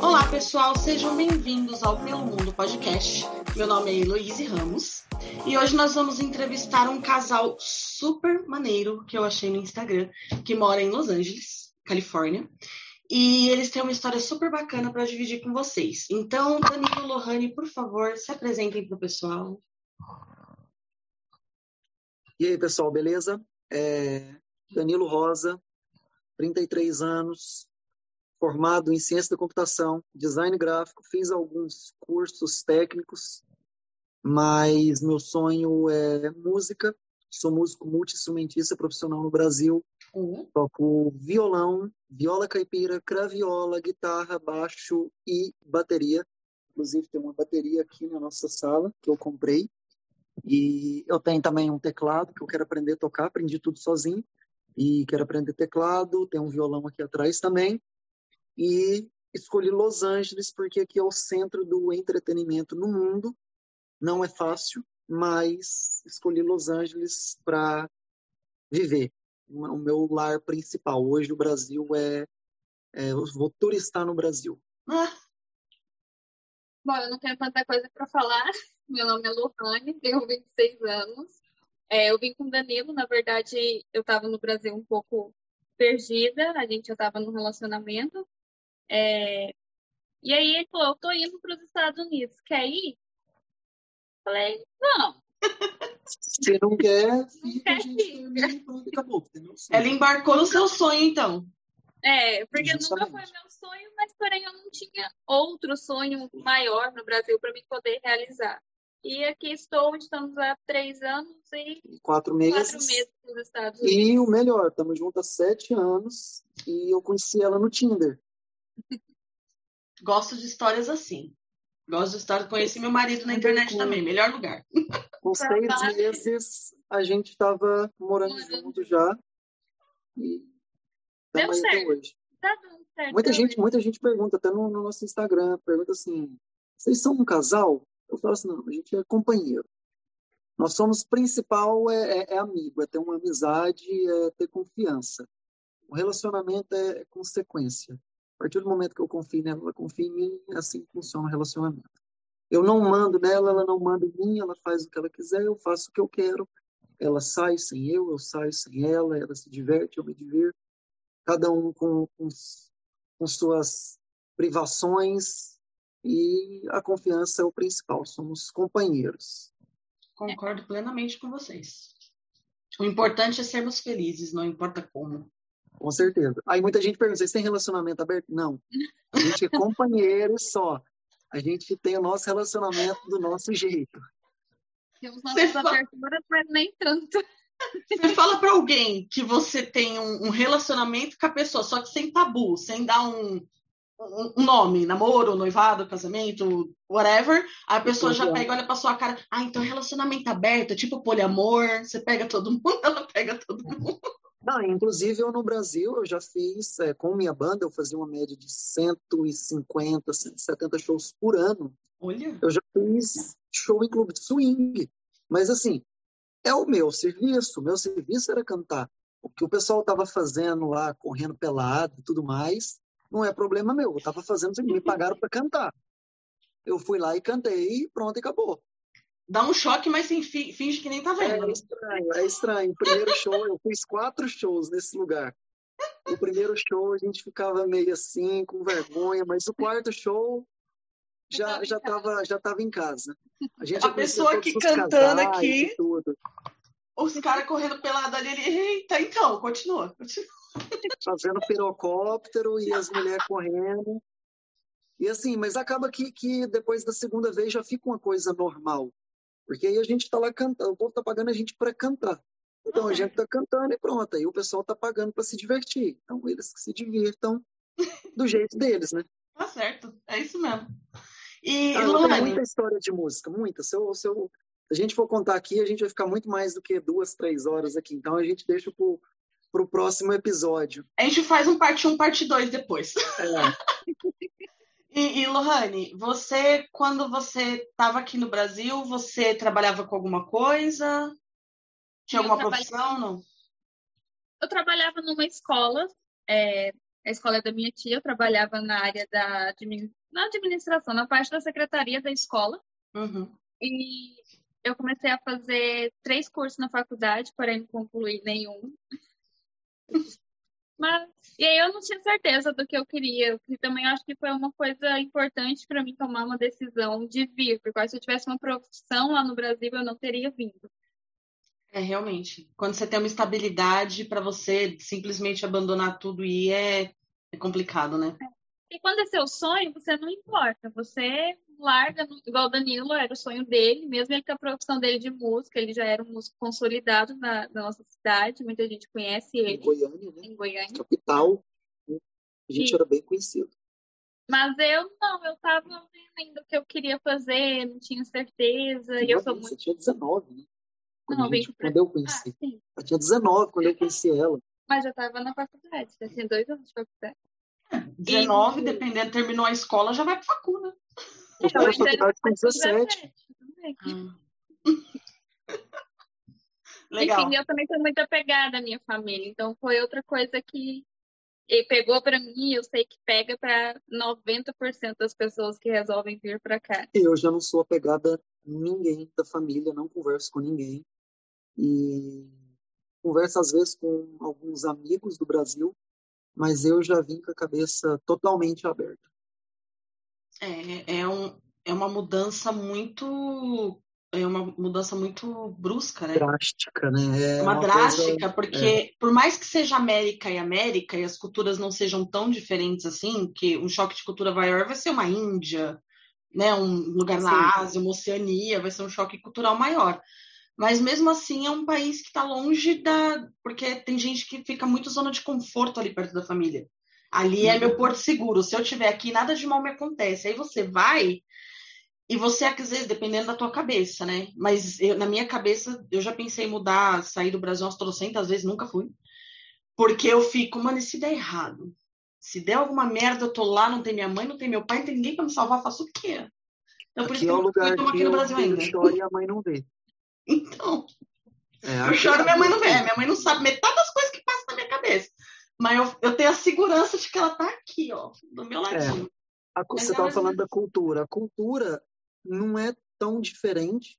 Olá, pessoal, sejam bem-vindos ao Pelo Mundo Podcast. Meu nome é Heloíse Ramos e hoje nós vamos entrevistar um casal super maneiro que eu achei no Instagram, que mora em Los Angeles, Califórnia. E eles têm uma história super bacana para dividir com vocês. Então, Danilo Lohane, por favor, se apresentem para o pessoal. E aí, pessoal, beleza? É Danilo Rosa, 33 anos, formado em ciência da computação, design gráfico, fiz alguns cursos técnicos, mas meu sonho é música. Sou músico multi-instrumentista profissional no Brasil. Uhum. Toco violão, viola caipira, craviola, guitarra, baixo e bateria. Inclusive, tem uma bateria aqui na nossa sala que eu comprei. E eu tenho também um teclado que eu quero aprender a tocar, aprendi tudo sozinho. E quero aprender teclado, tem um violão aqui atrás também. E escolhi Los Angeles porque aqui é o centro do entretenimento no mundo. Não é fácil, mas escolhi Los Angeles para viver o meu lar principal. Hoje o Brasil é, é eu vou turistar no Brasil. Ah, Bom, eu não tenho tanta coisa para falar. Meu nome é Lohane, tenho 26 anos. É, eu vim com o Danilo, na verdade, eu estava no Brasil um pouco perdida, a gente já estava num relacionamento. É, e aí ele falou, eu tô indo para os Estados Unidos, quer ir? Falei, não. Se não quer, fica, quer. Entendeu? ela embarcou no seu sonho, então. É, porque nunca foi Justamente. meu sonho, mas porém eu não tinha outro sonho maior no Brasil para mim poder realizar. E aqui estou, estamos há três anos e Quatro quatro meses. meses nos Estados Unidos. E o melhor, estamos juntos há sete anos e eu conheci ela no Tinder. Gosto de histórias assim. Gosto de histórias. Conheci meu marido na internet também. Melhor lugar. Com seis meses a gente estava morando Morando. junto já. E Deu certo. hoje. Tá dando certo. Muita gente, muita gente pergunta, até no, no nosso Instagram, pergunta assim: vocês são um casal? Eu falo assim: não, a gente é companheiro. Nós somos principal é, é- é amigo, é ter uma amizade, é ter confiança. O relacionamento é consequência. A partir do momento que eu confio nela, ela confia em mim, é assim funciona o relacionamento. Eu não mando nela, ela não manda em mim, ela faz o que ela quiser, eu faço o que eu quero. Ela sai sem eu, eu saio sem ela, ela se diverte, eu me divirto. Cada um com, com, com suas privações e a confiança é o principal. Somos companheiros. Concordo plenamente com vocês. O importante é sermos felizes, não importa como. Com certeza. Aí muita gente pergunta, vocês têm relacionamento aberto? Não. A gente é companheiro só. A gente tem o nosso relacionamento do nosso jeito. Temos nossas aberturas, mas nem tanto. Você fala para alguém que você tem um, um relacionamento com a pessoa, só que sem tabu, sem dar um, um, um nome, namoro, noivado, casamento, whatever, a pessoa já Uhum. pega e olha pra sua cara, ah, então relacionamento aberto, tipo poliamor, você pega todo mundo, ela pega todo mundo. Não, inclusive eu no Brasil, eu já fiz, é, com minha banda, eu fazia uma média de 150, 170 shows por ano. Olha, Eu já fiz show em clube de swing. Mas assim, é o meu serviço. O meu serviço era cantar. O que o pessoal estava fazendo lá, correndo pelado e tudo mais, não é problema meu. Eu estava fazendo, isso me pagaram para cantar. Eu fui lá e cantei e pronto, e acabou. dá um choque, mas sem fi- finge que nem tá vendo. É estranho, é estranho. O primeiro show, eu fiz quatro shows nesse lugar. O primeiro show a gente ficava meio assim, com vergonha, mas o quarto show já já estava já tava em casa. A, gente A pessoa aqui cantando aqui. Os caras correndo pelado ali, ele, eita, então, continua. continua. fazendo pirocóptero e as mulheres correndo. E assim, mas acaba que, que depois da segunda vez já fica uma coisa normal. Porque aí a gente está lá cantando, o povo está pagando a gente para cantar. Então a Ah, é. gente está cantando e pronto. Aí o pessoal está pagando para se divertir. Então eles que se divirtam do jeito deles, né? Tá certo, é isso mesmo. E, Ah, eu tenho Lohane, muita história de música, muita. Se, eu, se, eu, se a gente for contar aqui, a gente vai ficar muito mais do que duas, três horas aqui. Então a gente deixa para o próximo episódio. a gente faz um parte 1, parte 2 depois. É. E, e Lohane, você, quando você estava aqui no Brasil, você trabalhava com alguma coisa? Tinha alguma profissão, não? Eu trabalhava numa escola, é, a escola é da minha tia, eu trabalhava na área da na administração, na parte da secretaria da escola. Uhum. E eu comecei a fazer três cursos na faculdade, porém não concluí nenhum. Mas, e aí eu não tinha certeza do que eu queria, e também acho que foi uma coisa importante para mim tomar uma decisão de vir, porque se eu tivesse uma profissão lá no Brasil, eu não teria vindo. É, realmente. Quando você tem uma estabilidade, para você simplesmente abandonar tudo e é, é complicado, né? E quando é seu sonho, você não importa. Você larga, igual o Danilo, era o sonho dele, mesmo ele com a profissão dele de música, ele já era um músico consolidado na, na nossa cidade, muita gente conhece ele. Em Goiânia, né? Em Goiânia. Capital. A gente era bem conhecido. Mas eu não, eu tava vendo o que eu queria fazer, não tinha certeza. e eu sou muito. Você tinha 19, né? Quando, não, gente, quando eu conheci. Ah, eu tinha 19 quando eu conheci ela. Mas já estava na faculdade, já tinha dois anos de faculdade. 19, e... dependendo, terminou a escola, já vai para facu, né? Eu na faculdade com 17. Legal. Enfim, eu também sou muito apegada à minha família, então foi outra coisa que pegou para mim, eu sei que pega para 90% das pessoas que resolvem vir para cá. Eu já não sou apegada a ninguém da família, não converso com ninguém. E converso às vezes com alguns amigos do Brasil, mas eu já vim com a cabeça totalmente aberta. É, é, um, é uma mudança muito é uma mudança muito brusca, né? Drástica, né? É uma, uma drástica, coisa... porque é. por mais que seja América e América e as culturas não sejam tão diferentes assim, que um choque de cultura maior vai ser uma Índia, né? Um lugar Sim. na Ásia, uma Oceania, vai ser um choque cultural maior. Mas mesmo assim é um país que está longe da. Porque tem gente que fica muito zona de conforto ali perto da família. Ali é meu uhum. porto seguro. Se eu estiver aqui, nada de mal me acontece. Aí você vai e você, às vezes, dependendo da tua cabeça, né? Mas eu, na minha cabeça, eu já pensei em mudar, sair do Brasil umas trocentas vezes, nunca fui. Porque eu fico, mano, e se der errado? Se der alguma merda, eu tô lá, não tem minha mãe, não tem meu pai, não tem ninguém pra me salvar, faço o quê? Então, por aqui isso é o lugar que aqui no Brasil ainda. Chora e a mãe não vê. Então, é, eu choro, minha mãe não vê. Minha mãe não sabe metade das coisas que passam na minha cabeça. Mas eu, eu tenho a segurança de que ela tá aqui, ó, do meu é, ladinho. É. A, você estava falando da cultura. A cultura não é tão diferente,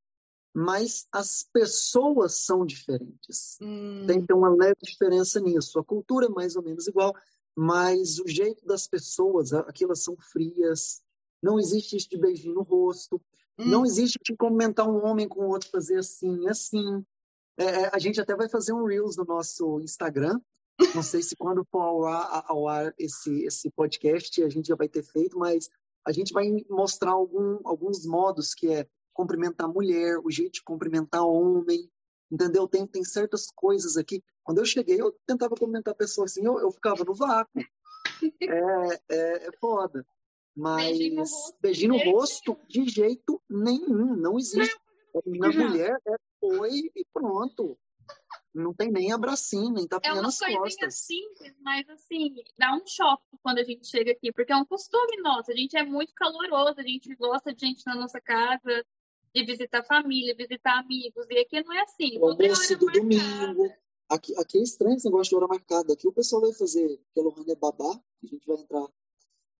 mas as pessoas são diferentes. Hum. Tem, tem uma leve diferença nisso. A cultura é mais ou menos igual, mas o jeito das pessoas, aqui elas são frias, não existe isso de beijinho no rosto, não uhum. existe de comentar um homem com o outro fazer assim, assim. É, é, a gente até vai fazer um Reels no nosso Instagram. Não sei se quando for ao ar, ao ar esse, esse podcast a gente já vai ter feito, mas a gente vai mostrar algum, alguns modos que é cumprimentar mulher, o jeito de cumprimentar homem, entendeu? Tem, tem certas coisas aqui. Quando eu cheguei, eu tentava cumprimentar a pessoa assim, eu, eu ficava no vácuo. É, é, é foda. Mas beijinho no rosto, de jeito nenhum, não existe. Na mulher é oi e pronto. Não tem nem abracinho, nem tapinha é nas costas. É uma coisinha simples, mas assim, dá um choque quando a gente chega aqui, porque é um costume nosso. A gente é muito caloroso, a gente gosta de gente na nossa casa, de visitar família, visitar amigos. E aqui não é assim. O almoço do marcada. domingo. Aqui, aqui é estranho esse negócio de hora marcada. Aqui o pessoal vai fazer, que a é babá, que a gente vai entrar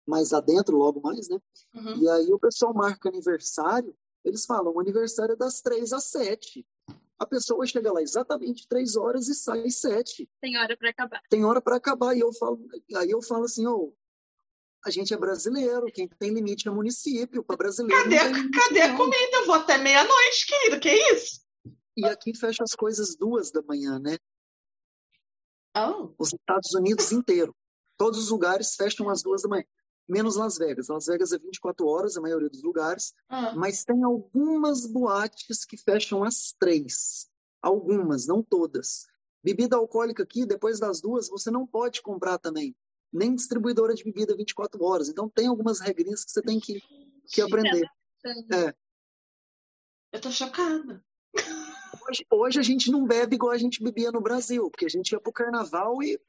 mais adentro logo mais, né? Uhum. E aí o pessoal marca aniversário, eles falam, o aniversário é das três às sete. A pessoa chega lá exatamente três horas e sai às sete. Tem hora para acabar. Tem hora para acabar. E eu falo, aí eu falo assim, oh, a gente é brasileiro, quem tem limite é município, para brasileiro. Cadê, cadê a comida? Eu vou até meia-noite, querido, que isso? E aqui fecha as coisas duas da manhã, né? Oh. Os Estados Unidos inteiro. Todos os lugares fecham às duas da manhã menos Las Vegas. Las Vegas é 24 horas, a maioria dos lugares, ah. mas tem algumas boates que fecham às três. Algumas, não todas. Bebida alcoólica aqui, depois das duas, você não pode comprar também. Nem distribuidora de bebida 24 horas. Então tem algumas regrinhas que você tem que, que aprender. É. Eu tô chocada. Hoje, hoje, a gente não bebe igual a gente bebia no Brasil, porque a gente ia pro carnaval e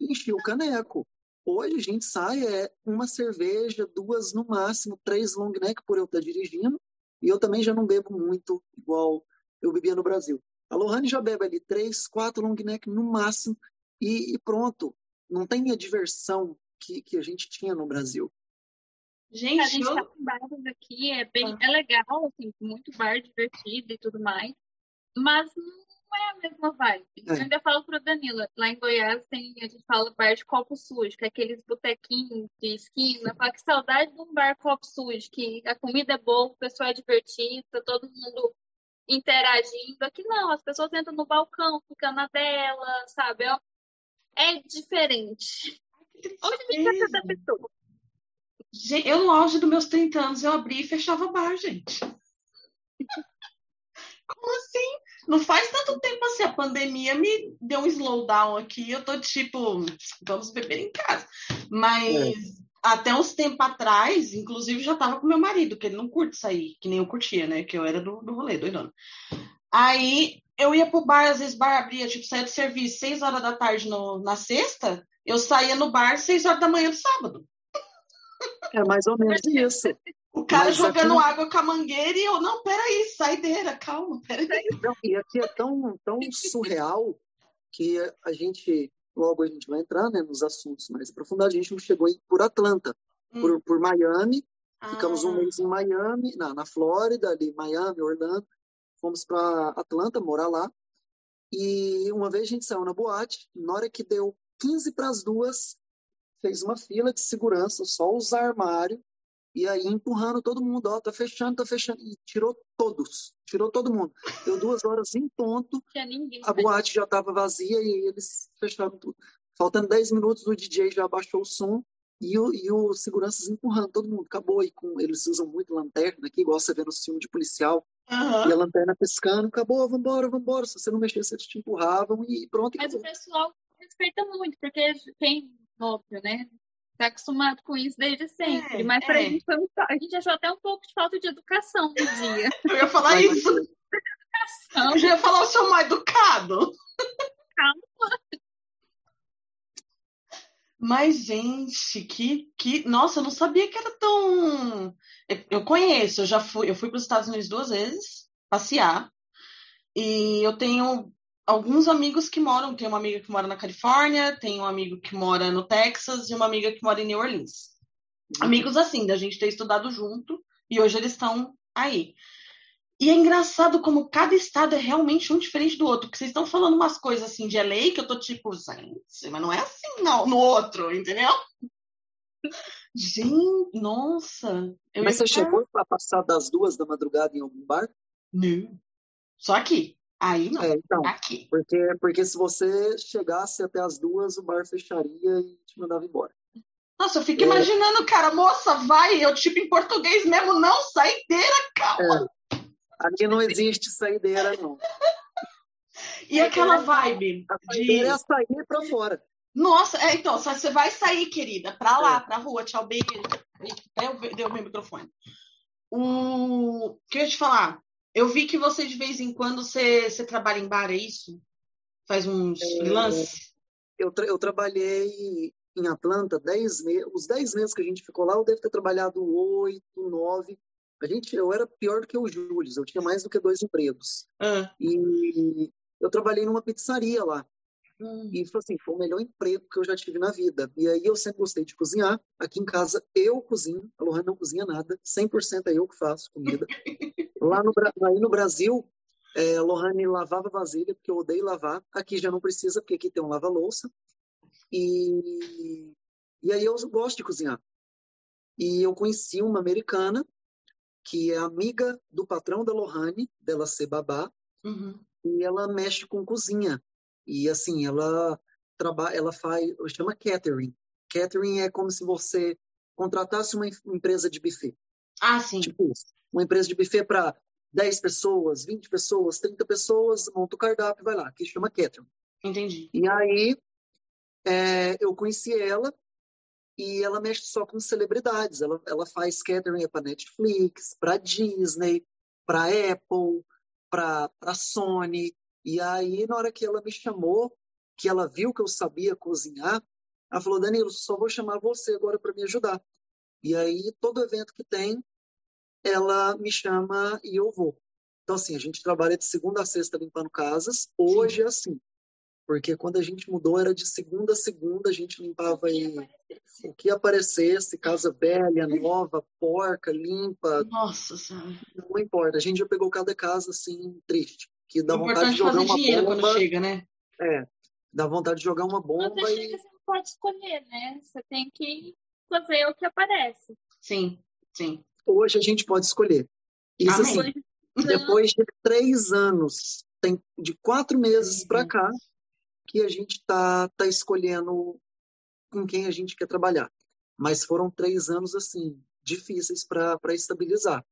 enchia o caneco. Hoje a gente sai é uma cerveja, duas no máximo, três long neck por eu estar dirigindo. E eu também já não bebo muito, igual eu bebia no Brasil. A Lohane já bebe ali três, quatro long neck no máximo e, e pronto. Não tem a diversão que, que a gente tinha no Brasil. Gente, a gente eu... tá com bares aqui, é bem ah. é legal, assim, muito bar divertido e tudo mais. Mas não é a mesma vibe. É. Eu ainda falo pro Danilo, lá em Goiás tem, a gente fala bar de copo sujo, que é aqueles botequinhos de esquina. Fala que saudade de um bar copo sujo, que a comida é boa, o pessoal é divertido, tá todo mundo interagindo. Aqui não, as pessoas entram no balcão, ficam na dela, sabe? É, é diferente. Onde a gente vai ser pessoa? Eu, no auge dos meus 30 anos, eu abri e fechava bar, gente. Como assim? Não faz tanto tempo assim. A pandemia me deu um slowdown aqui. Eu tô tipo, vamos beber em casa. Mas é. até uns tempos atrás, inclusive, já tava com meu marido, que ele não curte sair, que nem eu curtia, né? Que eu era do, do rolê, doidona. Aí eu ia pro bar, às vezes bar abria, tipo, saía do serviço 6 horas da tarde no, na sexta, eu saía no bar 6 horas da manhã do sábado. É mais ou menos isso. O cara Mas jogando aqui... água com a mangueira e eu, não, peraí, saideira, calma, peraí. Não, e aqui é tão, tão surreal que a gente, logo a gente vai entrar né, nos assuntos mais aprofundados, a gente não chegou por Atlanta, hum. por, por Miami, ah. ficamos um mês em Miami, na, na Flórida, ali, Miami, Orlando, fomos para Atlanta, morar lá, e uma vez a gente saiu na boate, na hora que deu 15 para as duas, fez uma fila de segurança, só os armários, e aí empurrando todo mundo, ó, tá fechando, tá fechando, e tirou todos, tirou todo mundo. Deu duas horas em ponto, a boate já estava vazia e eles fecharam tudo. Faltando dez minutos, o DJ já abaixou o som e o, e o seguranças empurrando todo mundo. Acabou e com eles usam muito lanterna aqui, igual você vê no filme de policial. Uhum. E a lanterna piscando, acabou, vambora, vambora. Se você não mexesse, eles te empurravam e pronto. Mas o pessoal respeita muito, porque tem, óbvio, né? Tá acostumado com isso desde sempre. É, mas pra é. gente foi um... a gente achou até um pouco de falta de educação no dia. Eu ia falar isso. Educação. Eu ia falar o seu mal educado. Calma. Mas, gente, que, que. Nossa, eu não sabia que era tão. Eu, eu conheço, eu já fui, eu fui para os Estados Unidos duas vezes passear. E eu tenho alguns amigos que moram. Tem uma amiga que mora na Califórnia, tem um amigo que mora no Texas e uma amiga que mora em New Orleans. Uhum. Amigos assim, da gente ter estudado junto e hoje eles estão aí. E é engraçado como cada estado é realmente um diferente do outro. Que vocês estão falando umas coisas assim de LA que eu tô tipo, gente, mas não é assim não, no outro, entendeu? Gente, nossa. mas você chegou a passar das duas da madrugada em algum bar? Não. Só aqui. Aí não. É, então, aqui. Porque, porque se você chegasse até as duas, o bar fecharia e te mandava embora. Nossa, eu fico é. imaginando, cara, moça, vai, eu tipo em português mesmo, não, saideira, calma. É. Aqui não existe saideira, não. e aquela vibe? A saideira de... é sair pra fora. Nossa, é, então, você vai sair, querida, pra lá, é. pra rua, tchau, beijo. Até eu dei o meu microfone. O que eu ia te falar? Eu vi que você, de vez em quando, você, você trabalha em bar, é isso? Faz uns é, freelance? Eu, tra eu trabalhei em Atlanta dez meses. Os 10 meses que a gente ficou lá, eu devo ter trabalhado oito, nove. A gente, eu era pior do que o Júlio, eu tinha mais do que dois empregos. Ah. E eu trabalhei numa pizzaria lá. Hum. E foi assim, foi o melhor emprego que eu já tive na vida. E aí eu sempre gostei de cozinhar. Aqui em casa eu cozinho, a Lohane não cozinha nada, 100% é eu que faço comida. Lá no, aí no Brasil, é, Lohane lavava vasilha, porque eu odeio lavar. Aqui já não precisa, porque aqui tem um lava-louça. E, e aí eu gosto de cozinhar. E eu conheci uma americana, que é amiga do patrão da Lohane, dela ser babá, uhum. e ela mexe com cozinha. E assim, ela trabalha, ela faz, chama catering. Catering é como se você contratasse uma empresa de buffet. Ah, sim. Tipo uma empresa de buffet para 10 pessoas, 20 pessoas, 30 pessoas, monta o cardápio e vai lá, que chama catering. Entendi. E aí é, eu conheci ela e ela mexe só com celebridades. Ela, ela faz catering para Netflix, para Disney, para Apple, para Sony. E aí, na hora que ela me chamou, que ela viu que eu sabia cozinhar, Ela falou, Danilo, só vou chamar você agora para me ajudar. E aí, todo evento que tem, ela me chama e eu vou. Então, assim, a gente trabalha de segunda a sexta limpando casas. Hoje Sim. é assim. Porque quando a gente mudou, era de segunda a segunda, a gente limpava aí o que aparecesse, casa velha, nova, porca, limpa. Nossa Senhora. Não importa. A gente já pegou cada casa, assim, triste. Que dá vontade de jogar fazer uma dinheiro bomba. quando chega, né? É. Dá vontade de jogar uma bomba Quando e... chega, você não pode escolher, né? Você tem que fazer o que aparece. Sim, sim. Hoje a gente pode escolher. Isso Amém. assim, depois de três anos, tem de quatro meses para cá, que a gente tá, tá escolhendo com quem a gente quer trabalhar. Mas foram três anos, assim, difíceis para estabilizar.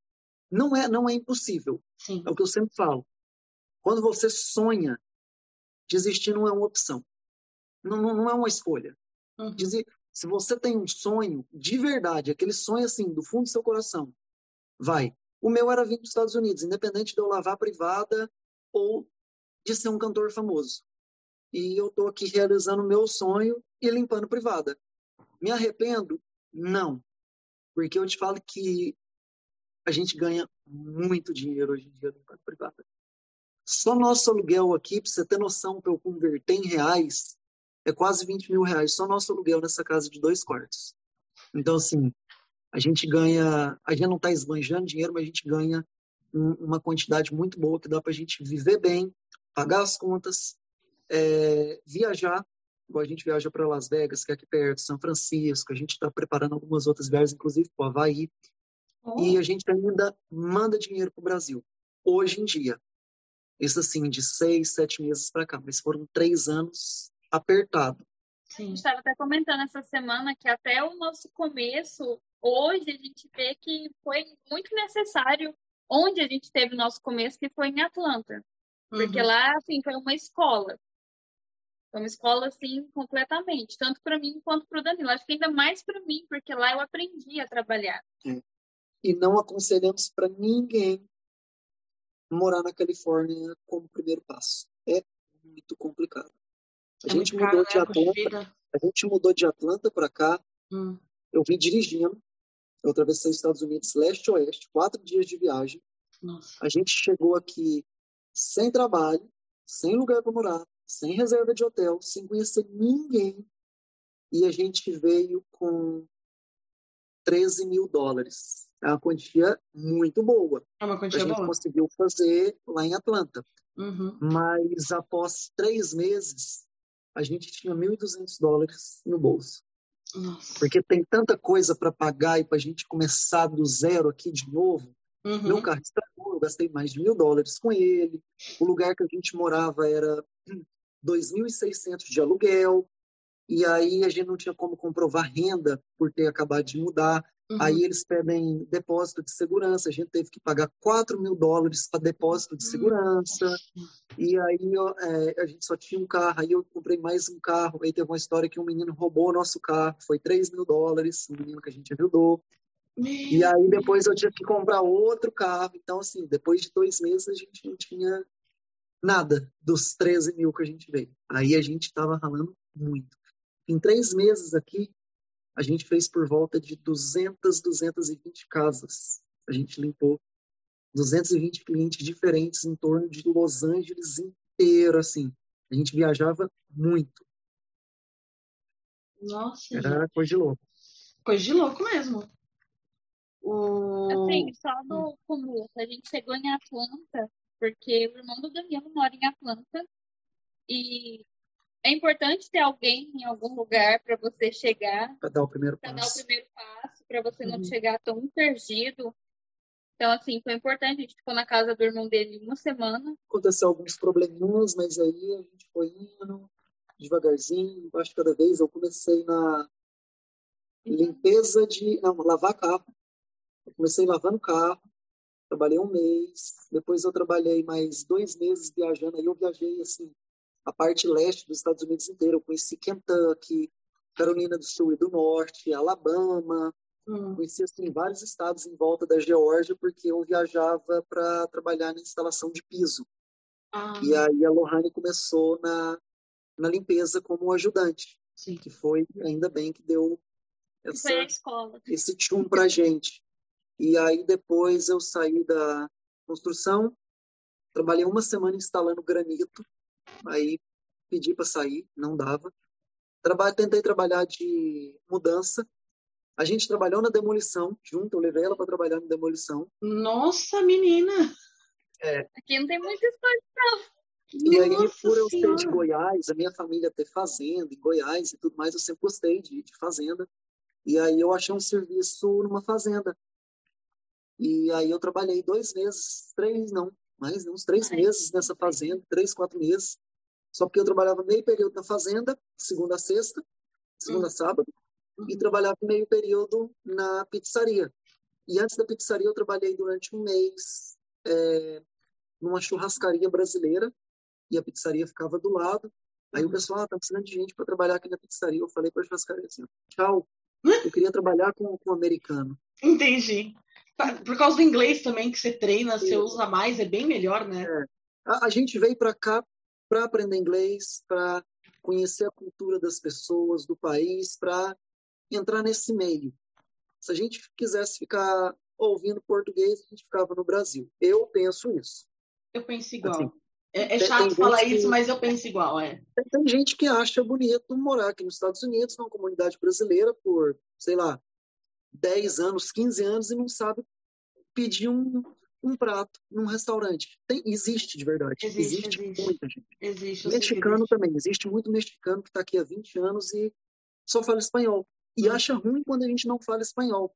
Não é, não é impossível. Sim. É o que eu sempre falo. Quando você sonha, desistir não é uma opção. Não, não, não é uma escolha. Uhum. Dizer, se você tem um sonho de verdade, aquele sonho assim, do fundo do seu coração, vai. O meu era vir para os Estados Unidos, independente de eu lavar privada ou de ser um cantor famoso. E eu estou aqui realizando o meu sonho e limpando privada. Me arrependo? Não. Porque eu te falo que a gente ganha muito dinheiro hoje em dia limpando privada. Só nosso aluguel aqui, para você ter noção, para eu converter em reais, é quase 20 mil reais. Só nosso aluguel nessa casa de dois quartos. Então, assim, a gente ganha, a gente não está esbanjando dinheiro, mas a gente ganha uma quantidade muito boa que dá para a gente viver bem, pagar as contas, é, viajar, igual a gente viaja para Las Vegas, que é aqui perto, São Francisco, a gente está preparando algumas outras viagens, inclusive para o Havaí, oh. e a gente ainda manda dinheiro para o Brasil, hoje em dia. Isso assim, de seis, sete meses para cá, mas foram três anos apertado. Sim. A gente estava até comentando essa semana que até o nosso começo, hoje a gente vê que foi muito necessário onde a gente teve o nosso começo, que foi em Atlanta. Porque uhum. lá, assim, foi uma escola. Foi uma escola, assim, completamente. Tanto para mim quanto para o Danilo. Acho que ainda mais para mim, porque lá eu aprendi a trabalhar. É. E não aconselhamos para ninguém morar na Califórnia como primeiro passo. É muito complicado. A É gente caro, de né? Atlanta, a gente mudou de Atlanta para cá. Hum. Eu vim dirigindo. Eu atravessei os Estados Unidos leste a oeste, quatro dias de viagem. Nossa. A gente chegou aqui sem trabalho, sem lugar para morar, sem reserva de hotel, sem conhecer ninguém. E a gente veio com 13 mil dólares. É uma quantia muito boa. É uma A quantia gente boa? conseguiu fazer lá em Atlanta. Uhum. Mas após três meses, a gente tinha 1.200 dólares no bolso. Nossa. Porque tem tanta coisa para pagar e para a gente começar do zero aqui de novo. Uhum. Meu carro estragou, eu gastei mais de mil dólares com ele. O lugar que a gente morava era 2.600 de aluguel. E aí a gente não tinha como comprovar renda por ter acabado de mudar. Uhum. Aí eles pedem depósito de segurança. A gente teve que pagar 4 mil dólares para depósito de segurança. E aí é, a gente só tinha um carro. Aí eu comprei mais um carro. Aí teve uma história que um menino roubou o nosso carro. Foi 3 mil dólares, um menino que a gente ajudou. E aí depois eu tive que comprar outro carro. Então, assim, depois de dois meses a gente não tinha nada dos 13 mil que a gente veio. Aí a gente estava ralando muito. Em três meses aqui, a gente fez por volta de 200, 220 casas. A gente limpou 220 clientes diferentes em torno de Los Angeles inteiro, assim. A gente viajava muito. Nossa, Era gente. coisa de louco. Coisa de louco mesmo. O... Assim, só no começo, a gente chegou em Atlanta, porque o irmão do Danilo mora em Atlanta. E é importante ter alguém em algum lugar para você chegar, Para dar o primeiro para dar o passo. primeiro passo, para você não Uhum. chegar tão perdido. Então, assim, foi importante. A gente ficou na casa do irmão dele uma semana. Aconteceu alguns probleminhas, mas aí a gente foi indo devagarzinho, embaixo de cada vez. Eu comecei na limpeza de. Não, lavar carro. Eu comecei lavando carro, trabalhei um mês, depois eu trabalhei mais dois meses viajando. Aí eu viajei, assim, a parte leste dos Estados Unidos inteiro. Eu conheci Kentucky, Carolina do Sul e do Norte, Alabama, Hum. conheci assim, vários estados em volta da Geórgia, porque eu viajava para trabalhar na instalação de piso. Ah, E aí a Lohane começou na, na limpeza como ajudante. Sim. Que foi, ainda bem que deu essa, esse tchum pra gente. E aí depois eu saí da construção, trabalhei uma semana instalando granito, aí pedi para sair, não dava. Traba tentei trabalhar de mudança. A gente trabalhou na demolição junto, eu levei ela para trabalhar na demolição. Nossa, menina! Aqui não tem muita história. E aí, Nossa por eu ser de. Goiás, a minha família ter fazenda em Goiás e tudo mais, eu sempre gostei de, de fazenda. E aí eu achei um serviço numa fazenda. E aí eu trabalhei dois meses, três não, mais não, uns três Ai. meses nessa fazenda, três, quatro meses. Só porque eu trabalhava meio período na fazenda, segunda a sexta, segunda a sábado, e Uhum. trabalhava meio período na pizzaria. E antes da pizzaria eu trabalhei durante um mês é, numa churrascaria brasileira, e a pizzaria ficava do lado. Aí o Uhum. pessoal, ah, tá precisando de gente para trabalhar aqui na pizzaria. Eu falei para a churrascaria assim, tchau, eu queria trabalhar com, com americano. Entendi. Tá, Por causa do inglês também que você treina, você Sim. usa mais, é bem melhor, né? A, a gente veio para cá para aprender inglês, para conhecer a cultura das pessoas, do país, para entrar nesse meio. Se a gente quisesse ficar ouvindo português, a gente ficava no Brasil. Eu penso isso. Eu penso igual. Assim, é, é chato falar que- isso, mas eu penso igual, é. Tem gente que acha bonito morar aqui nos Estados Unidos, numa comunidade brasileira, por, sei lá, 10 anos, 15 anos e não sabe pedir um, um prato num restaurante. Tem, existe de verdade. Existe, existe, existe. muita gente. Existe. Mexicano existe. também. Existe muito mexicano que está aqui há 20 anos e só fala espanhol. E Hum. acha ruim quando a gente não fala espanhol.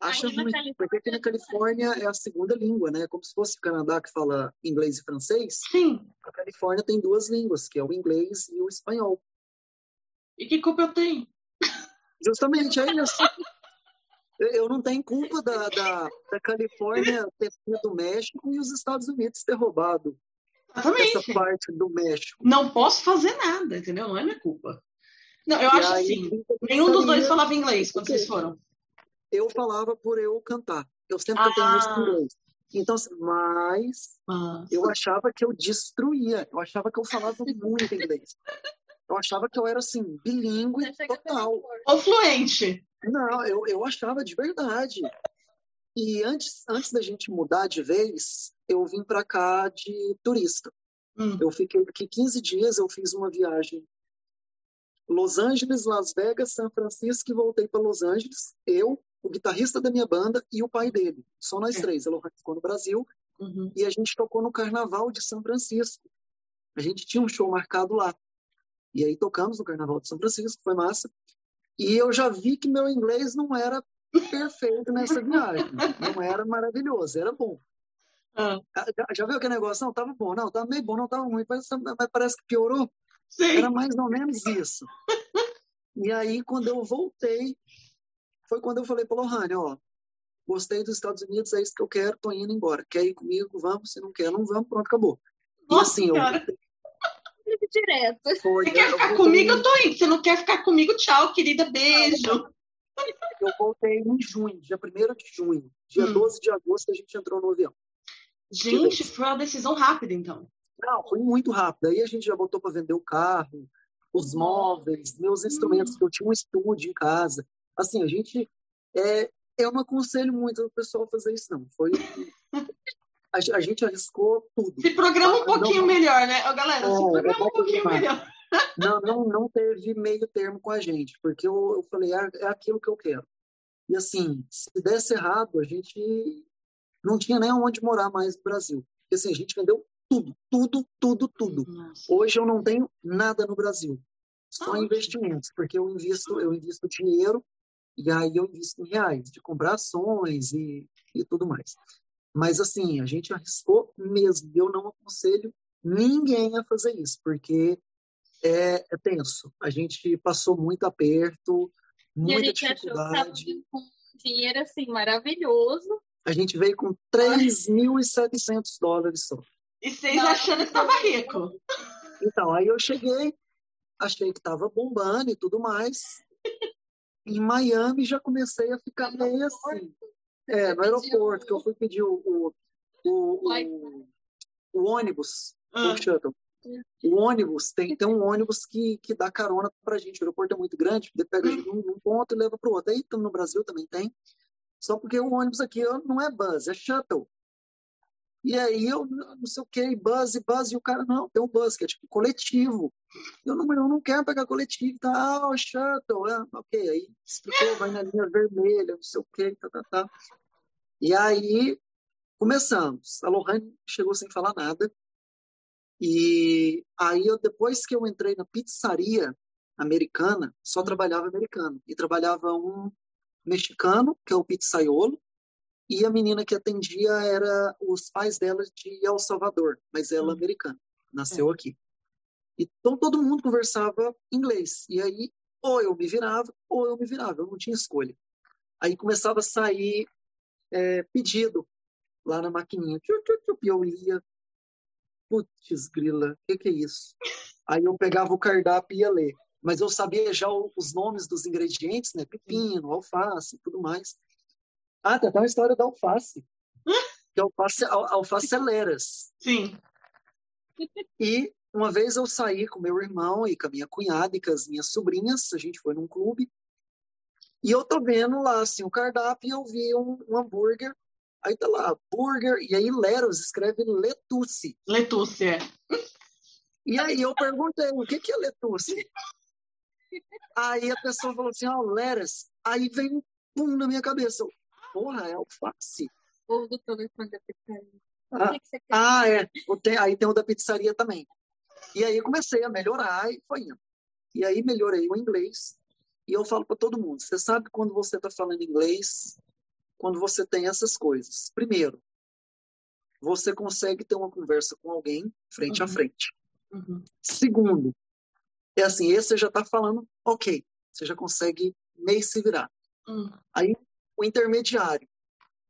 Acha Aqui na ruim, porque aqui na Califórnia é a segunda língua, né? Como se fosse o Canadá que fala inglês e francês. Sim. A Califórnia tem duas línguas, que é o inglês e o espanhol. E que culpa eu tenho? Justamente, é isso. Eu- não tenho culpa da, da, da Califórnia ter sido do México e os Estados Unidos ter roubado essa Exatamente. parte do México. Não posso fazer nada, entendeu? Não é minha culpa. Não, eu E acho aí, assim. eu Nenhum dos dois falava inglês quando vocês foram. Eu falava por eu cantar. Eu sempre cantei Ah. música em inglês. Então, assim, mas Mas... eu achava que eu destruía. Eu achava que eu falava muito inglês. Eu achava que eu era, assim, bilíngue total. Ou fluente. Não, eu, eu achava de verdade. E antes, antes da gente mudar de vez, eu vim para cá de turista. Hum. Eu fiquei aqui 15 dias, eu fiz uma viagem Los Angeles, Las Vegas, São Francisco e voltei para Los Angeles. Eu, o guitarrista da minha banda e o pai dele. Só nós É. três. Ela ficou no Brasil Uhum. e a gente tocou no Carnaval de São Francisco. A gente tinha um show marcado lá. E aí tocamos no Carnaval de São Francisco, foi massa. E eu já vi que meu inglês não era perfeito nessa viagem. Não era maravilhoso, era bom. Ah, Já, já viu aquele negócio? Não, tava bom, não, tava meio bom, não, tava ruim, mas, mas parece que piorou. sim. Era mais ou menos isso. E aí, quando eu voltei, foi quando eu falei para Lohane, ó, gostei dos Estados Unidos, é isso que eu quero, tô indo embora. Quer ir comigo? Vamos. Se não quer, não vamos, pronto, acabou. E Nossa, assim, eu cara. direto. foi, Você quer ficar comigo? Eu tô indo. Você não quer ficar comigo? Tchau, querida. Beijo. Eu voltei em junho, dia 1 de junho. Dia Hum. 12 de agosto a gente entrou no avião. Gente, foi uma decisão rápida, então. Não, foi muito rápido. Aí a gente já botou para vender o carro, os móveis, meus instrumentos, que eu tinha um estúdio em casa. Assim, a gente. É, eu não aconselho muito o pessoal fazer isso, não. Foi. A, a gente arriscou tudo. Se programa um Ah, pouquinho não. melhor, né? Galera, se É, programa é um pouquinho melhor. Não, não, não teve meio termo com a gente, porque eu, eu falei, é, é aquilo que eu quero. E assim, se desse errado, a gente não tinha nem onde morar mais no Brasil. Porque assim, a gente vendeu tudo, tudo, tudo, tudo. Nossa. Hoje eu não tenho nada no Brasil, só Ah, investimentos, porque eu invisto, eu invisto dinheiro e aí eu invisto em reais, de comprar ações e, e tudo mais. Mas assim, a gente arriscou mesmo. Eu não aconselho ninguém a fazer isso, porque é, é tenso. A gente passou muito aperto, E a muita gente achou dificuldade. vindo com dinheiro assim maravilhoso. A gente veio com 3.700 dólares só. E vocês Não. achando que tava rico. Então, aí eu cheguei, achei que estava bombando e tudo mais. Em Miami já comecei a ficar meio assim. É, no aeroporto, que eu fui pedir o, o, o, o, o ônibus, Ah, o shuttle. O ônibus, tem, tem um ônibus que, que dá carona pra gente. O aeroporto é muito grande, ele pega a gente num, num ponto e leva pro outro. Aí no Brasil também tem. Só porque o ônibus aqui não é bus, é shuttle. E aí eu não sei o que, bus e bus, e o cara, não, tem um bus, que é tipo coletivo. Eu não, eu não quero pegar coletivo, tá? Ah, o shuttle, é, ok. Aí explicou, vai na linha vermelha, não sei o que, tá, tá, tá. E aí começamos. A Lohane chegou sem falar nada. E aí eu, depois que eu entrei na pizzaria americana, só trabalhava americano. E trabalhava um mexicano, que é o pizzaiolo, e a menina que atendia era os pais dela de El Salvador, mas ela hum. americana, nasceu é. aqui. Então todo mundo conversava inglês. E aí ou eu me virava ou eu me virava, eu não tinha escolha. Aí começava a sair é, pedido lá na maquininha. Eu lia, putz, grila, o que, que é isso? Aí eu pegava o cardápio e ia ler. Mas eu sabia já os nomes dos ingredientes, né? Pepino, alface e tudo mais. Ah, tem até uma história da alface. que alface, alface celeras. Sim. E uma vez eu saí com meu irmão e com a minha cunhada e com as minhas sobrinhas, a gente foi num clube, e eu tô vendo lá, assim, o cardápio e eu vi um, um hambúrguer, aí tá lá, burger, e aí Leros escreve Letusse. Letusse, é. E aí eu perguntei, o que que é Letusse? Aí a pessoa falou assim, ó, oh, Leras. Aí vem pum na minha cabeça porra, é alface. Ou do telefone da pizzaria. Ah, que ah é. Aí tem o da pizzaria também. E aí comecei a melhorar e foi indo. E aí melhorei o inglês. E eu falo para todo mundo: você sabe quando você está falando inglês, quando você tem essas coisas. Primeiro, você consegue ter uma conversa com alguém frente uhum. a frente. Uhum. Segundo, é assim, esse você já está falando, ok, você já consegue meio se virar. Uhum. Aí o intermediário.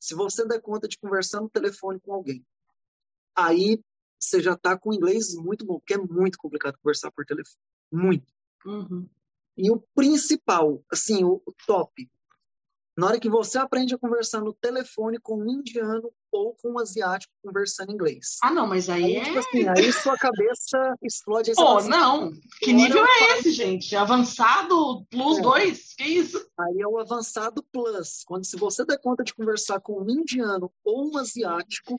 Se você der conta de conversar no telefone com alguém, aí você já está com inglês muito bom, porque é muito complicado conversar por telefone. Muito. Uhum. E o principal, assim, o, o top, na hora que você aprende a conversar no telefone com um indiano ou com um asiático conversando inglês. Ah, não, mas aí, aí é... Tipo assim, aí sua cabeça explode. Pô, assim, não. Que nível é esse, gente? Avançado plus é. dois? Que isso? Aí é o avançado plus. Quando se você der conta de conversar com um indiano ou um asiático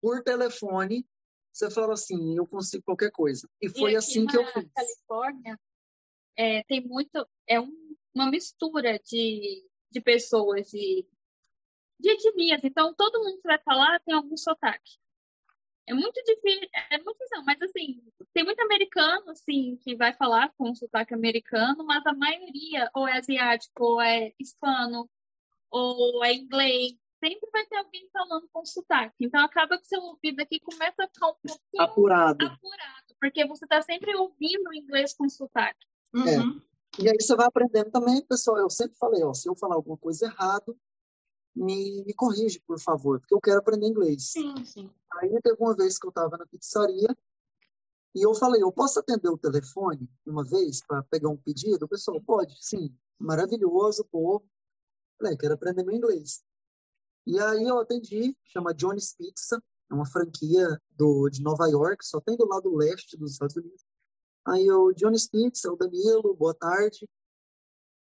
por telefone, você fala assim, eu consigo qualquer coisa. E foi e assim que eu fiz. Califórnia é, tem muito... É um, uma mistura de de pessoas de, de etnias. Então, todo mundo que vai falar tem algum sotaque. É muito difícil, é muito não, mas assim, tem muito americano, assim, que vai falar com sotaque americano, mas a maioria ou é asiático, ou é hispano, ou é inglês. Sempre vai ter alguém falando com sotaque. Então, acaba que seu ouvido aqui começa a ficar um pouquinho apurado, apurado porque você está sempre ouvindo o inglês com sotaque. Uhum. É. E aí você vai aprendendo também, pessoal. Eu sempre falei, ó, se eu falar alguma coisa errado, me, me corrige, por favor, porque eu quero aprender inglês. Sim, sim. Aí teve uma vez que eu estava na pizzaria e eu falei, eu posso atender o telefone uma vez para pegar um pedido? O pessoal, pode, sim. Maravilhoso, pô. Falei, quero aprender meu inglês. E aí eu atendi, chama Johnny's Pizza, é uma franquia do, de Nova York, só tem do lado leste dos Estados Unidos. Aí o Johnny Spitz, o Danilo, boa tarde.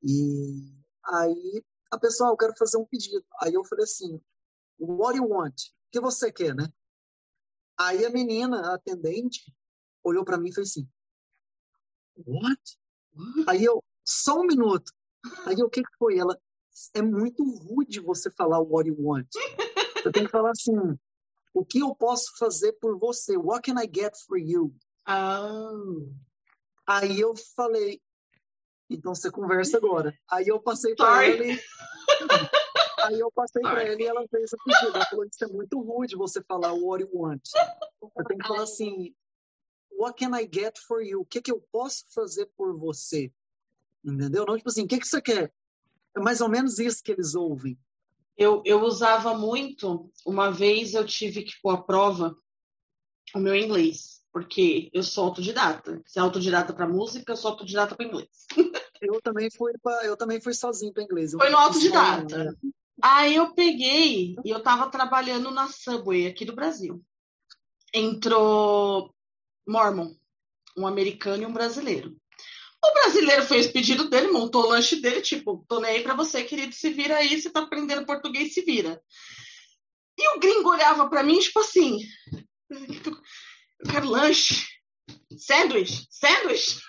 E aí a pessoa, ah, eu quero fazer um pedido. Aí eu falei assim, what you want? O que você quer, né? Aí a menina, a atendente, olhou para mim e fez assim, what? Aí eu, só um minuto. Aí o que, que foi? Ela, é muito rude você falar what you want. Você tem que falar assim, o que eu posso fazer por você? What can I get for you? Oh. Aí eu falei, então você conversa agora. Aí eu passei para ela e... Aí eu passei para ela e ela fez o pedido. Ela falou, isso é muito rude você falar what you want. Eu tenho que falar assim, what can I get for you? O que, que eu posso fazer por você? Entendeu? Não tipo assim, o que, que você quer? É mais ou menos isso que eles ouvem. Eu, eu usava muito, uma vez eu tive que pôr a prova o meu inglês porque eu sou autodidata. Se é autodidata para música, eu sou autodidata para inglês. eu também fui pra, eu também fui sozinho para inglês. Foi no autodidata. Né? Aí eu peguei e eu estava trabalhando na Subway aqui do Brasil. Entrou Mormon, um americano e um brasileiro. O brasileiro fez o pedido dele, montou o lanche dele, tipo, tô nem aí pra você, querido, se vira aí, você tá aprendendo português, se vira. E o gringo olhava para mim, tipo assim, eu quero lanche, sanduíche, sanduíche.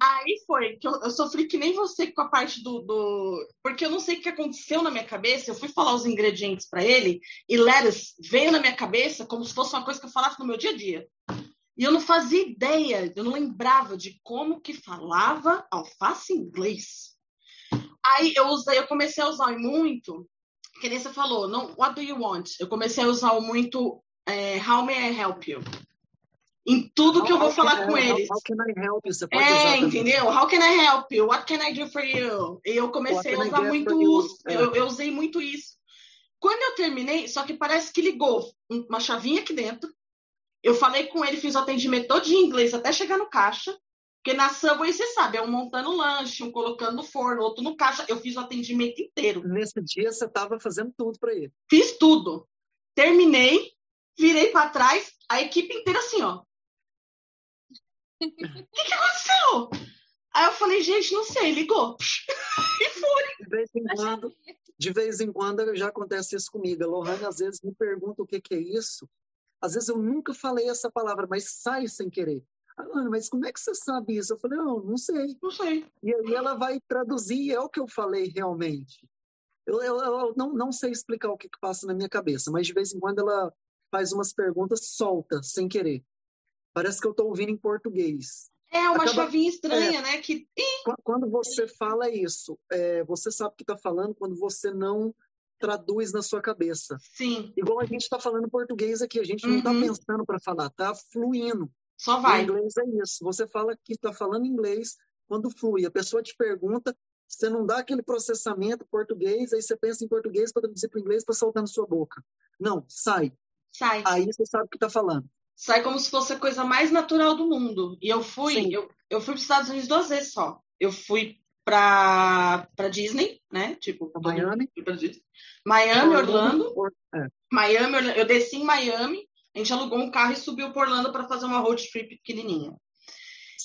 Aí foi que eu, eu, sofri que nem você com a parte do, do, Porque eu não sei o que aconteceu na minha cabeça. Eu fui falar os ingredientes para ele e lettuce veio na minha cabeça como se fosse uma coisa que eu falasse no meu dia a dia. E eu não fazia ideia, eu não lembrava de como que falava alface em inglês. Aí eu usei, eu comecei a usar muito, que nem você falou, não, what do you want? Eu comecei a usar muito é, how may I help you? Em tudo que eu vou falar com eles. How can I help you? Você pode é, entendeu? How can I help you? What can I do for you? E eu comecei a usar muito isso. É. Eu, eu usei muito isso. Quando eu terminei, só que parece que ligou uma chavinha aqui dentro eu falei com ele, fiz o atendimento todo em inglês até chegar no caixa. Porque na Subway, você sabe, é um montando lanche, um colocando no forno, outro no caixa. Eu fiz o atendimento inteiro. Nesse dia, você estava fazendo tudo para ele. Fiz tudo. Terminei, virei para trás, a equipe inteira assim, ó. O que, que aconteceu? Aí eu falei, gente, não sei, ligou. e foi. De vez em quando, de vez em quando já acontece isso comigo. A Lohane às vezes me pergunta o que, que é isso. Às vezes eu nunca falei essa palavra, mas sai sem querer. Ah, Ana, mas como é que você sabe isso? Eu falei, não, não sei. Não sei. E aí ela vai traduzir, é o que eu falei realmente. Eu, eu, eu não, não sei explicar o que, que passa na minha cabeça, mas de vez em quando ela faz umas perguntas solta, sem querer. Parece que eu estou ouvindo em português. É uma Acaba... chavinha estranha, é, né? Que... Quando você fala isso, é, você sabe o que está falando quando você não traduz na sua cabeça. Sim. Igual a gente está falando português aqui, a gente não está uhum. pensando para falar, tá fluindo. Só vai. O inglês é isso. Você fala que está falando inglês quando flui. A pessoa te pergunta, você não dá aquele processamento português, aí você pensa em português para traduzir para inglês para soltar na sua boca. Não, sai. Sai. Aí você sabe o que está falando. Sai como se fosse a coisa mais natural do mundo. E eu fui, eu, eu fui para os Estados Unidos duas vezes só. Eu fui para Disney, né? Tipo, Miami. Miami, Orlando. É. Miami, Orlando. Eu desci em Miami, a gente alugou um carro e subiu para Orlando para fazer uma road trip pequenininha.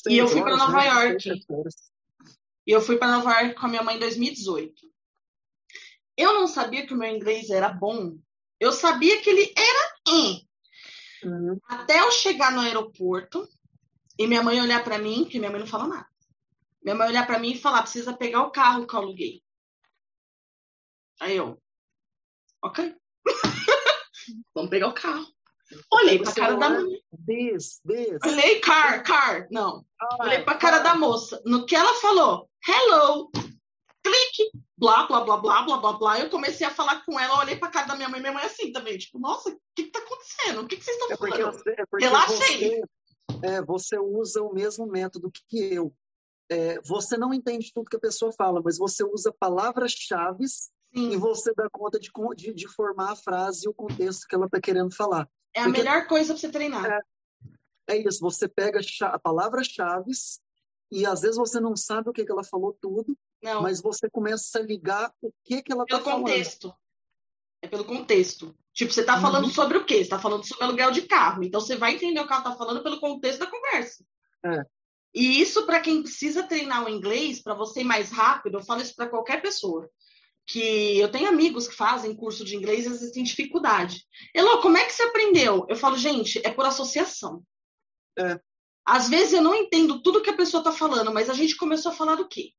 E eu fui para Nova né? York. E eu fui para Nova York com a minha mãe em 2018. Eu não sabia que o meu inglês era bom. Eu sabia que ele era em. Uhum. Até eu chegar no aeroporto e minha mãe olhar para mim, que minha mãe não fala nada. Minha mãe olhar para mim e falar: precisa pegar o carro que eu aluguei. Aí eu, ok. Vamos pegar o carro. Olhei pra cara da mãe. This, this. Olhei, car, car. Não. Olhei pra cara da moça. No que ela falou, hello, clique, blá, blá, blá, blá, blá, blá, blá. Eu comecei a falar com ela, olhei pra cara da minha mãe, minha mãe assim também. Tipo, nossa, o que que tá acontecendo? O que que vocês estão é falando? Você, é Relaxei. Você, é, você usa o mesmo método que eu é, você não entende tudo que a pessoa fala, mas você usa palavras-chave e você dá conta de, de, de, formar a frase e o contexto que ela está querendo falar. É a Porque, melhor coisa para você treinar. É, é, isso, você pega palavras-chave e às vezes você não sabe o que, que ela falou tudo, não. mas você começa a ligar o que, que ela está falando. Pelo contexto. É pelo contexto. Tipo, você está falando uhum. sobre o quê? Você está falando sobre aluguel de carro. Então, você vai entender o que ela está falando pelo contexto da conversa. É. E isso para quem precisa treinar o inglês, para você ir mais rápido, eu falo isso para qualquer pessoa. Que eu tenho amigos que fazem curso de inglês e às vezes têm dificuldade. Elô, como é que você aprendeu? Eu falo, gente, é por associação. É. Às vezes eu não entendo tudo que a pessoa está falando, mas a gente começou a falar do quê?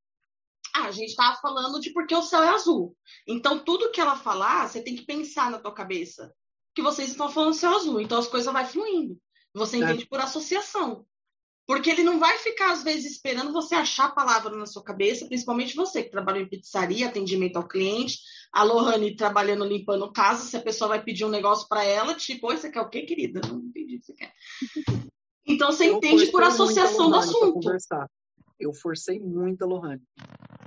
Ah, a gente estava falando de porque o céu é azul. Então, tudo que ela falar, você tem que pensar na tua cabeça que vocês estão falando céu azul. Então, as coisas vão fluindo. Você é. entende é. por associação. Porque ele não vai ficar, às vezes, esperando você achar a palavra na sua cabeça, principalmente você que trabalha em pizzaria, atendimento ao cliente, a Lohane trabalhando limpando casa, se a pessoa vai pedir um negócio para ela, tipo, oi, você quer o quê, querida? Não entendi o que você quer. Então você eu entende por associação do assunto. Eu forcei muito a Lohane.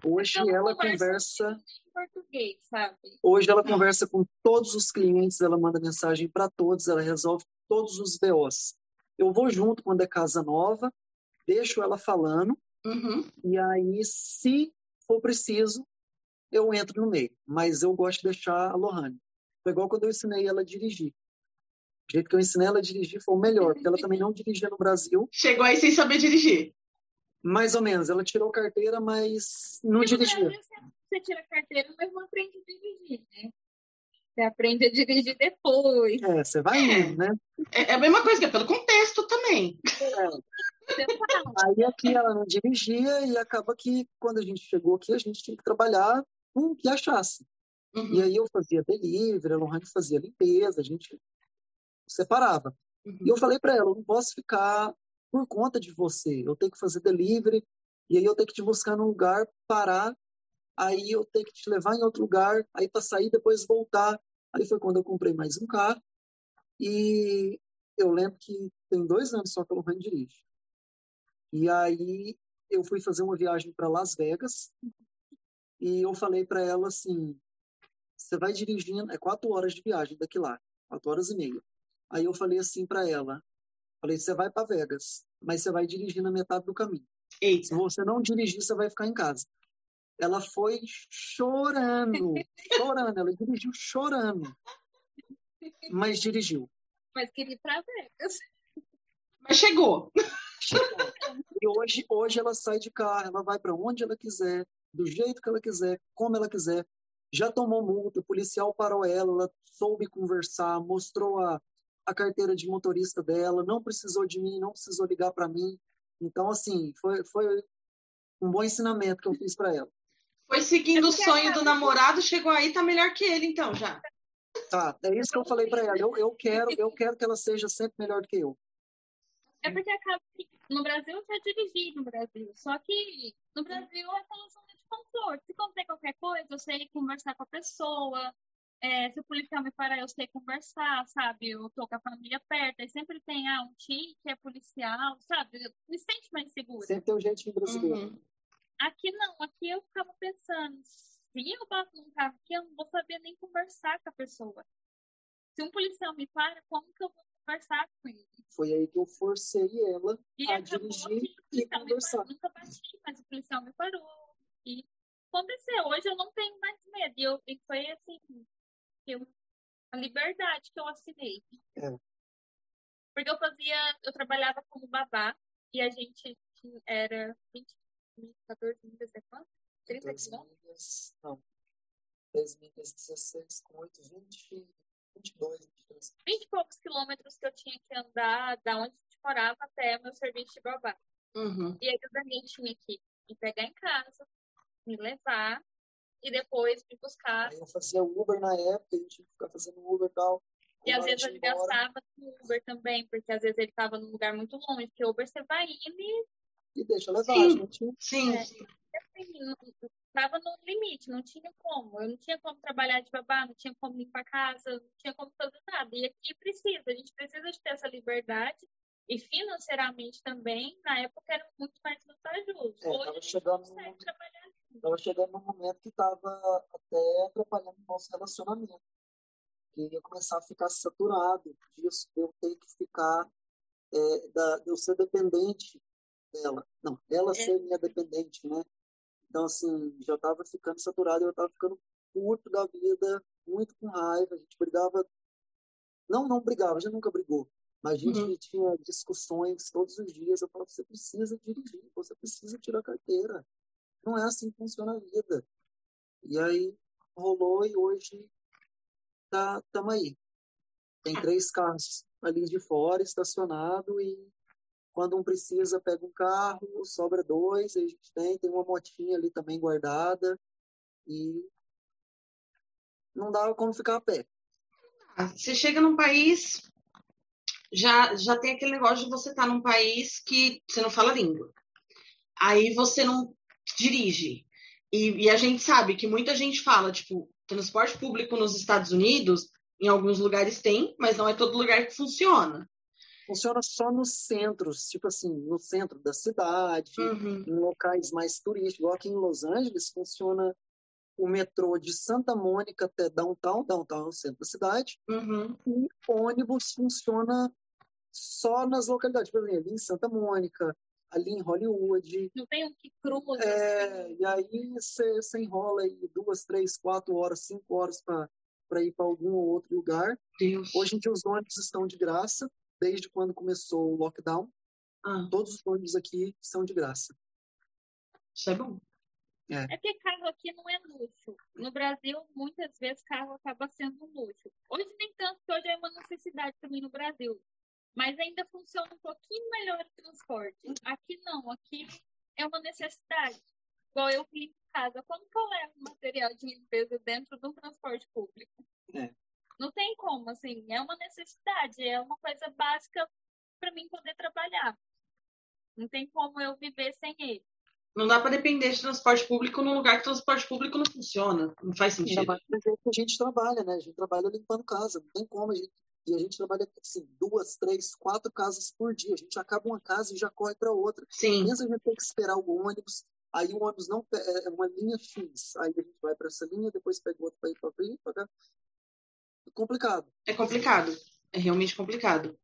Hoje então, ela conversa. Português, sabe? Hoje ela conversa com todos os clientes, ela manda mensagem para todos, ela resolve todos os BOs. Eu vou junto quando é casa nova, deixo ela falando, uhum. e aí, se for preciso, eu entro no meio. Mas eu gosto de deixar a Lohane. Foi igual quando eu ensinei ela a dirigir. O jeito que eu ensinei ela a dirigir foi o melhor, porque ela também não dirigia no Brasil. Chegou aí sem saber dirigir. Mais ou menos. Ela tirou carteira, mas não dirigia. Você- Você tira a carteira, mas não aprende a dirigir, né? Você aprende a dirigir depois. É, você vai indo, né? É, é a mesma coisa, que é pelo contexto também. Você fala. Aí aqui ela não dirigia e acaba que quando a gente chegou aqui, a gente tinha que trabalhar com o que achasse. Uhum, E aí eu fazia delivery, a Lohane fazia limpeza, a gente separava. uhum. E eu falei para ela, eu não posso ficar por conta de você. Eu tenho que fazer delivery e aí eu tenho que te buscar num lugar, parar, aí eu tenho que te levar em outro lugar, aí para sair depois voltar. Aí foi quando eu comprei mais um carro e eu lembro que tem dois anos só que a Lohane dirige. E aí eu fui fazer uma viagem para Las Vegas e eu falei para ela assim, você vai dirigindo, é quatro horas de viagem daqui lá, quatro horas e meia. Aí eu falei assim para ela, falei, você vai para Vegas, mas você vai dirigir na metade do caminho. Se Eita. você não dirigir, você vai ficar em casa. Ela foi chorando, chorando, ela dirigiu chorando, mas dirigiu. Mas queria ir pra Vegas. Mas chegou. E hoje, hoje ela sai de carro, ela vai para onde ela quiser, do jeito que ela quiser, como ela quiser. Já tomou multa, o policial parou ela, ela soube conversar, mostrou a, a carteira de motorista dela, não precisou de mim, não precisou ligar para mim. Então, assim, foi, foi um bom ensinamento que eu fiz para ela. Foi seguindo o sonho do namorado, chegou aí, tá melhor que ele, então, já. Tá, é isso que eu falei para ela. Eu, eu, quero, eu quero que ela seja sempre melhor do que eu. É porque acaba que no Brasil eu já dirigi no Brasil. Só que no Brasil é aquela zona de conforto. Se acontecer qualquer coisa, eu sei conversar com a pessoa. É, se o policial me parar, eu sei conversar, sabe? Eu tô com a família perto. Aí sempre tem ah, um tio que é policial, sabe? Eu me sente mais segura. Sempre tem um jeitinho brasileiro. Uhum. Aqui não, aqui eu ficava pensando, se eu bato num carro aqui, eu não vou saber nem conversar com a pessoa. Se um policial me para, como que eu vou conversar com ele? Foi aí que eu forcei ela E a dirigir e conversar. parou. Nunca bati, mas o policial me parou. E aconteceu. Hoje eu não tenho mais medo. E, eu, e foi assim, eu, a liberdade que eu assinei. É. Porque eu fazia, eu trabalhava como babá e a gente era 20, 14 milhas, é quanto? 30 10 quilômetros? milhas, não. 10 milhas, 16 com 8, 20, 22, 23. 20 e poucos quilômetros que eu tinha que andar da onde a gente morava até meu serviço de babá. Uhum. E aí o Daniel tinha que me pegar em casa, me levar e depois me buscar. Aí eu fazia Uber na época, a gente tinha que ficar fazendo Uber e tal. E às vezes eu gastava no Uber também, porque às vezes ele estava num lugar muito longe, porque Uber você vai indo e E deixa levar, Sim. gente. Sim, É. sim. assim, não- tava no limite, não tinha como. Eu não tinha como trabalhar de babá, não tinha como limpar a casa, não tinha como fazer nada. E aqui precisa, a gente precisa de ter essa liberdade. E financeiramente também, na época era muito mais vantajoso. É, Hoje a gente consegue no- trabalhar Tava chegando num momento que tava até atrapalhando o nosso relacionamento. Que ia começar a ficar saturado disso, eu ter que ficar, é, da, eu ser dependente dela. Não, ela É. ser minha dependente, né? Então, assim, já tava ficando saturado, eu tava ficando puto da vida, muito com raiva, a gente brigava. Não, não brigava, a gente nunca brigou. Mas a gente Uhum. tinha discussões todos os dias. Eu falava, você precisa dirigir, você precisa tirar carteira. Não é assim que funciona a vida. E aí rolou e hoje tá tamo aí. Tem três carros ali de fora estacionado e quando um precisa pega um carro, sobra dois, a gente tem, tem uma motinha ali também guardada e não dava como ficar a pé. Você chega num país, já, já tem aquele negócio de você estar num país que você não fala língua. Aí você não dirige. E, e a gente sabe que muita gente fala, tipo, transporte público nos Estados Unidos, em alguns lugares tem, mas não é todo lugar que funciona. Funciona só nos centros, tipo assim, no centro da cidade, Uhum. em locais mais turísticos. Aqui em Los Angeles, funciona o metrô de Santa Mônica até downtown, downtown é o centro da cidade, Uhum. e ônibus funciona só nas localidades, por exemplo, ali em Santa Mônica, ali em Hollywood. Não tem um que cruza. É, assim. e aí você enrola aí duas, três, quatro horas, cinco horas para para ir para algum outro lugar. Deus. Hoje em dia os ônibus estão de graça, desde quando começou o lockdown. Ah, Todos os ônibus aqui são de graça. isso é bom. É porque carro aqui não é luxo. No Brasil, muitas vezes carro acaba sendo um luxo. Hoje nem tanto, porque hoje é uma necessidade também no Brasil. Mas ainda funciona um pouquinho melhor o transporte. Aqui não, aqui é uma necessidade. Igual eu limpo casa. Como que eu levo material de limpeza dentro de um transporte público? É. Não tem como, assim, é uma necessidade, é uma coisa básica para mim poder trabalhar. Não tem como eu viver sem ele. Não dá para depender de transporte público num lugar que transporte público não funciona. Não faz Ainda sentido. mais do a gente trabalha, né? A gente trabalha limpando casa, não tem como. A gente, e a gente trabalha assim, duas, três, quatro casas por dia. A gente acaba uma casa e já corre para outra. Sim, Pensa a gente tem que esperar o ônibus, aí o ônibus não pe- é uma linha X, aí a gente vai para essa linha, depois pega outro para ir para frente, para. É complicado. é complicado. É realmente complicado.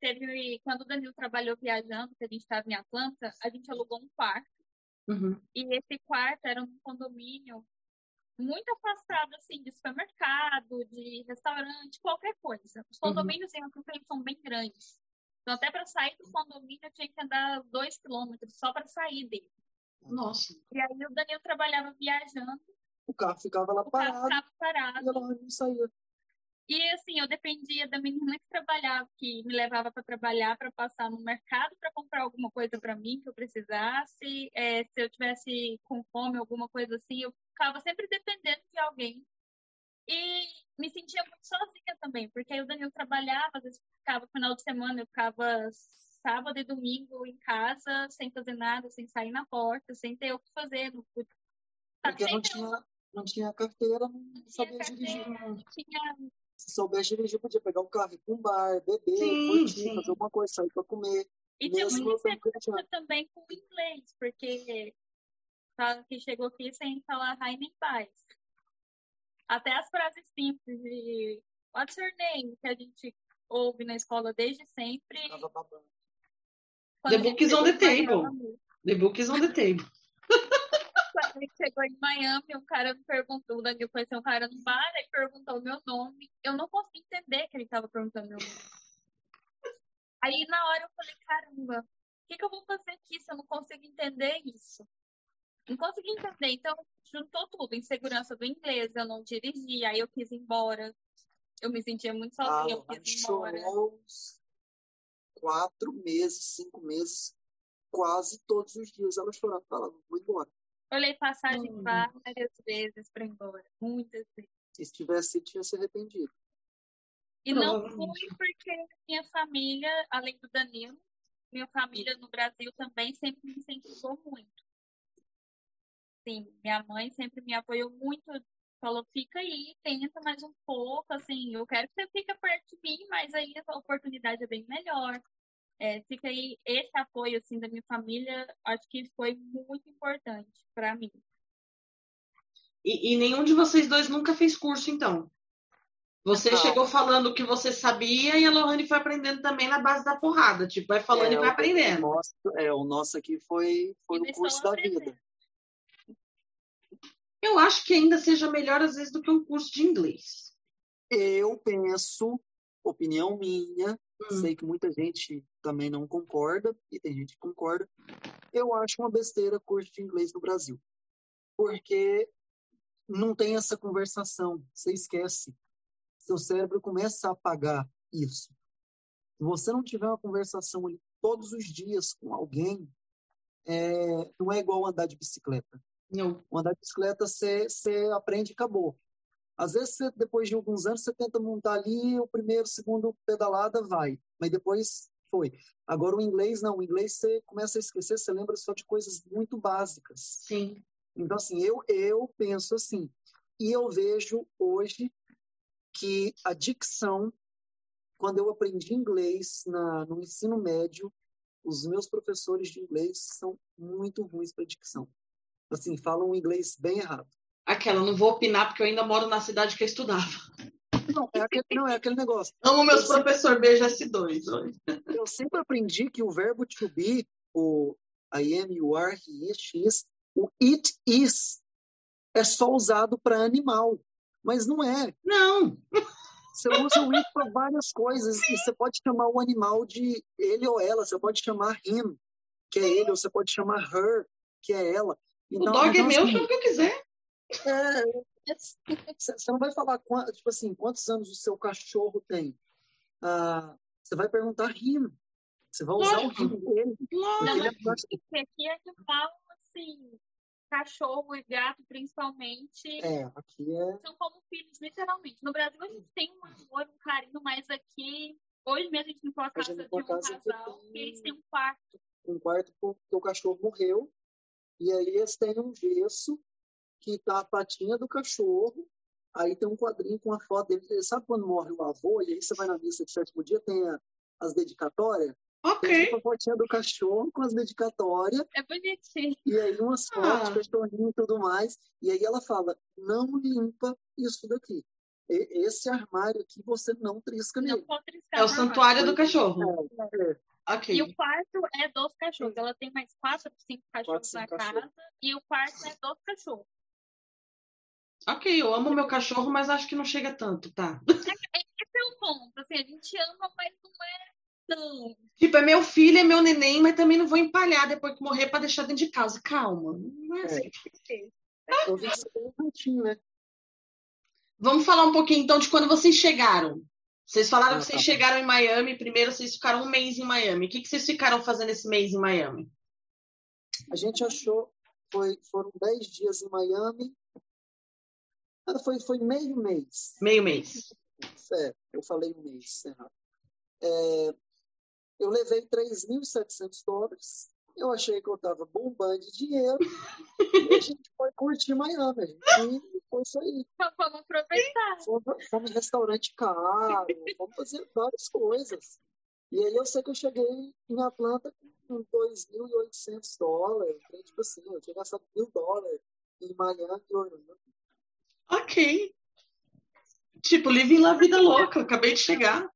Teve, quando o Danilo trabalhou viajando, que a gente estava em Atlanta, a gente alugou um quarto. Uhum. E esse quarto era um condomínio muito afastado, assim, de supermercado, de restaurante, qualquer coisa. Os Uhum. condomínios em Atlanta, eles são bem grandes. Então, até para sair do condomínio, eu tinha que andar dois quilômetros só para sair dele. Nossa. E aí o Danilo trabalhava viajando, O carro ficava lá o carro parado ficava parado. e ela não saía. E assim, eu dependia da menina que trabalhava, que me levava para trabalhar, para passar no mercado, para comprar alguma coisa para mim que eu precisasse. É, se eu tivesse com fome, alguma coisa assim, eu ficava sempre dependendo de alguém. E me sentia muito sozinha também, porque aí o Danilo trabalhava, às vezes ficava final de semana, eu ficava sábado e domingo em casa, sem fazer nada, sem sair na porta, sem ter o que fazer. Não pude- Porque não tinha, não tinha carteira, não tinha sabia dirigir. carteira, tinha Se soubesse dirigir, podia pegar o carro, ir para um bar, beber, Sim, curtir, sim. fazer alguma coisa, sair para comer. E tendo que insegurança também com o inglês, porque fala que chegou aqui sem falar hi nem paz. Até as frases simples de What's your name? que a gente ouve na escola desde sempre. The book is on the table. The book is on the table. Gente chegou em Miami, um cara me perguntou, o Daniel conheceu um cara no bar e perguntou o meu nome. Eu não consegui entender que ele estava perguntando meu nome. Aí na hora eu falei, caramba, o que, que eu vou fazer aqui se eu não consigo entender isso? Não consegui entender, então juntou tudo, insegurança do inglês, eu não dirigi, aí eu quis ir embora. Eu me sentia muito sozinha, eu Lohane quis ir embora. chorou uns quatro meses, cinco meses, quase todos os dias ela chorava, falava, vou embora. Olhei passagem Hum. várias vezes para ir embora, muitas vezes. E se tivesse tinha se arrependido. E não fui porque minha família, além do Danilo, minha família no Brasil também sempre me incentivou muito. Sim, minha mãe sempre me apoiou muito, falou, fica aí, tenta mais um pouco, assim, eu quero que você fique perto de mim, mas aí a oportunidade é bem melhor. É, fica aí, esse apoio, assim, da minha família, acho que foi muito importante para mim. E, e nenhum de vocês dois nunca fez curso, então. Você Não. chegou falando o que você sabia e a Lohane foi aprendendo também na base da porrada. Tipo, vai falando É, e vai aprendendo. O nosso, é, o nosso aqui foi, foi o curso da vida. Eu acho que ainda seja melhor, às vezes, do que um curso de inglês. Eu penso, opinião minha, Hum. sei que muita gente também não concorda, e tem gente que concorda. Eu acho uma besteira curso de inglês no Brasil. Porque não tem essa conversação, você esquece. Seu cérebro começa a apagar isso. Se você não tiver uma conversação ali todos os dias com alguém, é, não é igual andar de bicicleta. Não. Andar de bicicleta você, você aprende e acabou. Às vezes, você, depois de alguns anos, você tenta montar ali, o primeiro, segundo pedalada vai, mas depois foi. Agora, o inglês, não. O inglês você começa a esquecer, você lembra só de coisas muito básicas. Sim. Então, assim, eu, eu penso assim. E eu vejo hoje que a dicção, quando eu aprendi inglês na, no ensino médio, os meus professores de inglês são muito ruins para dicção. Assim, falam inglês bem errado. Aquela, não vou opinar porque eu ainda moro na cidade que eu estudava. Não, é aquele, não, é aquele negócio. Amo meus Eu sempre- professor BGS2. Oi. Eu sempre aprendi que o verbo to be, o I am, you are, he is, she is, o it is, é só usado para animal. Mas não é. Não. Você usa o it para várias coisas. E você pode chamar o animal de ele ou ela. Você pode chamar him, que é ele, ou você pode chamar her, que é ela. Então, o dog então, é meu, assim, chama o que eu quiser. É, você não vai falar, tipo assim, quantos anos o seu cachorro tem. Ah, você vai perguntar him. Você vai usar Lógico. o him dele. Lógico. É aqui é que falam assim, cachorro e gato, principalmente. É, aqui é. São como filhos, literalmente. No Brasil a gente tem um amor, um carinho, mas aqui. Hoje mesmo a gente não pode casa de um casa casal tem... eles têm um quarto. Um quarto porque o cachorro morreu. E aí eles têm um gesso que tá a patinha do cachorro. Aí tem um quadrinho com a foto dele. Sabe quando morre o avô? E aí você vai na missa de sétimo dia, tem a, as dedicatórias. Ok. Tem a fotinha do cachorro com as dedicatórias. É bonitinho. E aí umas fotos, ah. cachorrinho e tudo mais. E aí ela fala, não limpa isso daqui. Esse armário aqui você não trisca nele. Não é o santuário do cachorro. É, é. Okay. E o quarto é dos cachorros. Ela tem mais quatro, cinco cachorros quatro, na casa. E o quarto é dos cachorros. Ok, eu amo meu cachorro, mas acho que não chega tanto, tá? É, esse é o ponto. Assim, a gente ama, mas não é não. Tipo, é meu filho, é meu neném, mas também não vou empalhar depois que morrer para deixar dentro de casa. Calma. Não é assim. É. né? Vamos falar um pouquinho então de quando vocês chegaram. Vocês falaram ah, que vocês tá chegaram em Miami, primeiro vocês ficaram um mês em Miami. O que, que vocês ficaram fazendo esse mês em Miami? A gente achou, foi, foram dez dias em Miami. Foi, foi meio mês. Meio mês. É, eu falei um mês errado. É, eu levei 3.700 dólares. Eu achei que eu estava bombando de dinheiro. e a gente foi curtir Miami. E foi isso aí. Vamos aproveitar. Fomos, fomos em restaurante caro, vamos fazer várias coisas. E aí eu sei que eu cheguei em Atlanta com 2.800 dólares. Tipo assim, eu tinha gastado mil dólares em Miami e Orlando. Ok. Tipo, living la vida louca. Acabei de chegar.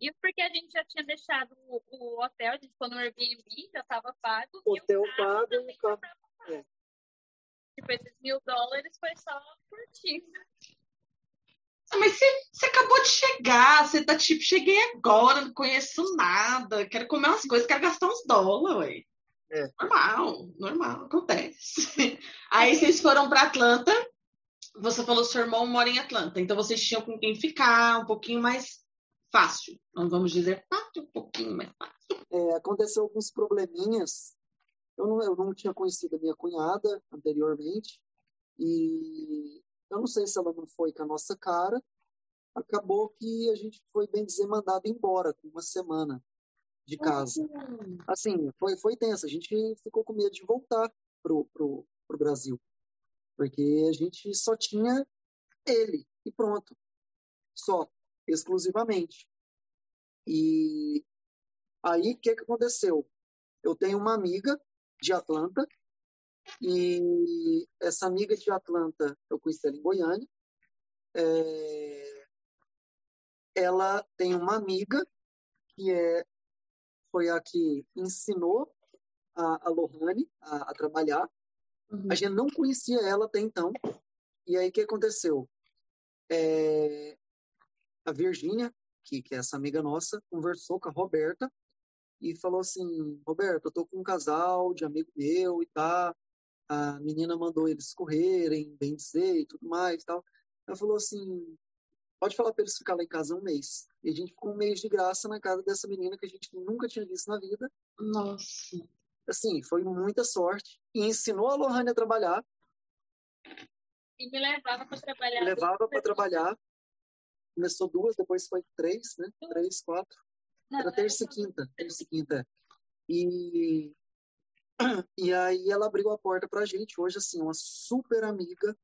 Isso porque a gente já tinha deixado o, o hotel, a gente ficou no Airbnb, já estava pago. Hotel pago e o carro. É. Tipo, esses mil dólares foi só curtindo. Ah, mas você, você acabou de chegar, você tá tipo, cheguei agora, não conheço nada, quero comer umas coisas, quero gastar uns dólares, ué. É. Normal, normal, acontece. Aí vocês foram para Atlanta, você falou que seu irmão mora em Atlanta, então vocês tinham com quem ficar, um pouquinho mais fácil. Não vamos dizer fácil, um pouquinho mais fácil. É, aconteceu alguns probleminhas. Eu não, eu não tinha conhecido a minha cunhada anteriormente. E eu não sei se ela não foi com a nossa cara. Acabou que a gente foi, bem dizer, mandado embora com uma semana de casa. Assim, foi, foi tenso. A gente ficou com medo de voltar pro, pro, pro Brasil. Porque a gente só tinha ele e pronto. Só exclusivamente. E aí, o que, que aconteceu? Eu tenho uma amiga de Atlanta, e essa amiga de Atlanta, eu conheci ela em Goiânia, é... ela tem uma amiga que é, foi a que ensinou a, a Lohane a, a trabalhar. Uhum. A gente não conhecia ela até então. E aí, o que aconteceu? É, a Virgínia, que, que é essa amiga nossa, conversou com a Roberta e falou assim: Roberta, eu tô com um casal de amigo meu e tá. A menina mandou eles correrem, bem dizer e tudo mais e tal. Ela falou assim: pode falar para eles ficar lá em casa um mês. E a gente ficou um mês de graça na casa dessa menina que a gente nunca tinha visto na vida. Nossa. Assim, foi muita sorte. E ensinou a Lohane a trabalhar. E me levava para trabalhar. Me levava para trabalhar começou duas, depois foi três, né? Três, quatro. Era terça e quinta, terça e quinta. E, e aí ela abriu a porta pra gente, hoje, assim, uma super amiga.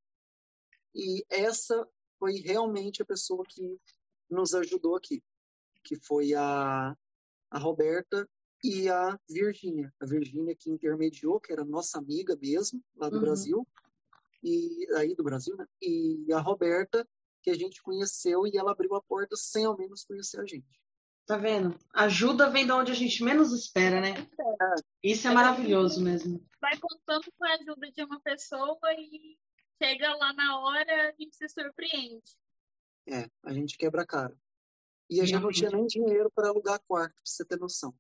E essa foi realmente a pessoa que nos ajudou aqui, que foi a, a Roberta e a Virgínia. A Virgínia que intermediou, que era nossa amiga mesmo, lá do uhum. Brasil, e aí do Brasil, né? E a Roberta que a gente conheceu e ela abriu a porta sem ao menos conhecer a gente. Tá vendo? Ajuda vem de onde a gente menos espera, né? É. Isso é maravilhoso mesmo. Vai contando com a ajuda de uma pessoa e chega lá na hora, a gente se surpreende. É, a gente quebra a cara. E a gente não tinha nem dinheiro para alugar quarto, pra você ter noção.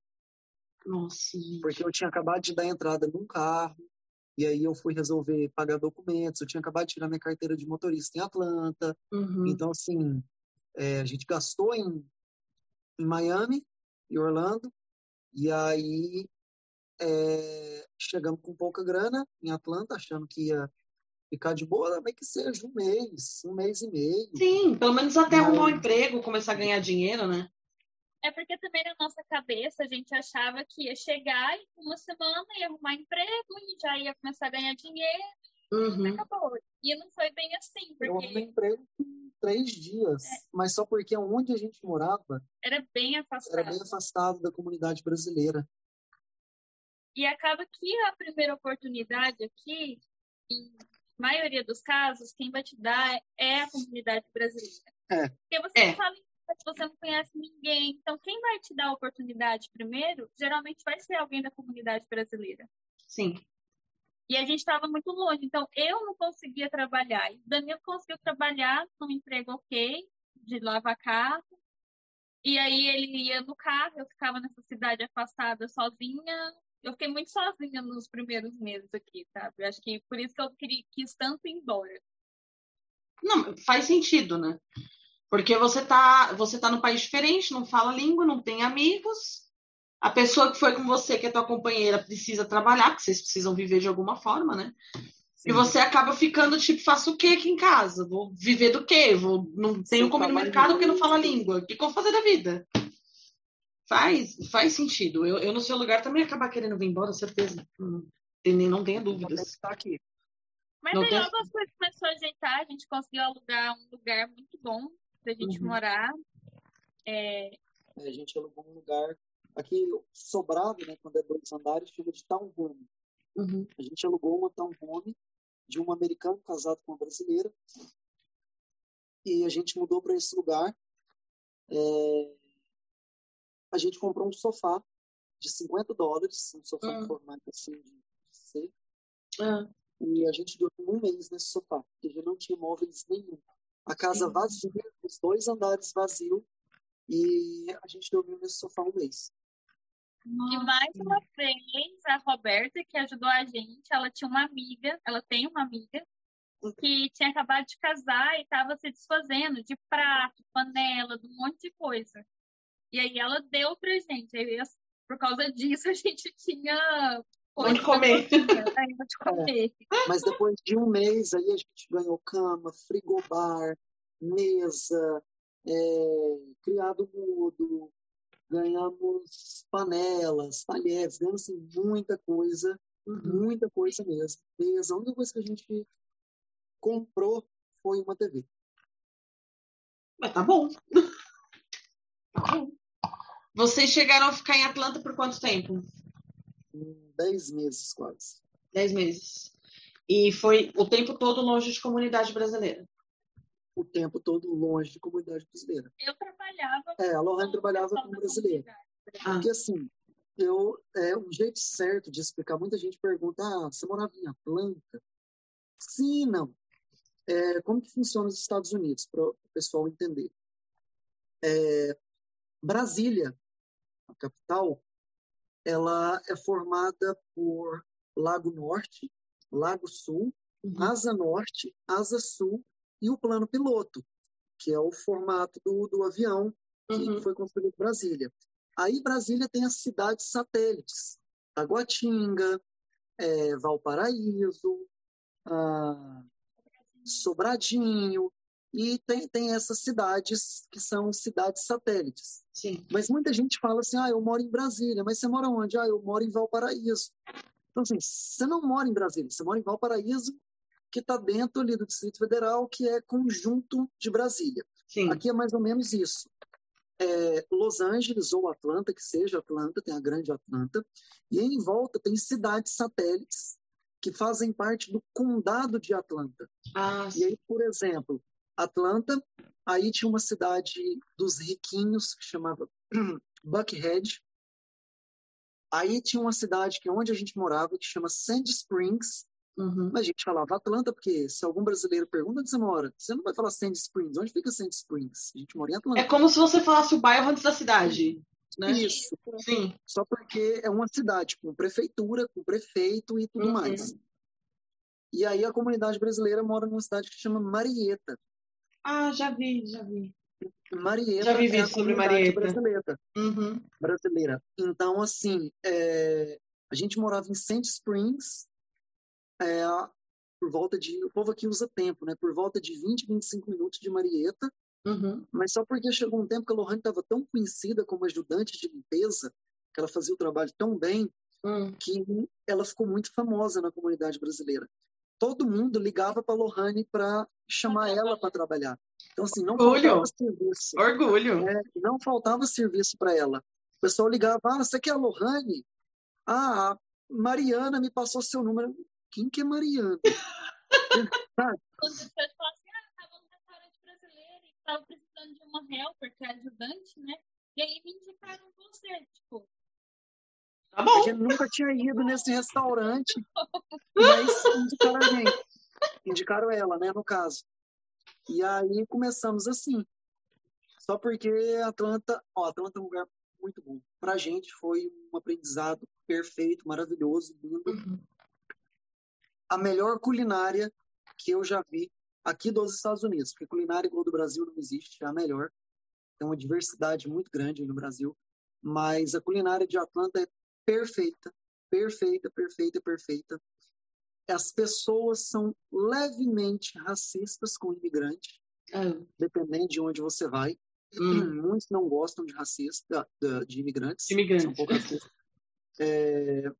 Nossa. Porque eu tinha acabado de dar entrada num carro, e aí eu fui resolver pagar documentos, eu tinha acabado de tirar minha carteira de motorista em Atlanta. Uhum. Então, assim, é, a gente gastou em, em Miami e Orlando, e aí é, chegamos com pouca grana em Atlanta, achando que ia ficar de boa, mas que seja um mês, um mês e meio. Sim, pelo menos até arrumar um emprego, começar a ganhar dinheiro, né? É porque também na nossa cabeça a gente achava que ia chegar em uma semana, ia arrumar emprego e já ia começar a ganhar dinheiro. Uhum. E acabou. E não foi bem assim, porque... Eu arrumei emprego em três dias, é. mas só porque onde a gente morava era bem afastado. Era bem afastado da comunidade brasileira. E acaba que a primeira oportunidade aqui, em maioria dos casos, quem vai te dar é a comunidade brasileira. É. Porque você é. não fala você não conhece ninguém. Então, quem vai te dar a oportunidade primeiro, geralmente vai ser alguém da comunidade brasileira. Sim. E a gente estava muito longe. Então, eu não conseguia trabalhar. E o Danilo conseguiu trabalhar num emprego ok, de lavar carro. E aí ele ia no carro, eu ficava nessa cidade afastada sozinha. Eu fiquei muito sozinha nos primeiros meses aqui, sabe? Eu acho que por isso que eu queria, quis tanto ir embora. Não, faz sentido, né? Porque você tá, você tá num país diferente, não fala língua, não tem amigos. A pessoa que foi com você, que é tua companheira, precisa trabalhar, porque vocês precisam viver de alguma forma, né? Sim. E você acaba ficando tipo, faço o quê aqui em casa? Vou viver do quê? Vou, não tenho como ir no mercado porque não fala língua. O que, que eu vou fazer da vida? Faz, faz sentido. Eu, eu, no seu lugar, também acaba querendo vir embora, certeza. Não, não tenha dúvidas. Tá aqui. Mas não aí tem... algumas coisas começou a ajeitar, a gente conseguiu alugar um lugar muito bom pra gente uhum. morar. É... A gente alugou um lugar aqui sobrado, né, quando é dois andares, chama de townhome. Uhum. A gente alugou uma townhome de um americano casado com uma brasileira e a gente mudou para esse lugar. É... A gente comprou um sofá de 50 dólares, um sofá uhum. formato assim de C. Uhum. E a gente dormiu um mês nesse sofá, porque já não tinha móveis nenhum. A casa vazia, os dois andares vazios, e a gente dormiu nesse sofá um mês. E mais uma vez, a Roberta, que ajudou a gente, ela tinha uma amiga, ela tem uma amiga, que tinha acabado de casar e estava se desfazendo de prato, panela, de um monte de coisa. E aí ela deu pra gente. Aí, por causa disso, a gente tinha Onde comer. Onde comer. É. Mas depois de um mês aí a gente ganhou cama, frigobar, mesa, é, criado mudo, ganhamos panelas, talheres, ganhamos assim, muita coisa, uhum. muita coisa mesmo. Mesa, a única coisa que a gente comprou foi uma TV. Mas tá bom. Tá bom. Vocês chegaram a ficar em Atlanta por quanto tempo? Dez meses quase. Dez meses. E foi o tempo todo longe de comunidade brasileira? O tempo todo longe de comunidade brasileira. Eu trabalhava. É, a Lorraine trabalhava com brasileira. Ah. Porque assim, eu, é um jeito certo de explicar. Muita gente pergunta: ah, você morava em Atlanta? Sim, não. É, como que funciona os Estados Unidos, para o pessoal entender? É, Brasília, a capital, ela é formada por Lago Norte, Lago Sul, uhum. Asa Norte, Asa Sul e o plano piloto, que é o formato do, do avião que uhum. foi construído em Brasília. Aí Brasília tem as cidades satélites, Taguatinga, é, Valparaíso, ah, Sobradinho, e tem, tem essas cidades que são cidades satélites. Sim. Mas muita gente fala assim, ah, eu moro em Brasília, mas você mora onde? Ah, eu moro em Valparaíso. Então, assim, você não mora em Brasília, você mora em Valparaíso, que está dentro ali do Distrito Federal, que é conjunto de Brasília. Sim. Aqui é mais ou menos isso. É, Los Angeles ou Atlanta, que seja Atlanta, tem a grande Atlanta, e em volta tem cidades satélites que fazem parte do condado de Atlanta. Ah, e aí, por exemplo, Atlanta, aí tinha uma cidade dos riquinhos que chamava Buckhead. Aí tinha uma cidade que é onde a gente morava que chama Sand Springs, Uhum. Mas a gente falava Atlanta, porque se algum brasileiro pergunta onde você mora, você não vai falar Sandy Springs. Onde fica Sandy Springs? A gente mora em Atlanta. É como se você falasse o bairro antes da cidade. Né? Isso. Sim. Só porque é uma cidade com prefeitura, com prefeito e tudo Uhum. mais. E aí a comunidade brasileira mora numa cidade que chama Marieta. Ah, já vi, já vi. Marieta Já vi é sobre Marieta. brasileira. Uhum. brasileira. Então, assim, é, a gente morava em Sandy Springs, é, por volta de. O povo aqui usa tempo, né? Por volta de 20, 25 minutos de Marieta, Uhum. mas só porque chegou um tempo que a Lohane estava tão conhecida como ajudante de limpeza, que ela fazia o trabalho tão bem, Hum. que ela ficou muito famosa na comunidade brasileira. Todo mundo ligava para a Lohane para chamar ela para trabalhar. Então, assim, não Orgulho. faltava serviço. Orgulho. É, não faltava serviço para ela. O pessoal ligava, ah, você quer a Lohane? Ah, a Mariana me passou seu número. Quem que é Mariana? Sabe? Quando as pessoas falam assim, ah, tava num restaurante brasileiro e tava precisando de uma helper, que é ajudante, né? E aí me indicaram você, tipo, Tá bom. gente nunca tinha ido nesse restaurante, mas indicaram a gente. Indicaram ela, né, no caso. E aí começamos assim. Só porque Atlanta, ó, Atlanta é um lugar muito bom. Pra gente foi um aprendizado perfeito, maravilhoso, lindo. Uhum. a melhor culinária que eu já vi aqui dos Estados Unidos, porque culinária igual do Brasil não existe, é a melhor. Tem uma diversidade muito grande no Brasil, mas a culinária de Atlanta é perfeita, perfeita, perfeita, perfeita. As pessoas são levemente racistas com imigrante, Ah, dependendo de onde você vai. hum. Muitos não gostam de racista, de, imigrantes. Imigrantes. São um pouco racistas. É,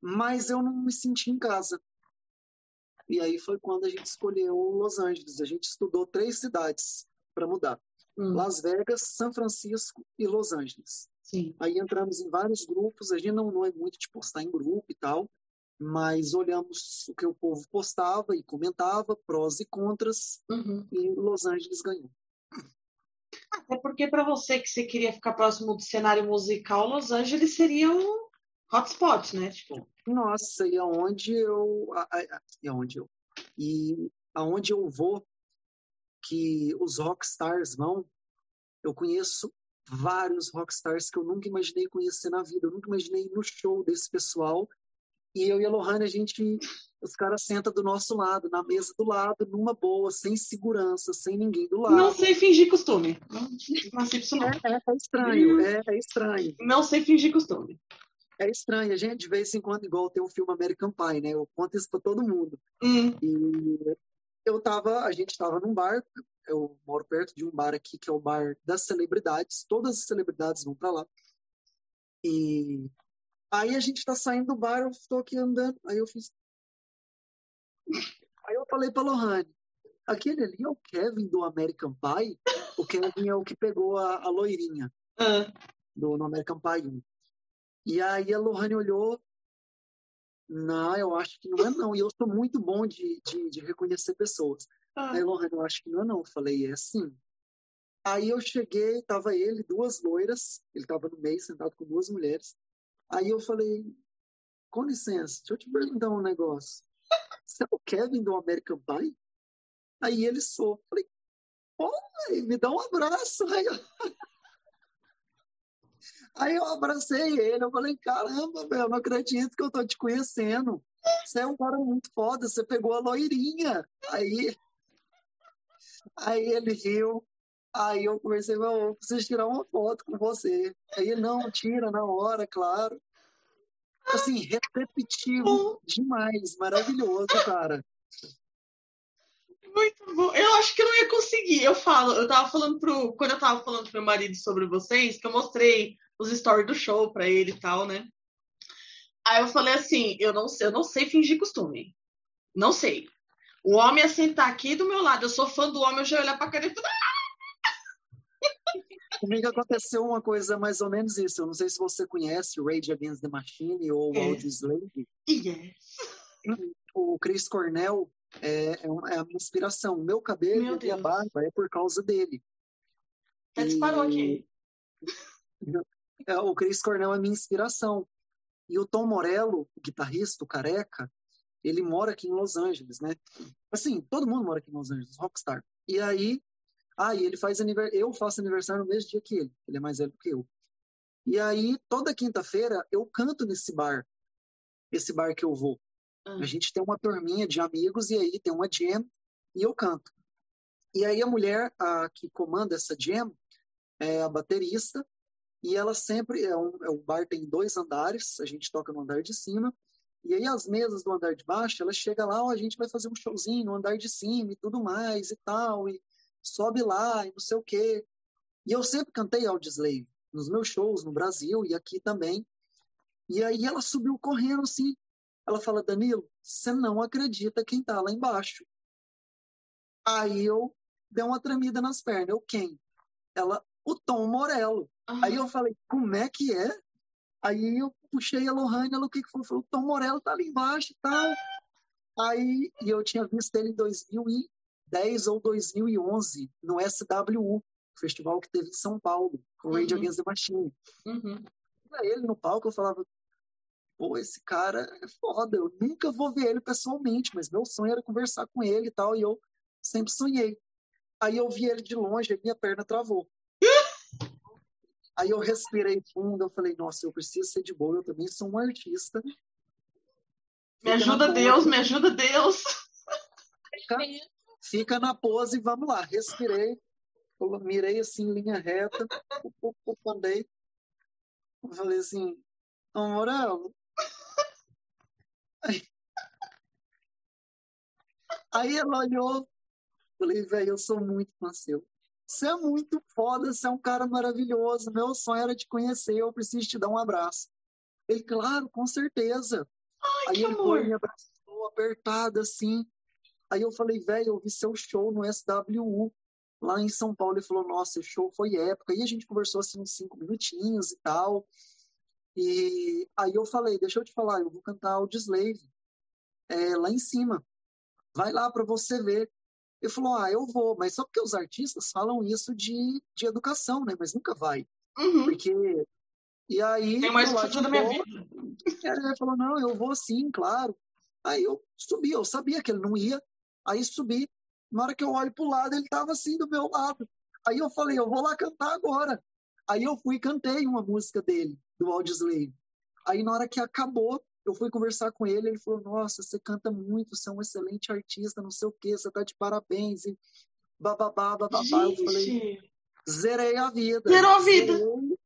Mas eu não me senti em casa. E aí foi quando a gente escolheu Los Angeles. A gente estudou três cidades para mudar: Hum. Las Vegas, São Francisco e Los Angeles. Sim. Aí entramos em vários grupos. A gente não, não é muito de postar em grupo e tal, mas olhamos o que o povo postava e comentava, prós e contras, Uhum. e Los Angeles ganhou. Até porque para você que você queria ficar próximo do cenário musical, Los Angeles seria um hotspot, né? Tipo, Nossa, e aonde eu. a- a- E aonde eu. E aonde eu vou, que os rockstars vão, eu conheço vários rockstars que eu nunca imaginei conhecer na vida. Eu nunca imaginei ir no show desse pessoal. E eu e a Lohane, a gente. Os caras sentam do nosso lado, na mesa do lado, numa boa, sem segurança, sem ninguém do lado. não sei fingir costume. Não pra isso, não. É, é, é estranho, é, é estranho. Não sei fingir costume. É estranho. A gente, de vez em quando, igual tem o filme American Pie, né? Eu conto isso pra todo mundo. Hum. E eu tava, a gente tava num bar, eu moro perto de um bar aqui que é o bar das celebridades, todas as celebridades vão pra lá. E aí a gente tá saindo do bar, eu tô aqui andando, aí eu fiz Aí eu falei pra Lohane, aquele ali é o Kevin do American Pie? O Kevin é o que pegou a, a loirinha Ah, do no American Pie 1. E aí a Lohane olhou, não, eu acho que não é não. E eu sou muito bom de, de, de reconhecer pessoas. Ah. Aí, Lohane, eu acho que não é não. Eu falei, é sim. Aí eu cheguei, tava ele, duas loiras, ele tava no meio, sentado com duas mulheres. Aí eu falei, com licença, deixa eu te perguntar um negócio. Você é o Kevin do American Pie? Aí ele sou. Falei, pô, me dá um abraço. Aí eu... Aí eu abracei ele, eu falei, caramba, velho, eu não acredito que eu tô te conhecendo. Você é um cara muito foda, você pegou a loirinha. Aí, aí ele riu, aí eu comecei, eu preciso tirar uma foto com você. Aí ele, não, tira na hora, claro. Assim, receptivo demais, maravilhoso, cara. Muito bom. Eu acho que eu não ia conseguir. Eu falo, eu tava falando pro. Quando eu tava falando pro meu marido sobre vocês, que eu mostrei os stories do show pra ele e tal, né? Aí eu falei assim, eu não sei, eu não sei fingir costume. Não sei. O homem ia sentar aqui do meu lado, eu sou fã do homem, eu já ia olhar pra cara e falar, Comigo aconteceu uma coisa mais ou menos isso. Eu não sei se você conhece o Rage Against the Machine ou o É. Audioslave. yes. O Chris Cornell é, é, uma- é a minha inspiração. O meu cabelo Meu e a minha barba é por causa dele. Até disparou aqui. É, o Chris Cornell é minha inspiração. E o Tom Morello, o guitarrista, o careca, ele mora aqui em Los Angeles, né? Assim, todo mundo mora aqui em Los Angeles, rockstar. E aí, aí ele faz aniversário, eu faço aniversário no mesmo dia que ele, ele é mais velho que eu. E aí, toda quinta-feira, eu canto nesse bar, esse bar que eu vou. A gente tem uma turminha de amigos e aí tem uma jam e eu canto. E aí a mulher a, que comanda essa jam é a baterista e ela sempre é um, é, o bar tem dois andares, a gente toca no andar de cima e aí as mesas do andar de baixo, ela chega lá, oh, a gente vai fazer um showzinho no andar de cima e tudo mais e tal e sobe lá e não sei o quê. E eu sempre cantei Audioslave nos meus shows no Brasil e aqui também. E aí ela subiu correndo assim, ela fala, Danilo, você não acredita quem tá lá embaixo. Aí eu dei uma tremida nas pernas. Eu, quem? Ela, o Tom Morello. Uhum. Aí eu falei, como é que é? Aí eu puxei a Lohane, ela, o que que foi? Falou, Tom Morello tá ali embaixo e tal. Aí, e eu tinha visto ele em 2010 ou 2011, no SWU, festival que teve em São Paulo, com o Rage uhum. Against the Machine. Uhum. Ele no palco, eu falava, pô, esse cara é foda, eu nunca vou ver ele pessoalmente, mas meu sonho era conversar com ele e tal, e eu sempre sonhei. Aí eu vi ele de longe, minha perna travou. Aí eu respirei fundo, eu falei, nossa, eu preciso ser de boa, eu também sou um artista. Me ajuda Deus, me ajuda Deus. Fica, fica na pose, vamos lá. Respirei, mirei assim, linha reta, andei. Eu falei assim, Tom Morel, Aí, aí ela olhou, falei, velho, eu sou muito seu. Você é muito foda, você é um cara maravilhoso. Meu sonho era te conhecer, eu preciso te dar um abraço. Ele, claro, com certeza. Ai, aí que ele amor. me abraçou, apertado assim. Aí eu falei, velho, eu vi seu show no SWU lá em São Paulo. Ele falou, nossa, o show foi época. E a gente conversou assim uns cinco minutinhos e tal. E aí eu falei, deixa eu te falar, eu vou cantar Audioslave é, lá em cima. Vai lá para você ver. Ele falou, ah, eu vou, mas só porque os artistas falam isso de, de educação, né? Mas nunca vai. Uhum. Porque... E aí... Tem mais futuro da minha vida. Ele falou, não, eu vou sim, claro. Aí eu subi, eu sabia que ele não ia. Aí subi. Na hora que eu olho pro lado, ele tava assim do meu lado. Aí eu falei, eu vou lá cantar agora. Aí eu fui e cantei uma música dele do Audioslave. Aí na hora que acabou, eu fui conversar com ele, ele falou, nossa, você canta muito, você é um excelente artista, não sei o quê, você tá de parabéns, e bababá, bababá. Gente. Eu falei, zerei a vida. Zerou a vida. Zerei.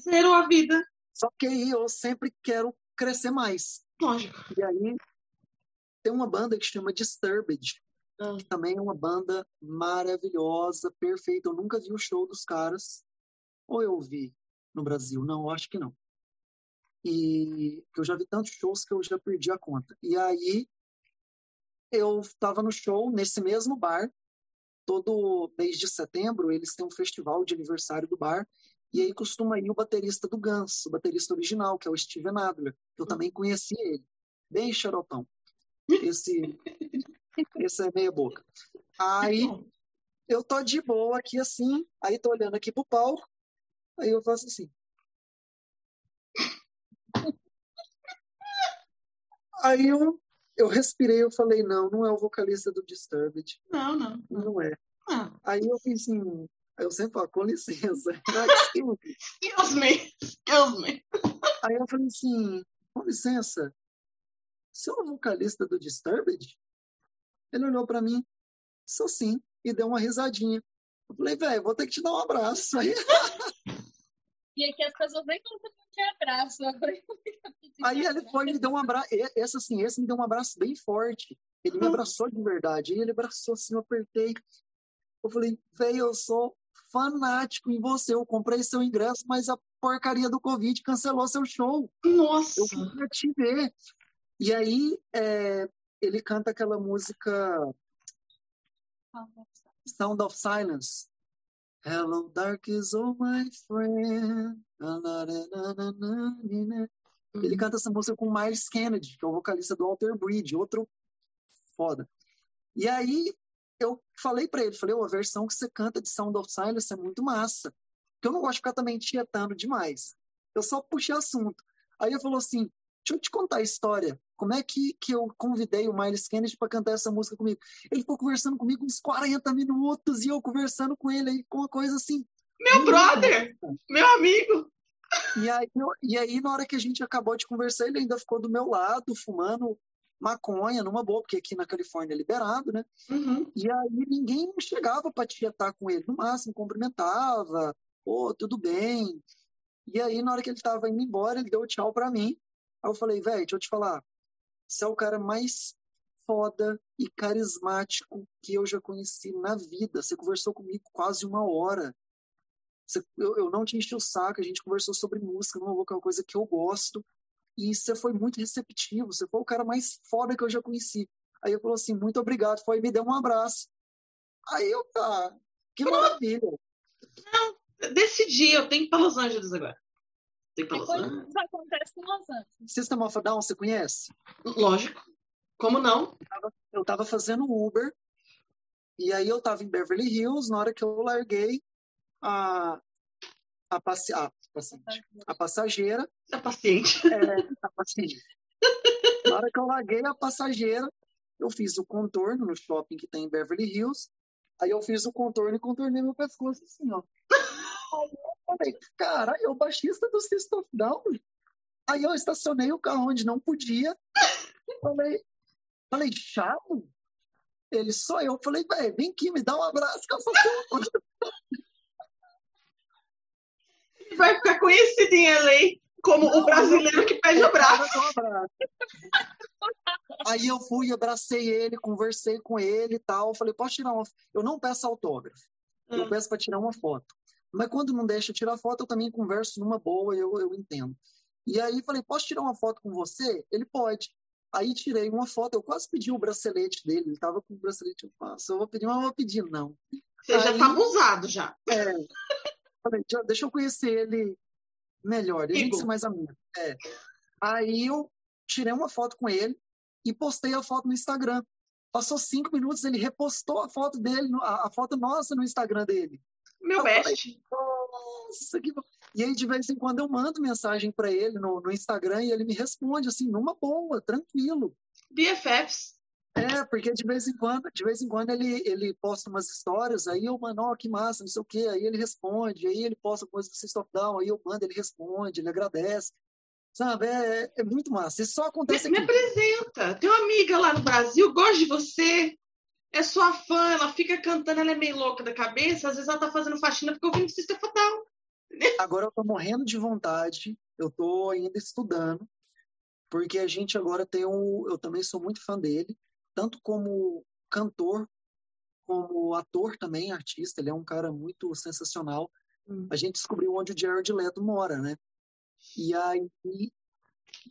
Zerou a vida. Só que aí eu sempre quero crescer mais. Lógico. E aí tem uma banda que chama Disturbed, Ah. que também é uma banda maravilhosa, perfeita. Eu nunca vi o show dos caras. Ou eu vi no Brasil? Não, acho que não. E eu já vi tantos shows que eu já perdi a conta. E aí eu estava no show nesse mesmo bar. Todo mês de setembro eles têm um festival de aniversário do bar. E aí costuma ir o baterista do Guns, o baterista original, que é o Steven Adler. Eu também conheci ele. Bem xarotão. Esse, esse é meia boca. Aí eu tô de boa aqui assim, aí tô olhando aqui pro palco, aí eu faço assim. Aí eu, eu respirei, eu falei, não, não é o vocalista do Disturbed, Não, não. não é. Ah, Aí eu fiz assim, eu sempre falo, com licença. Excuse me. Excuse me. Aí eu falei assim, com licença, você é o vocalista do Disturbed? Ele olhou pra mim, sou sim, e deu uma risadinha. Eu falei, velho, vou ter que te dar um abraço. Aí, E aqui as pessoas nem gostam de abraço. Aí ele foi e me deu um abraço. Esse, assim, esse me deu um abraço bem forte. Ele me abraçou de verdade. Aí ele abraçou assim, eu apertei. Eu falei, velho, eu sou fanático em você. Eu comprei seu ingresso, mas a porcaria do Covid cancelou seu show. Nossa. Eu queria te ver. E aí é, ele canta aquela música Sound of Silence. Hello, darkness, oh my friend. Ele canta essa música com Miles Kennedy, que é o vocalista do Alter Bridge, outro foda. E aí eu falei pra ele, falei, "Ô, a versão que você canta de Sound of Silence é muito massa. Porque eu não gosto de ficar também tietando demais. Eu só puxei assunto. Aí ele falou assim, deixa eu te contar a história como é que, que eu convidei o Miles Kennedy para cantar essa música comigo? Ele ficou conversando comigo uns 40 minutos e eu conversando com ele aí com uma coisa assim. Meu brother! Meu amigo! E aí, e aí, na hora que a gente acabou de conversar, ele ainda ficou do meu lado, fumando maconha numa boa, porque aqui na Califórnia é liberado, né? Uhum. E aí ninguém chegava para tietar com ele, no máximo cumprimentava, pô, tudo bem. E aí, na hora que ele estava indo embora, ele deu tchau para mim. Aí eu falei, velho, deixa eu te falar, você é o cara mais foda e carismático que eu já conheci na vida. Você conversou comigo quase uma hora. Você, eu, eu, não te enchi o saco, a gente conversou sobre música, não é uma coisa que eu gosto. E você foi muito receptivo, você foi o cara mais foda que eu já conheci. Aí eu falou assim, muito obrigado, foi e me deu um abraço. Aí eu, tá, que maravilha. Não, decidi, eu tenho que ir para Los Angeles agora. Tem para Los Angeles. Isso acontece em Los Angeles. System of a Down, você conhece? Lógico. Como não? Eu estava fazendo Uber e aí eu estava em Beverly Hills na hora que eu larguei a, a, paci a, paciente, a passageira. A paciente. É, a paciente. na hora que eu larguei a passageira, eu fiz o contorno no shopping que tem em Beverly Hills. Aí eu fiz o contorno e contornei meu pescoço assim, ó. Eu falei, cara, eu baixista do System of Down. Aí eu estacionei o carro onde não podia. Falei, falei, Chavo? Ele, só eu. Falei, velho, vem aqui, me dá um abraço que eu sou seu. Vai ficar conhecido em LA como não, o brasileiro que pede abraço. Aí eu fui, abracei ele, conversei com ele e tal. Falei, posso tirar uma Eu não peço autógrafo. Hum. Eu peço para tirar uma foto. Mas quando não deixa tirar foto, eu também converso numa boa, eu, eu entendo. E aí falei, posso tirar uma foto com você? Ele pode. Aí tirei uma foto, eu quase pedi o bracelete dele, ele tava com o bracelete, eu faço, eu vou pedir, mas não vou pedir, não. Você aí, já tá abusado, já. É. Falei, deixa eu conhecer ele melhor, a gente ser mais amigo. É. Aí eu tirei uma foto com ele e postei a foto no Instagram. Passou cinco minutos, ele repostou a foto dele, a, a foto nossa no Instagram dele. Meu best. Nossa, que E aí, de vez em quando, eu mando mensagem para ele no, no Instagram e ele me responde, assim, numa boa, tranquilo. BFFs. É, porque de vez em quando, de vez em quando ele, ele posta umas histórias, aí eu mando, oh, que massa, não sei o quê, aí ele responde, aí ele posta coisa do System of Down, aí eu mando, ele responde, ele agradece. Sabe, é, é muito massa. Isso só acontece me, aqui. Me apresenta. Tem uma amiga lá no Brasil, gosta de você é sua fã, ela fica cantando, ela é meio louca da cabeça, às vezes ela tá fazendo faxina porque ouvindo Sister Fatal. Agora eu tô morrendo de vontade, eu tô ainda estudando, porque a gente agora tem um. Eu também sou muito fã dele, tanto como cantor, como ator também, artista, ele é um cara muito sensacional. Hum. A gente descobriu onde o Jared Leto mora, né? E aí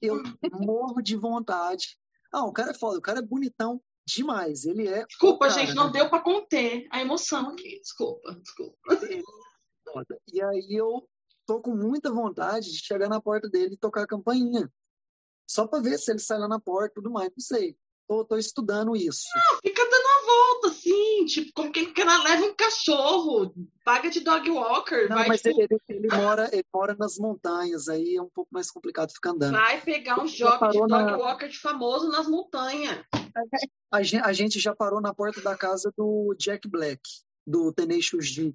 eu morro de vontade. Ah, o cara é foda, o cara é bonitão, demais. Ele é. Desculpa, cara, gente, não deu para conter a emoção aqui. Desculpa, desculpa. E aí eu tô com muita vontade de chegar na porta dele e tocar a campainha. Só para ver se ele sai lá na porta e tudo mais. Não sei. Tô, tô estudando isso. Não, fica volta, assim, tipo, como quem leva um cachorro, paga de dog walker. Não, vai, mas tipo... ele, ele, mora, ele mora nas montanhas, aí é um pouco mais complicado ficar andando. Vai pegar um jogo de dog na... walker de famoso nas montanhas. A gente, a gente já parou na porta da casa do Jack Black, do Tenacious D.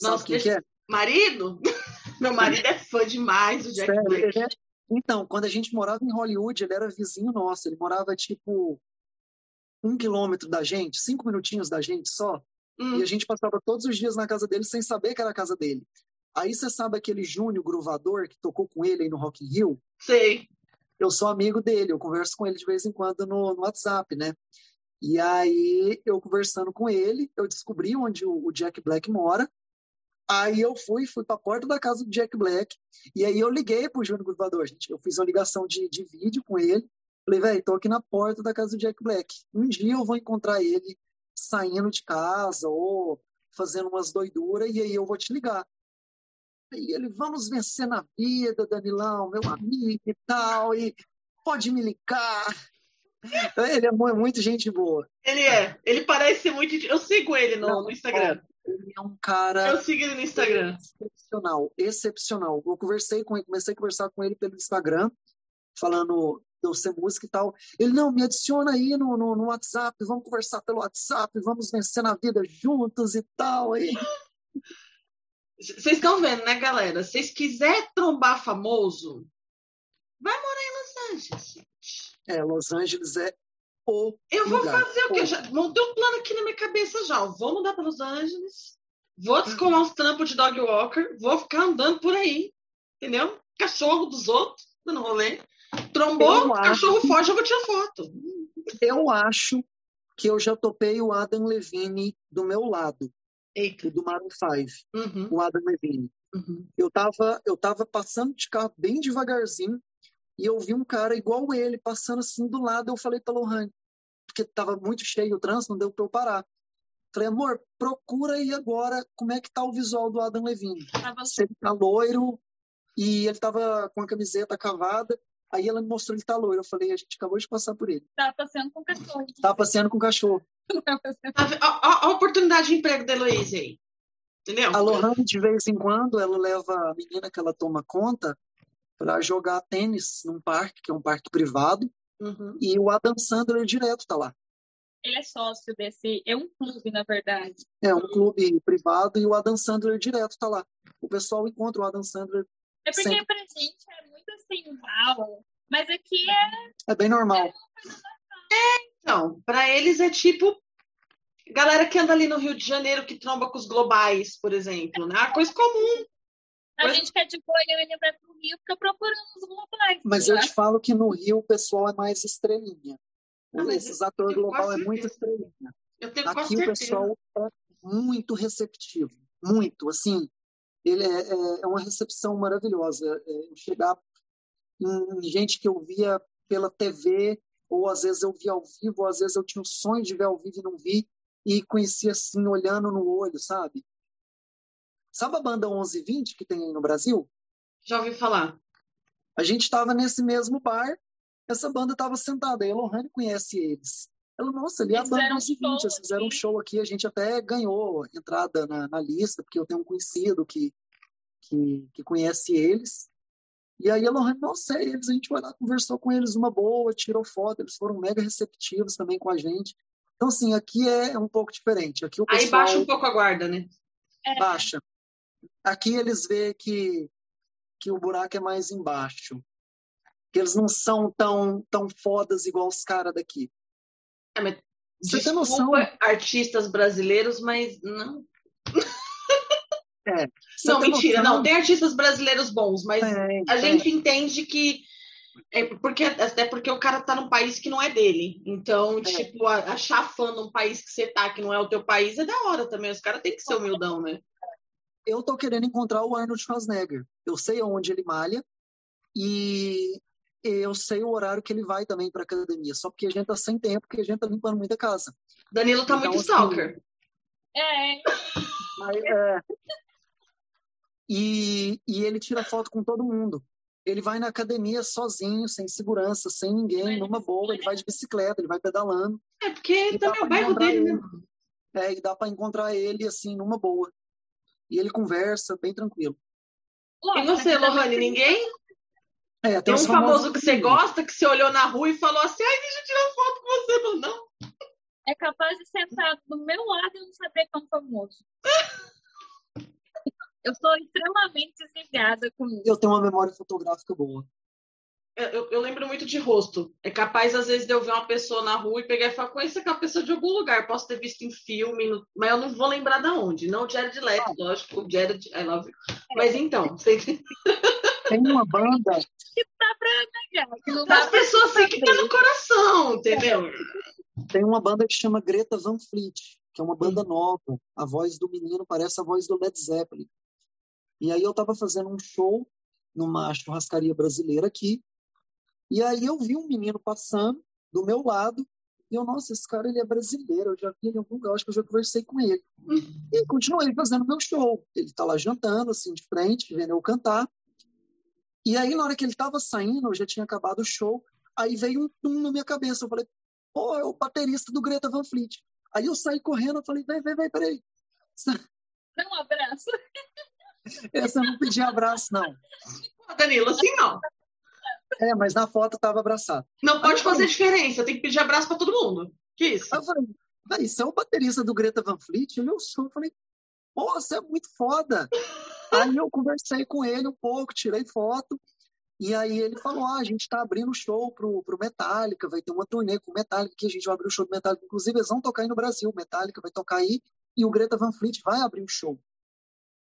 Sabe Nossa, quem que é? Marido? Meu marido é fã demais do Jack Sério, Black. É... Então, quando a gente morava em Hollywood, ele era vizinho nosso. Ele morava, tipo, um quilômetro da gente, cinco minutinhos da gente só. Hum. E a gente passava todos os dias na casa dele sem saber que era a casa dele. Aí você sabe aquele Júnior Gruvador que tocou com ele aí no Rock in Rio? Sei eu sou amigo dele, eu converso com ele de vez em quando no, no WhatsApp, né? E aí, eu conversando com ele, eu descobri onde o, o Jack Black mora. Aí eu fui, fui para a porta da casa do Jack Black. E aí eu liguei pro Júnior Gruvador, gente. Eu fiz uma ligação de, de vídeo com ele. Falei, velho, tô aqui na porta da casa do Jack Black. Um dia eu vou encontrar ele saindo de casa ou fazendo umas doiduras e aí eu vou te ligar. E ele, vamos vencer na vida, Danilão, meu amigo e tal, e pode me ligar. Ele é muito gente boa. Ele é. Ele parece ser muito. Eu sigo ele no, Não, no Instagram. Ele é um cara. Eu sigo ele no Instagram. Excepcional, excepcional. Eu conversei com ele, comecei a conversar com ele pelo Instagram, falando eu ser música e tal. Ele, não, me adiciona aí no, no, no, WhatsApp, vamos conversar pelo WhatsApp, vamos vencer na vida juntos e tal. Aí. Vocês estão vendo, né, galera? Se vocês quiserem trombar famoso, vai morar em Los Angeles, gente. É, Los Angeles é o. Eu vou lugar. fazer o quê? Já montei um plano aqui na minha cabeça já. Eu vou mudar para Los Angeles, vou descolar uns trampos de dog walker, vou ficar andando por aí, entendeu? Cachorro dos outros, dando rolê. Trombou, cachorro acho- foge, eu vou tirar foto. Eu acho que eu já topei o Adam Levine do meu lado, Eita. o do Maroon 5, Uhum, o Adam Levine. uhum. Eu tava, eu tava passando de carro bem devagarzinho e eu vi um cara igual ele passando assim do lado. Eu falei pra Lohane, porque tava muito cheio o trânsito, não deu pra eu parar. Falei, amor, procura aí agora como é que tá o visual do Adam Levine. Tava Se ele tá loiro e ele tava com a camiseta cavada. Aí ela me mostrou ele tá loiro. Eu falei, a gente acabou de passar por ele. tava passeando com o cachorro. Tava passeando com o cachorro. Tá ó, ó, ó a oportunidade de emprego da Heloísa aí. Entendeu? A Lohane, de vez em quando, ela leva a menina que ela toma conta para jogar tênis num parque, que é um parque privado. Uhum. E o Adam Sandler direto tá lá. Ele é sócio desse. É um clube, na verdade. É um clube privado e o Adam Sandler direto tá lá. O pessoal encontra o Adam Sandler. É porque Sempre. pra gente é muito assim, uau. Mas aqui é. É bem normal. Então, para eles é tipo galera que anda ali no Rio de Janeiro que tromba com os globais, por exemplo, né? Uma coisa comum. A Mas- gente que é de Goiânia vai pro Rio fica procurando os globais. Mas né? eu te falo que no Rio o pessoal é mais estrelinha. Ah, mas Esses atores global é muito estrelinha. Eu tenho Aqui o pessoal é muito receptivo, muito, assim, ele é, é- é uma recepção maravilhosa. É, chegar em gente que eu via pela TV, ou às vezes eu via ao vivo, ou às vezes eu tinha o sonho de ver ao vivo e não vi, e conhecia assim, olhando no olho, sabe? Sabe a banda 1120 que tem aí no Brasil? Já ouvi falar. A gente estava nesse mesmo bar, essa banda estava sentada, a Elohane conhece eles. Ela, nossa, ali a Eles fizeram um 1120, show eles fizeram um show aqui, a gente até ganhou entrada na, na lista, porque eu tenho um conhecido que, que, que conhece eles. E aí a Elohane, nossa, é eles, a gente foi lá, conversou com eles uma boa, tirou foto, eles foram mega receptivos também com a gente. Então, assim, aqui é um pouco diferente. Aqui o Aí pessoal baixa um pouco a guarda, né? É, baixa. Aqui eles veem que, que o buraco é mais embaixo. Que eles não são tão, tão fodas igual os caras daqui. É, mas Você tem noção? artistas brasileiros, mas não. É. Não, mentira, noção? não. Tem artistas brasileiros bons, mas Tem, a tem. gente entende que. É porque, até porque o cara tá num país que não é dele. Então, É. tipo, achar fã num país que você tá, que não é o teu país, é da hora também. Os caras têm que ser humildão, né? Eu tô querendo encontrar o Arnold Schwarzenegger. Eu sei onde ele malha e eu sei o horário que ele vai também para academia. Só porque a gente tá sem tempo, porque a gente tá limpando muita casa. Danilo tá Então, muito assim, stalker. é, Aí, é. E, e ele tira foto com todo mundo. Ele vai na academia sozinho, sem segurança, sem ninguém, numa boa. Ele vai de bicicleta, ele vai pedalando. É, porque E também é o bairro dele, né? ele. É, e dá para encontrar ele assim, numa boa. E ele conversa bem tranquilo. E lógico, você, aqui também Lohane, ninguém? É, Tem um os famoso famosos que você gosta, que você olhou na rua e falou assim: ai, deixa eu tirar foto com você. Falei, não. É capaz de sentar do meu lado e não saber que é um famoso. Eu sou extremamente desligada com isso. Eu tenho uma memória fotográfica boa. Eu, eu- eu lembro muito de rosto. É capaz, às vezes, de eu ver uma pessoa na rua e pegar e falar, conheço aquela pessoa de algum lugar. Posso ter visto em filme, no- mas eu não vou lembrar de onde. Não o Jared Leto, lógico. O Jared, I love you. Mas então, você? Tem uma banda, Que dá pra negar. Que não dá as pessoas assim que tá no coração, entendeu? tem uma banda que chama Greta Van Fleet, que é uma banda nova. A voz do menino parece a voz do Led Zeppelin. E aí eu estava fazendo um show numa churrascaria brasileira aqui. E aí eu vi um menino passando do meu lado. E eu, nossa, esse cara ele é brasileiro, eu já vi ele em algum lugar, acho que eu já conversei com ele. E continuei fazendo meu show. Ele tá lá jantando, assim, de frente, vendo eu cantar. E aí, na hora que ele tava saindo, eu já tinha acabado o show, aí veio um tum na minha cabeça. Eu falei, pô, é o baterista do Greta Van Fleet. Aí eu saí correndo, eu falei, vem, vem, vem, peraí. Dá um abraço. Essa eu não pedi abraço, não. Danilo, assim não. É, mas na foto tava abraçado. Não pode fazer diferença, tem que pedir abraço para todo mundo. Que isso? Aí eu falei, véi, você é o baterista do Greta Van Fleet? Ele, eu sou. Eu falei, pô, você é muito foda. Aí eu conversei com ele um pouco, tirei foto. E aí ele falou, ah, a gente está abrindo show pro, pro Metallica, vai ter uma turnê com o Metallica, que a gente vai abrir o show do Metallica. Inclusive, eles vão tocar aí no Brasil, o Metallica vai tocar aí, e o Greta Van Fleet vai abrir o show.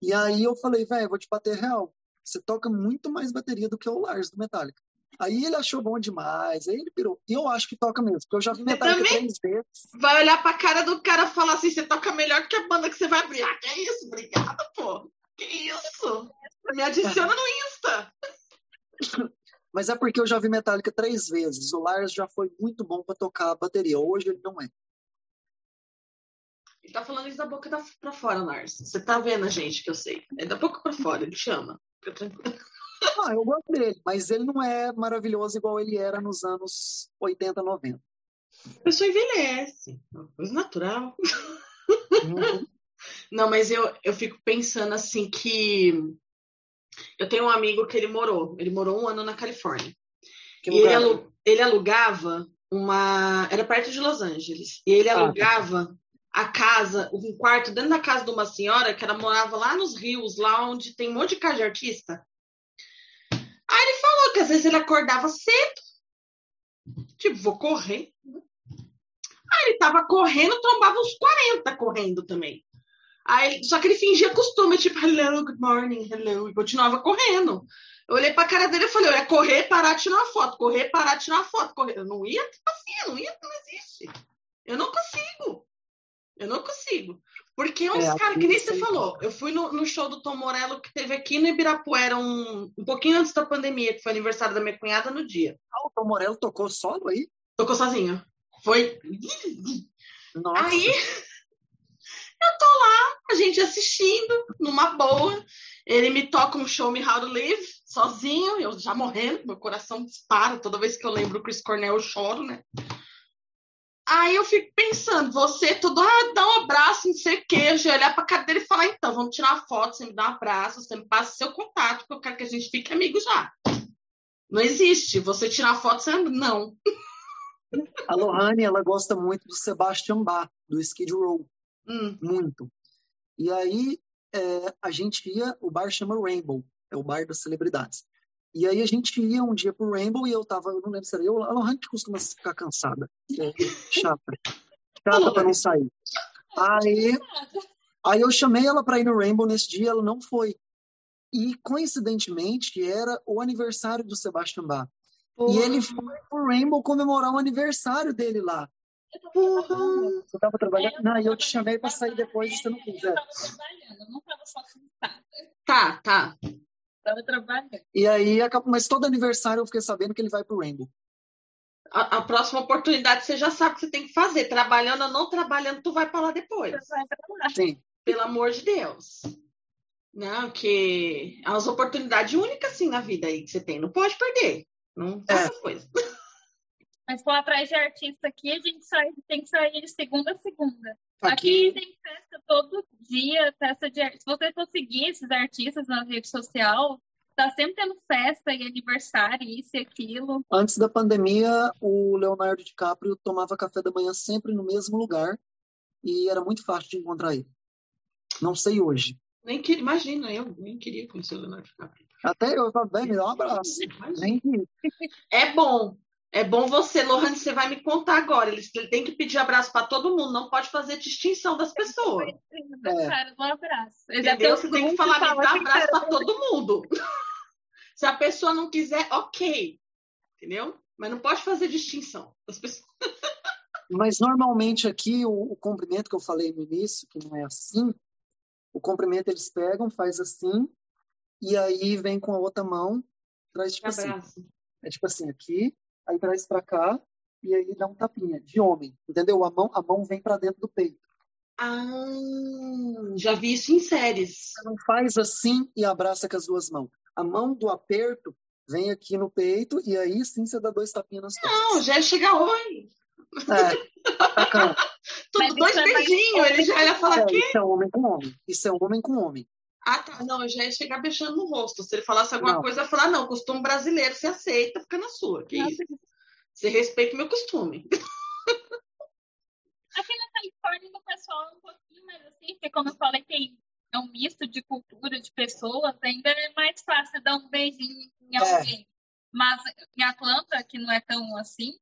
E aí eu falei, velho, vou te bater real. Você toca muito mais bateria do que o Lars do Metallica. Aí ele achou bom demais, aí ele pirou. E eu acho que toca mesmo, porque eu já vi Metallica três vezes. Vai olhar pra cara do cara e falar assim: você toca melhor que a banda que você vai abrir. Ah, que isso? Obrigada, pô. Que isso? Me adiciona no Insta. Mas é porque eu já vi Metallica três vezes. O Lars já foi muito bom para tocar a bateria. Hoje ele não é. Ele tá falando isso da boca pra fora, Lars. Você tá vendo a gente, que eu sei. É da boca pra fora, ele chama. Fica tranquilo. Ah, eu gosto dele, mas ele não é maravilhoso igual ele era nos anos 80, 90. A pessoa envelhece. É uma coisa natural. Uhum. Não, mas eu, eu fico pensando assim que eu tenho um amigo que ele morou, ele morou um ano na Califórnia. Que e ele, ele, alugava uma. Era perto de Los Angeles. E ele ah, tá. alugava tá. a casa, um quarto dentro da casa de uma senhora que ela morava lá nos rios, lá onde tem um monte de casa de artista. Aí ele falou que às vezes ele acordava cedo. Tipo, vou correr. Aí ele tava correndo, trombava uns 40 correndo também. Aí, só que ele fingia costume, tipo, hello, good morning, hello, e continuava correndo. Eu olhei pra cara dele e falei, é correr, parar, tirar uma foto, correr, parar, tirar uma foto, correr. Eu não ia assim, não ia, não existe. Eu não consigo. Eu não consigo. Porque uns é, caras, que nem você falou, eu fui no, no, show do Tom Morello que teve aqui no Ibirapuera um, um pouquinho antes da pandemia, que foi aniversário da minha cunhada no dia. Ah, o Tom Morello tocou solo aí? Tocou sozinho. Foi. Nossa. Aí eu tô lá, a gente assistindo, numa boa. Ele me toca um show Me How to Live, sozinho, eu já morrendo, meu coração dispara. Toda vez que eu lembro o Chris Cornell, eu choro, né? Aí eu fico pensando, você tudo, ah, dá um abraço, não sei o quê. Já olhar pra dele e falar, então, vamos tirar uma foto, você me dá um abraço, você me passa seu contato, porque eu quero que a gente fique amigo já. Não existe. Você tirar foto, você não. A Lohane, ela gosta muito do Sebastian Bach, do Skid Row. Hum. Muito. E aí é, a gente ia, o bar chama Rainbow, é o bar das celebridades. E aí a gente ia um dia pro Rainbow e eu tava, eu não lembro se era eu, a Lohan que costuma ficar cansada, é, chata, chata para não sair. Aí, aí eu chamei ela para ir no Rainbow nesse dia, ela não foi. E coincidentemente era o aniversário do Sebastian Bach. E ele foi pro Rainbow comemorar o aniversário dele lá. Você estava trabalhando? Não, e eu te chamei para sair depois e você não quis. Eu estava trabalhando, eu não estava só sentada. Tá, tá. Estava trabalhando. E aí, mas todo aniversário eu fiquei sabendo que ele vai pro Rainbow. A, a, próxima oportunidade você já sabe o que você tem que fazer. Trabalhando ou não trabalhando, tu vai para lá depois. Sim. Pelo amor de Deus. Não, que é as oportunidades únicas assim na vida aí que você tem. Não pode perder. Não faça é. coisa. Mas for atrás de artista aqui, a gente sai, tem que sair de segunda a segunda. Aqui, aqui tem festa todo dia, festa de Se você for seguir esses artistas na rede social, tá sempre tendo festa e aniversário, isso e aquilo. Antes da pandemia, o Leonardo DiCaprio tomava café da manhã sempre no mesmo lugar e era muito fácil de encontrar ele. Não sei hoje. Nem que, imagina, eu nem queria conhecer o Leonardo DiCaprio. Até eu falei, me dá um abraço. Nem É bom, é bom você, Lohane, você vai me contar agora. Ele, ele tem que pedir abraço para todo mundo, não pode fazer distinção das pessoas. É. Um abraço. Entendeu? Você tem que falar, me dá abraço para todo mundo. Se a pessoa não quiser, ok. Entendeu? Mas não pode fazer distinção das pessoas. Mas normalmente aqui o, o cumprimento que eu falei no início, que não é assim, o cumprimento eles pegam, faz assim, e aí vem com a outra mão, traz tipo assim. É tipo assim, aqui, aí traz para cá e aí dá um tapinha de homem, entendeu? A mão, a mão vem para dentro do peito. Ah, já vi isso em séries. Não faz assim e abraça com as duas mãos. A mão do aperto vem aqui no peito e aí sim você dá dois tapinhas nas costas. Não, já chega oi. É. Tudo dois é beijinhos, ele já ia falar é, Isso é homem com homem. Isso é homem com homem. Ah, tá. Não, eu já ia chegar beijando no rosto. Se ele falasse alguma não. coisa, eu ia falar, não, costume brasileiro, você aceita, fica na sua. Que isso? Você respeita o meu costume. Aqui na Califórnia, o pessoal é um pouquinho mais assim, porque como eu falei, tem é um misto de cultura, de pessoas, ainda é mais fácil dar um beijinho em é. alguém. É. Mas em Atlanta, que não é tão assim,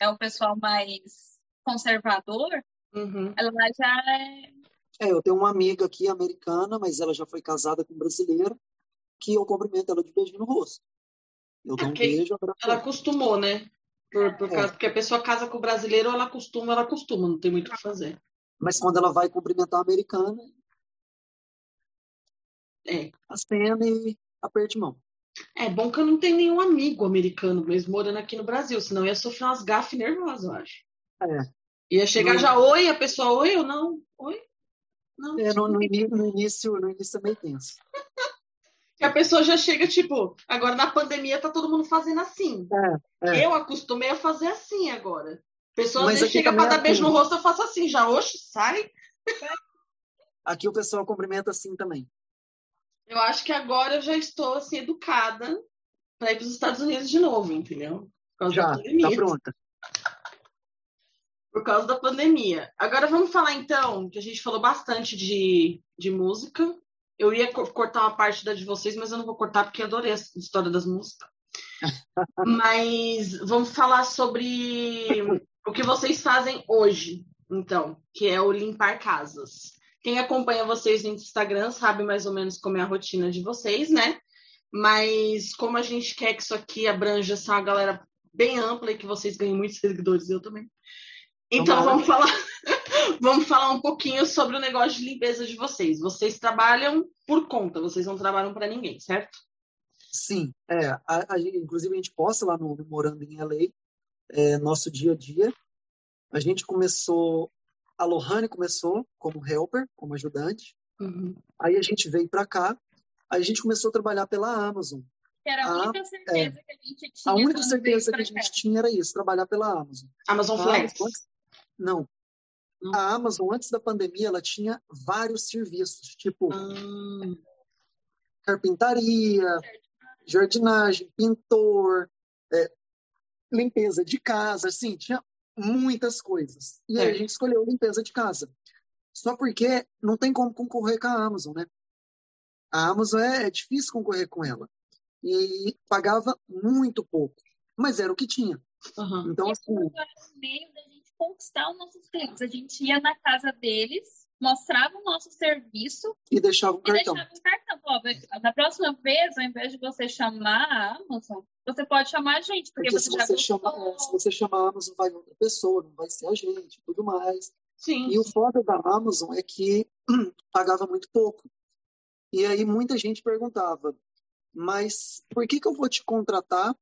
é um pessoal mais conservador, uhum. ela já é... É, eu tenho uma amiga aqui americana, mas ela já foi casada com um brasileiro, que eu cumprimento ela de beijinho no rosto. Eu dou um beijo, Ela acostumou, né? Por, por é. causa, porque a pessoa casa com o brasileiro, ela acostuma, ela acostuma, não tem muito o que fazer. Mas quando ela vai cumprimentar a americana, é. acena e aperte mão. É bom que eu não tenho nenhum amigo americano mesmo morando aqui no Brasil, senão ia sofrer umas gafes nervosas, eu acho. É. Ia chegar não. já, oi, a pessoa, oi, eu não, oi. Não, é, no, no, início, no início, no é meio tenso. que a pessoa já chega, tipo, agora na pandemia tá todo mundo fazendo assim. É, é. Eu acostumei a fazer assim agora. A pessoa Mas chega dar é beijo no assim. rosto, eu faço assim, já, oxe, sai. Aqui o pessoal cumprimenta assim também. Eu acho que agora eu já estou assim, educada para ir para os Estados Unidos de novo, entendeu? já, tá pronta. Por causa da pandemia. Agora vamos falar então, que a gente falou bastante de, de música. Eu ia cortar uma parte da de vocês, mas eu não vou cortar porque adorei a história das músicas. mas vamos falar sobre o que vocês fazem hoje, então, que é o limpar casas. Quem acompanha vocês no Instagram sabe mais ou menos como é a rotina de vocês, né? Mas como a gente quer que isso aqui abranja essa uma galera bem ampla e que vocês ganhem muitos seguidores, eu também. Então vamos falar, vamos falar um pouquinho sobre o negócio de limpeza de vocês. Vocês trabalham por conta, vocês não trabalham para ninguém, certo? Sim, é. A, a, inclusive a gente posta lá no, Morando em LA, é, nosso dia a dia. A gente começou a Lohane começou como helper, como ajudante. Uhum. Aí a gente veio para cá. Aí a gente começou a trabalhar pela Amazon. Que era a única é, certeza é, que a gente tinha. A única certeza que a gente tinha era isso, trabalhar pela Amazon. Amazon Flex? Não. Hum. A Amazon, antes da pandemia, ela tinha vários serviços, tipo hum. carpintaria, jardinagem, pintor, é, limpeza de casa, assim, tinha muitas coisas. E aí a gente escolheu limpeza de casa. Só porque não tem como concorrer com a Amazon, né? A Amazon é, é difícil concorrer com ela. E pagava muito pouco, mas era o que tinha. Uhum. Então, assim. meio da gente conquistar os nossos clientes. A gente ia na casa deles, mostrava o nosso serviço e deixava um cartão. Deixava um cartão. Pô, da próxima vez, ao invés de você chamar a Amazon, você pode chamar a gente, porque, porque você se você chama, se você chamar a Amazon, vai outra pessoa, não vai ser a gente, tudo mais. Sim. E o foda da Amazon é que pagava muito pouco. E aí muita gente perguntava, mas por que, que eu vou te contratar?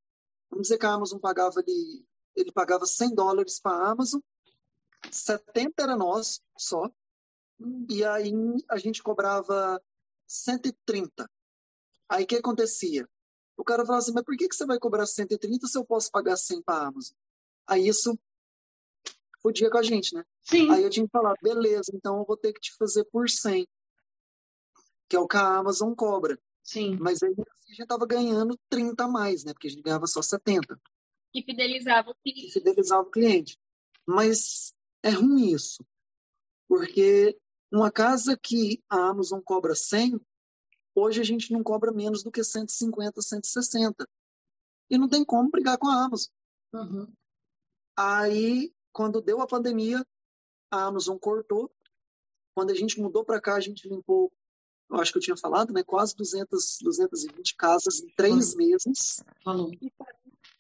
Vamos dizer que a Amazon pagava ali, ele pagava 100 dólares para a Amazon, 70 era nós só, e aí a gente cobrava 130. Aí o que acontecia? O cara falava assim, mas por que, que você vai cobrar 130 se eu posso pagar 100 para a Amazon? Aí isso podia com a gente, né? Sim. Aí eu tinha que falar, beleza, então eu vou ter que te fazer por 100, que é o que a Amazon cobra. Sim. Mas aí a gente tava ganhando 30 a mais, né? Porque a gente ganhava só 70. E fidelizava o cliente. E fidelizava o cliente. Mas é ruim isso. Porque uma casa que a Amazon cobra 100, hoje a gente não cobra menos do que 150, 160. E não tem como brigar com a Amazon. Uhum. Aí, quando deu a pandemia, a Amazon cortou. Quando a gente mudou para cá, a gente limpou, eu acho que eu tinha falado, né, quase 200, 220 casas em três uhum. meses.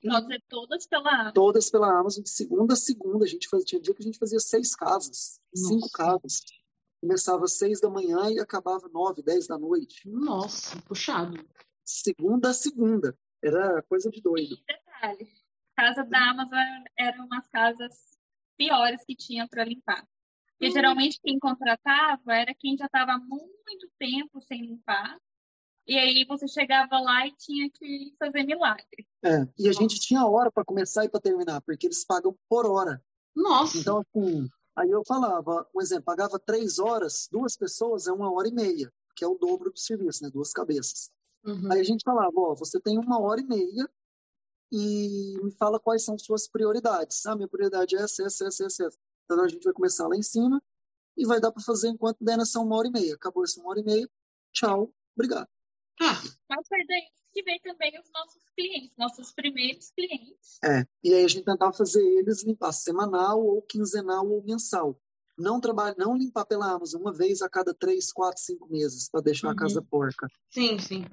Falou. Nossa, todas pela Amazon. Todas pela Amazon, de segunda a segunda. A gente fazia, tinha dia que a gente fazia seis casas, Nossa. cinco casas. Começava às seis da manhã e acabava nove, dez da noite. Nossa, puxado. Segunda a segunda. Era coisa de doido. E detalhe, casa da Amazon eram umas casas piores que tinha para limpar. Porque hum. geralmente quem contratava era quem já estava muito tempo sem limpar. E aí você chegava lá e tinha que fazer milagre. É, e a gente tinha hora para começar e para terminar, porque eles pagam por hora. Nossa! Então, assim, Aí eu falava, um exemplo, pagava três horas, duas pessoas é uma hora e meia, que é o dobro do serviço, né? Duas cabeças. Uhum. Aí a gente falava, ó, você tem uma hora e meia e me fala quais são suas prioridades. Ah, minha prioridade é essa, essa, essa, essa. Então a gente vai começar lá em cima e vai dar para fazer enquanto der nessa uma hora e meia. Acabou essa uma hora e meia, tchau, obrigado. Ah, Mas foi daí que vem também os nossos clientes, nossos primeiros clientes. É. E aí a gente tentava fazer eles limpar semanal ou quinzenal ou mensal. Não trabalhar, não limpar pela Amazon uma vez a cada três, quatro, cinco meses para deixar Uhum. a casa porca. sim, sim.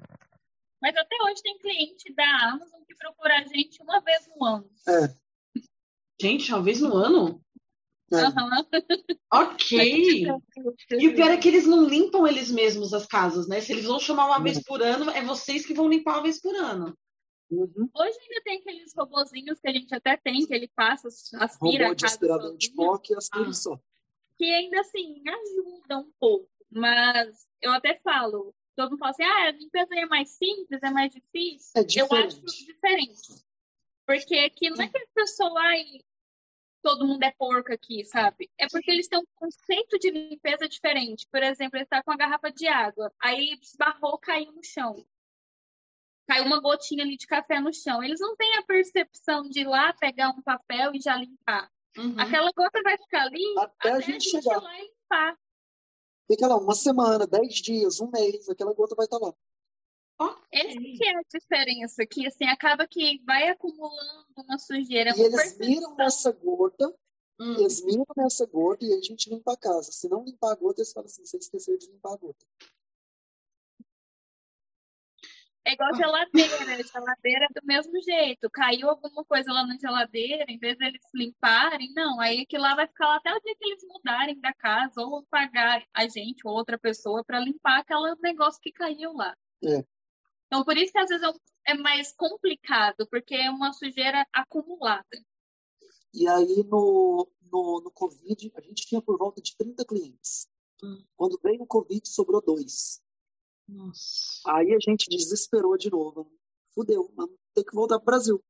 Mas até hoje tem cliente da Amazon que procura a gente uma vez no ano. É. Gente, uma vez no ano? Aham. Ok. E o pior é que eles não limpam eles mesmos as casas, né? Se eles vão chamar uma vez por ano, é vocês que vão limpar uma vez por ano. Uhum. Hoje ainda tem aqueles robozinhos que a gente até tem, que ele passa, aspira Robô a de casa aspirador de pó que aspira Ah. só. que ainda assim ajuda um pouco. Mas eu até falo, todo mundo fala assim, ah, a limpeza é mais simples, é mais difícil. É Eu acho diferente. diferente. Porque aqui não é que a pessoa, ai, todo mundo é porco aqui, sabe? É porque eles têm um conceito de limpeza diferente. Por exemplo, ele está com uma garrafa de água, aí esbarrou, caiu no chão. Caiu uma gotinha ali de café no chão. Eles não têm a percepção de ir lá pegar um papel e já limpar. Uhum. Aquela gota vai ficar ali Até a até gente ir chegar. lá e limpar. Fica lá uma semana, dez dias, um mês, aquela gota vai estar lá. Essa que é a diferença, que assim, acaba que vai acumulando uma sujeira. E uma eles miram nessa gota, Hum. eles miram nessa gota e a gente limpa a casa. Se não limpar a gota, eles falam assim, você esqueceu de limpar a gota. É igual geladeira, geladeira é do mesmo jeito. Caiu alguma coisa lá na geladeira, em vez deles limparem, não, aí aquilo lá vai ficar lá até o dia que eles mudarem da casa, ou pagar a gente ou outra pessoa para limpar aquele negócio que caiu lá. É. Então, por isso que às vezes é é mais complicado, porque é uma sujeira acumulada. E aí no, no, no Covid, a gente tinha por volta de 30 clientes. Hum. Quando veio o Covid, sobrou dois. Nossa. Aí a gente desesperou de novo. Fudeu, vamos ter que voltar para o Brasil.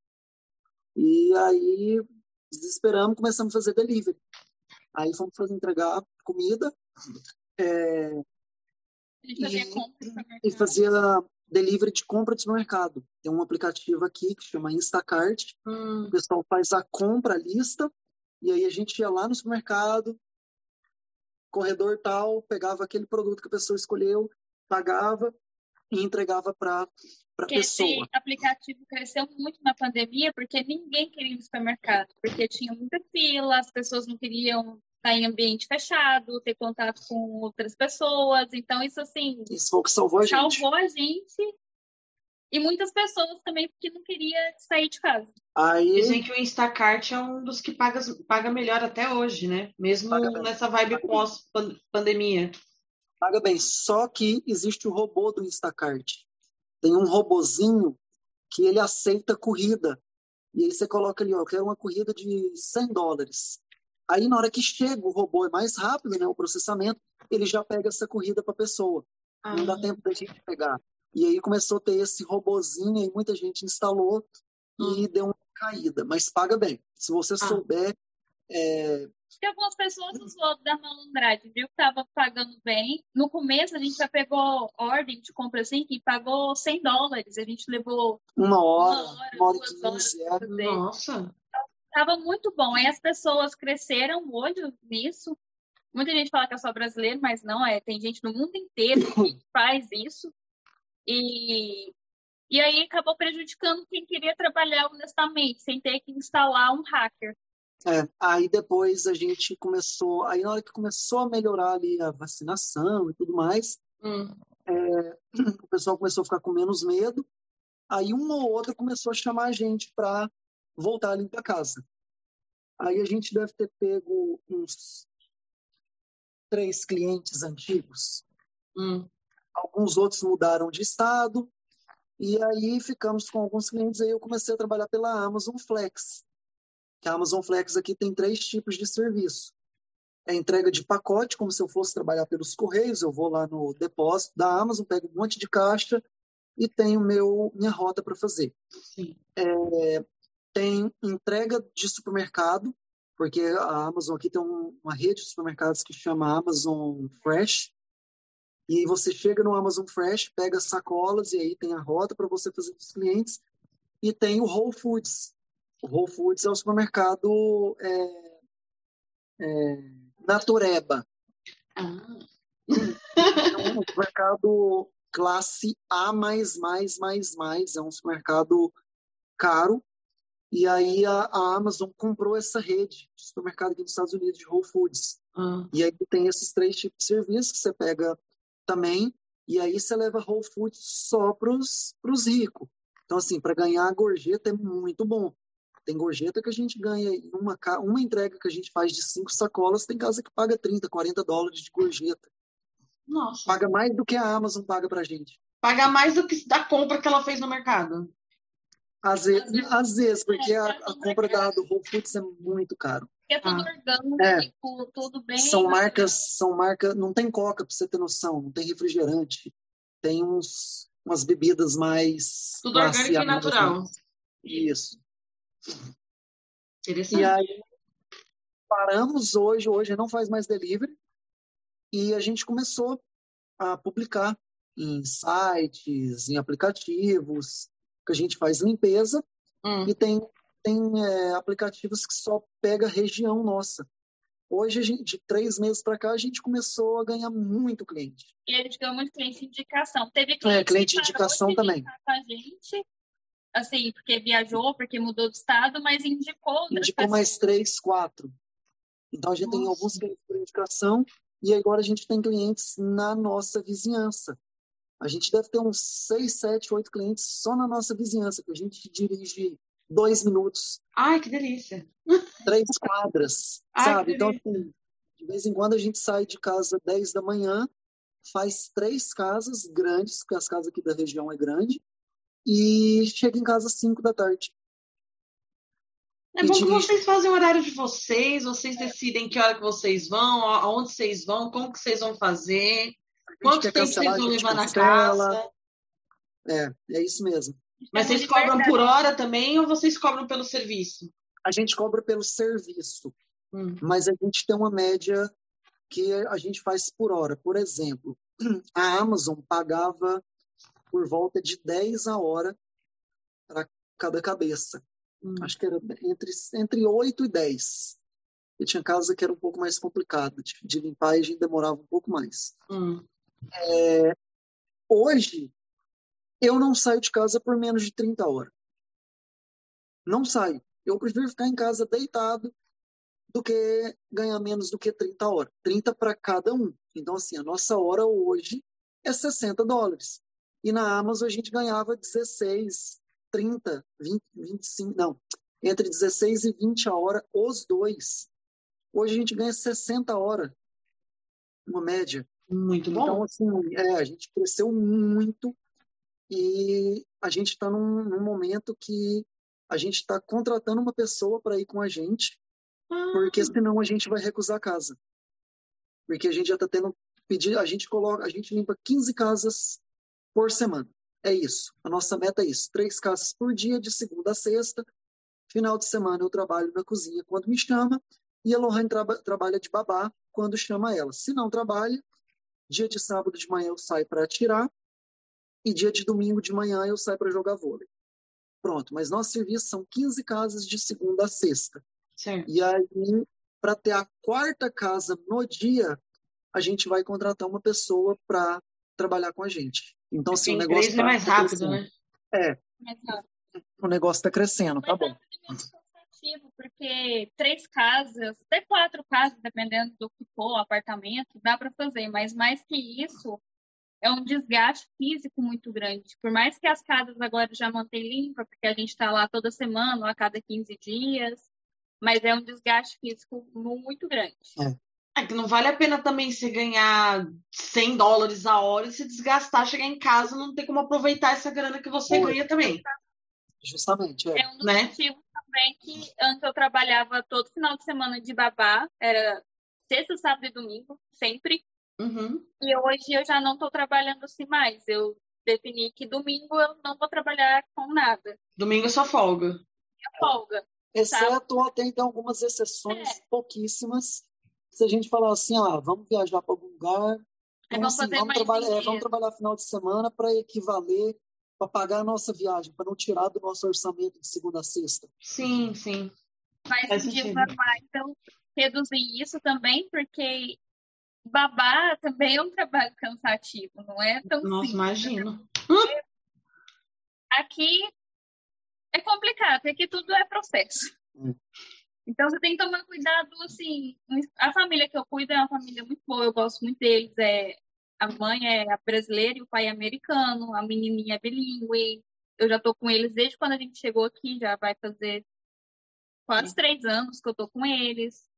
E aí desesperamos, começamos a fazer delivery. Aí fomos fazer entregar comida é, E- e fazia delivery de compra de supermercado. Tem um aplicativo aqui que chama Instacart. Hum. O pessoal faz a compra, a lista, e aí a gente ia lá no supermercado, corredor tal, pegava aquele produto que a pessoa escolheu, pagava e entregava para a Porque pessoa. esse aplicativo cresceu muito na pandemia porque ninguém queria ir no supermercado, porque tinha muita fila, as pessoas não queriam estar em ambiente fechado, ter contato com outras pessoas. Então, isso assim, Isso foi o que salvou a gente. salvou a gente e muitas pessoas também porque não queria sair de casa. Aí, Dizem que o Instacart é um dos que paga, paga melhor até hoje, né? Mesmo Paga bem. nessa vibe pós-pandemia. paga bem. Só que existe o robô do Instacart. Tem um robozinho que ele aceita corrida. E aí você coloca ali, ó, eu quero uma corrida de 100 dólares. Aí na hora que chega, o robô é mais rápido, né, o processamento, ele já pega essa corrida para a pessoa. Não dá Ah, tempo da gente pegar. E aí começou a ter esse robozinho e muita gente instalou e deu uma caída. Mas paga bem. Se você Ah. souber, é, Porque algumas pessoas usou da malandragem, viu que estava pagando bem. No começo, a gente já pegou ordem de compra assim, que pagou 100 dólares. A gente levou uma hora, Uma hora, uma hora e duas horas é. nossa. Tava muito bom. Aí as pessoas cresceram o olho nisso. Muita gente fala que é só brasileiro, mas não é. Tem gente no mundo inteiro que faz isso. E, e aí acabou prejudicando quem queria trabalhar honestamente, sem ter que instalar um hacker. É, aí depois a gente começou, aí na hora que começou a melhorar ali a vacinação e tudo mais, Hum. o pessoal começou a ficar com menos medo, aí um ou outro começou a chamar a gente para voltar ali para casa. Aí a gente deve ter pego uns três clientes antigos, Hum. alguns outros mudaram de estado, e aí ficamos com alguns clientes, aí eu comecei a trabalhar pela Amazon Flex, que a Amazon Flex aqui tem três tipos de serviço. É entrega de pacote, como se eu fosse trabalhar pelos Correios, eu vou lá no depósito da Amazon, pego um monte de caixa e tenho meu, minha rota para fazer. Sim. Tem entrega de supermercado, porque a Amazon aqui tem um- uma rede de supermercados que chama Amazon Fresh, E você chega no Amazon Fresh, pega sacolas e aí tem a rota para você fazer para os clientes. E tem o Whole Foods. O Whole Foods é o supermercado é, é, Natureba. Ah. É um supermercado classe A++++. É um supermercado caro. E aí a, a Amazon comprou essa rede de supermercado aqui nos Estados Unidos, de Whole Foods. Ah. E aí tem esses três tipos de serviços que você pega também, e aí você leva Whole Foods só para os ricos. Então, assim, para ganhar a gorjeta é muito bom. Tem gorjeta que a gente ganha em uma, uma entrega que a gente faz de cinco sacolas, tem casa que paga 30, 40 dólares de gorjeta. Nossa. Paga mais do que a Amazon paga pra gente. Paga mais do que da compra que ela fez no mercado. Às vezes, às vezes porque a, a compra da, do Whole Foods é muito caro. É tudo Ah. orgânico, É. tudo bem. São marcas, são marcas, não tem coca pra você ter noção, não tem refrigerante, tem uns, umas bebidas mais Tudo orgânico e A, natural. Isso. Interessante. E aí paramos hoje, hoje não faz mais delivery, e a gente começou a publicar em sites, em aplicativos, que a gente faz limpeza, Hum. e tem, tem é, aplicativos que só pega região nossa. Hoje, gente, de três meses para cá, a gente começou a ganhar muito cliente. E a gente ganhou muito cliente de indicação. Teve É, cliente, cliente de indicação também. Com a gente, assim, porque viajou, porque mudou de estado, mas indicou Indicou mais pessoas. três, quatro. Então, a gente tem Nossa. alguns clientes por indicação, e agora a gente tem clientes na nossa vizinhança. A gente deve ter uns seis, sete, oito clientes só na nossa vizinhança, que a gente dirige dois minutos, Ai, que delícia. três quadras, Ai, sabe? Então, assim, de vez em quando a gente sai de casa 10 da manhã, faz três casas grandes, porque as casas aqui da região é grande, e chega em casa às 5 da tarde. É bom que vocês fazem o horário de vocês, vocês decidem que hora que vocês vão, aonde vocês vão, como que vocês vão fazer, quanto tempo vocês vão levar na cancela. casa. É, é isso mesmo. Mas vocês cobram liberdade. por hora também ou vocês cobram pelo serviço? A gente cobra pelo serviço, Hum. mas a gente tem uma média que a gente faz por hora. Por exemplo, a Amazon pagava por volta de 10 a hora para cada cabeça. Hum. Acho que era entre, entre 8 e 10. E tinha casa que era um pouco mais complicada de, de limpar e a gente demorava um pouco mais. Hum. Hoje, eu não saio de casa por menos de 30 horas. Não saio. Eu prefiro ficar em casa deitado do que ganhar menos do que 30 horas. 30 para cada um. Então, assim, a nossa hora hoje é 60 dólares. E na Amazon a gente ganhava 16, 30, 20, 25, não, entre 16 e 20 a hora, os dois. Hoje a gente ganha 60 horas, uma média. Muito bom. Então, assim, é, a gente cresceu muito e a gente está num, num momento que a gente está contratando uma pessoa para ir com a gente, Ah, porque senão a gente vai recusar a casa. Porque a gente já está tendo pedir, a gente coloca, a gente limpa 15 casas por semana. É isso. A nossa meta é isso. Três casas por dia, de segunda a sexta. Final de semana eu trabalho na cozinha quando me chama e a Lohane traba, trabalha de babá quando chama ela. Se não trabalha, dia de sábado de manhã eu saio para atirar e dia de domingo de manhã eu saio para jogar vôlei. Pronto, mas nosso serviço são 15 casas de segunda a sexta. certo. E aí, para ter a quarta casa no dia, a gente vai contratar uma pessoa para trabalhar com a gente. Então, assim, o negócio três é mais tá rápido, crescendo. né? É, Mas, ó, o negócio está crescendo, tá bom. É porque três casas, até quatro casas, dependendo do que for, apartamento, dá para fazer, mas mais que isso, é um desgaste físico muito grande. Por mais que as casas agora já mantêm limpa, porque a gente está lá toda semana, ou a cada 15 dias, mas é um desgaste físico muito grande. É que não vale a pena também você ganhar 100 dólares a hora e se desgastar, chegar em casa não ter como aproveitar essa grana que você ganha também, Justamente, é. É um dos Né? motivos também que antes eu trabalhava todo final de semana de babá, era sexta, sábado e domingo, sempre. Uhum. E hoje eu já não estou trabalhando assim mais. Eu defini que domingo eu não vou trabalhar com nada. Domingo é só folga. É folga. Exceto até então algumas exceções, É. pouquíssimas. Se a gente falar assim, ah, vamos viajar para algum lugar, Então, assim, vamos, trabalhar, é, vamos trabalhar final de semana para equivaler, para pagar a nossa viagem, para não tirar do nosso orçamento de segunda a sexta. Sim, sim. Faz sentido normais. Então, reduzir isso também, porque babá também é um trabalho cansativo, não é tão Nossa, simples. imagino. Aqui é complicado, porque tudo é processo. Hum. Então você tem que tomar cuidado, assim, a família que eu cuido é uma família muito boa, eu gosto muito deles, é a mãe é brasileira e o pai é americano, a menininha é bilíngue, eu já tô com eles desde quando a gente chegou aqui, já vai fazer quase três anos que eu tô com eles.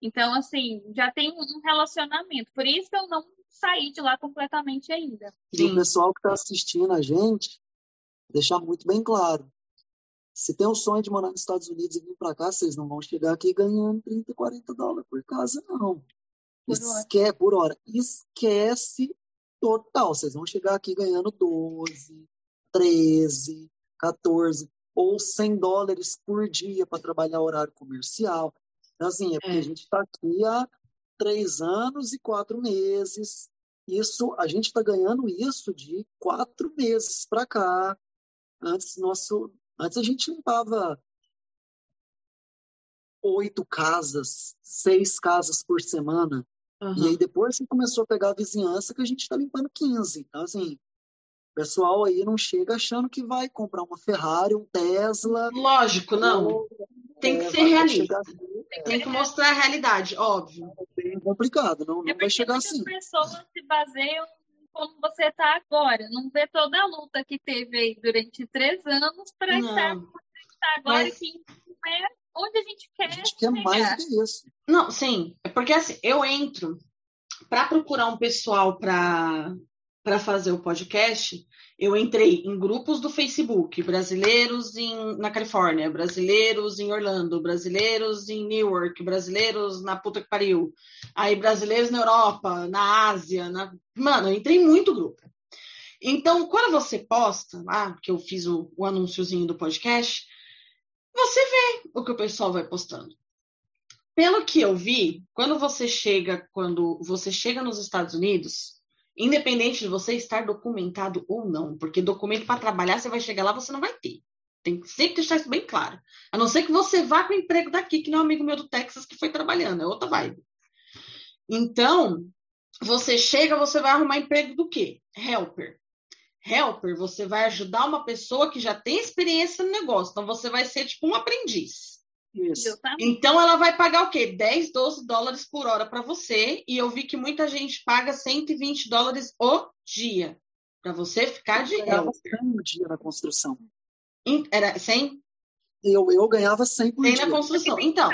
Então, assim, já tem um relacionamento. Por isso que eu não saí de lá completamente ainda. E o pessoal que está assistindo a gente, deixar muito bem claro. Se tem o sonho de morar nos Estados Unidos e vir para cá, vocês não vão chegar aqui ganhando 30, 40 dólares por casa, não. Por Esque hora. por hora. Esquece total. Vocês vão chegar aqui ganhando 12, 13, 14 ou 100 dólares por dia para trabalhar horário comercial. Então, assim, é porque é. a gente está aqui há três anos e quatro meses. Isso, a gente está ganhando isso de quatro meses para cá. Antes, nosso, antes a gente limpava oito casas, seis casas por semana. Uhum. E aí depois que começou a pegar a vizinhança que a gente está limpando 15. Então, assim, o pessoal aí não chega achando que vai comprar uma Ferrari, um Tesla. Lógico, não. Ou, tem que é, ser realista. Tem que mostrar a realidade, óbvio. É bem complicado, não, não é vai chegar assim. As pessoas se baseiam como você está agora, não vê toda a luta que teve aí durante três anos para estar onde está agora, Mas... que é onde a gente quer. A gente quer mais do que isso. Não, sim, é porque assim, eu entro para procurar um pessoal para para fazer o podcast, eu entrei em grupos do Facebook, brasileiros em, na Califórnia, brasileiros em Orlando, brasileiros em Newark, brasileiros na puta que pariu, aí brasileiros na Europa, na Ásia, na... mano, eu entrei em muito grupo. Então, quando você posta lá, que eu fiz o, o anúnciozinho do podcast, você vê o que o pessoal vai postando. Pelo que eu vi, quando você chega, quando você chega nos Estados Unidos, Independente de você estar documentado ou não, porque documento para trabalhar, você vai chegar lá, você não vai ter. Tem que sempre deixar isso bem claro. A não ser que você vá com o emprego daqui, que não é um amigo meu do Texas que foi trabalhando, é outra vibe. Então, você chega, você vai arrumar emprego do quê? Helper. Helper, você vai ajudar uma pessoa que já tem experiência no negócio. Então, você vai ser tipo um aprendiz. Isso. Então ela vai pagar o quê? 10, 12 dólares por hora para você. E eu vi que muita gente paga 120 dólares o dia. Para você ficar de ganhava 100 por dia na construção. Era 100? Eu, eu ganhava 100 por Tem dia. na construção. Então.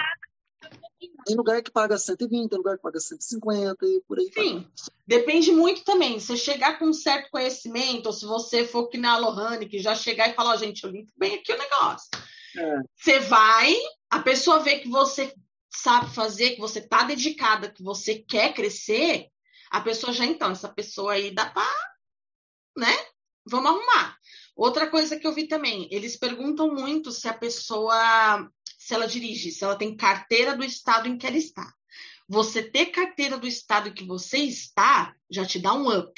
Tem lugar que paga 120, tem lugar que paga 150 e por aí. Sim, vai. depende muito também. Se chegar com um certo conhecimento, ou se você for que na Lohane, que já chegar e falar, oh, gente, eu limpo bem aqui o negócio. É. Você vai, a pessoa vê que você sabe fazer, que você tá dedicada, que você quer crescer, a pessoa já, então, essa pessoa aí dá pra, né? Vamos arrumar. Outra coisa que eu vi também, eles perguntam muito se a pessoa, se ela dirige, se ela tem carteira do estado em que ela está. Você ter carteira do estado em que você está, já te dá um up.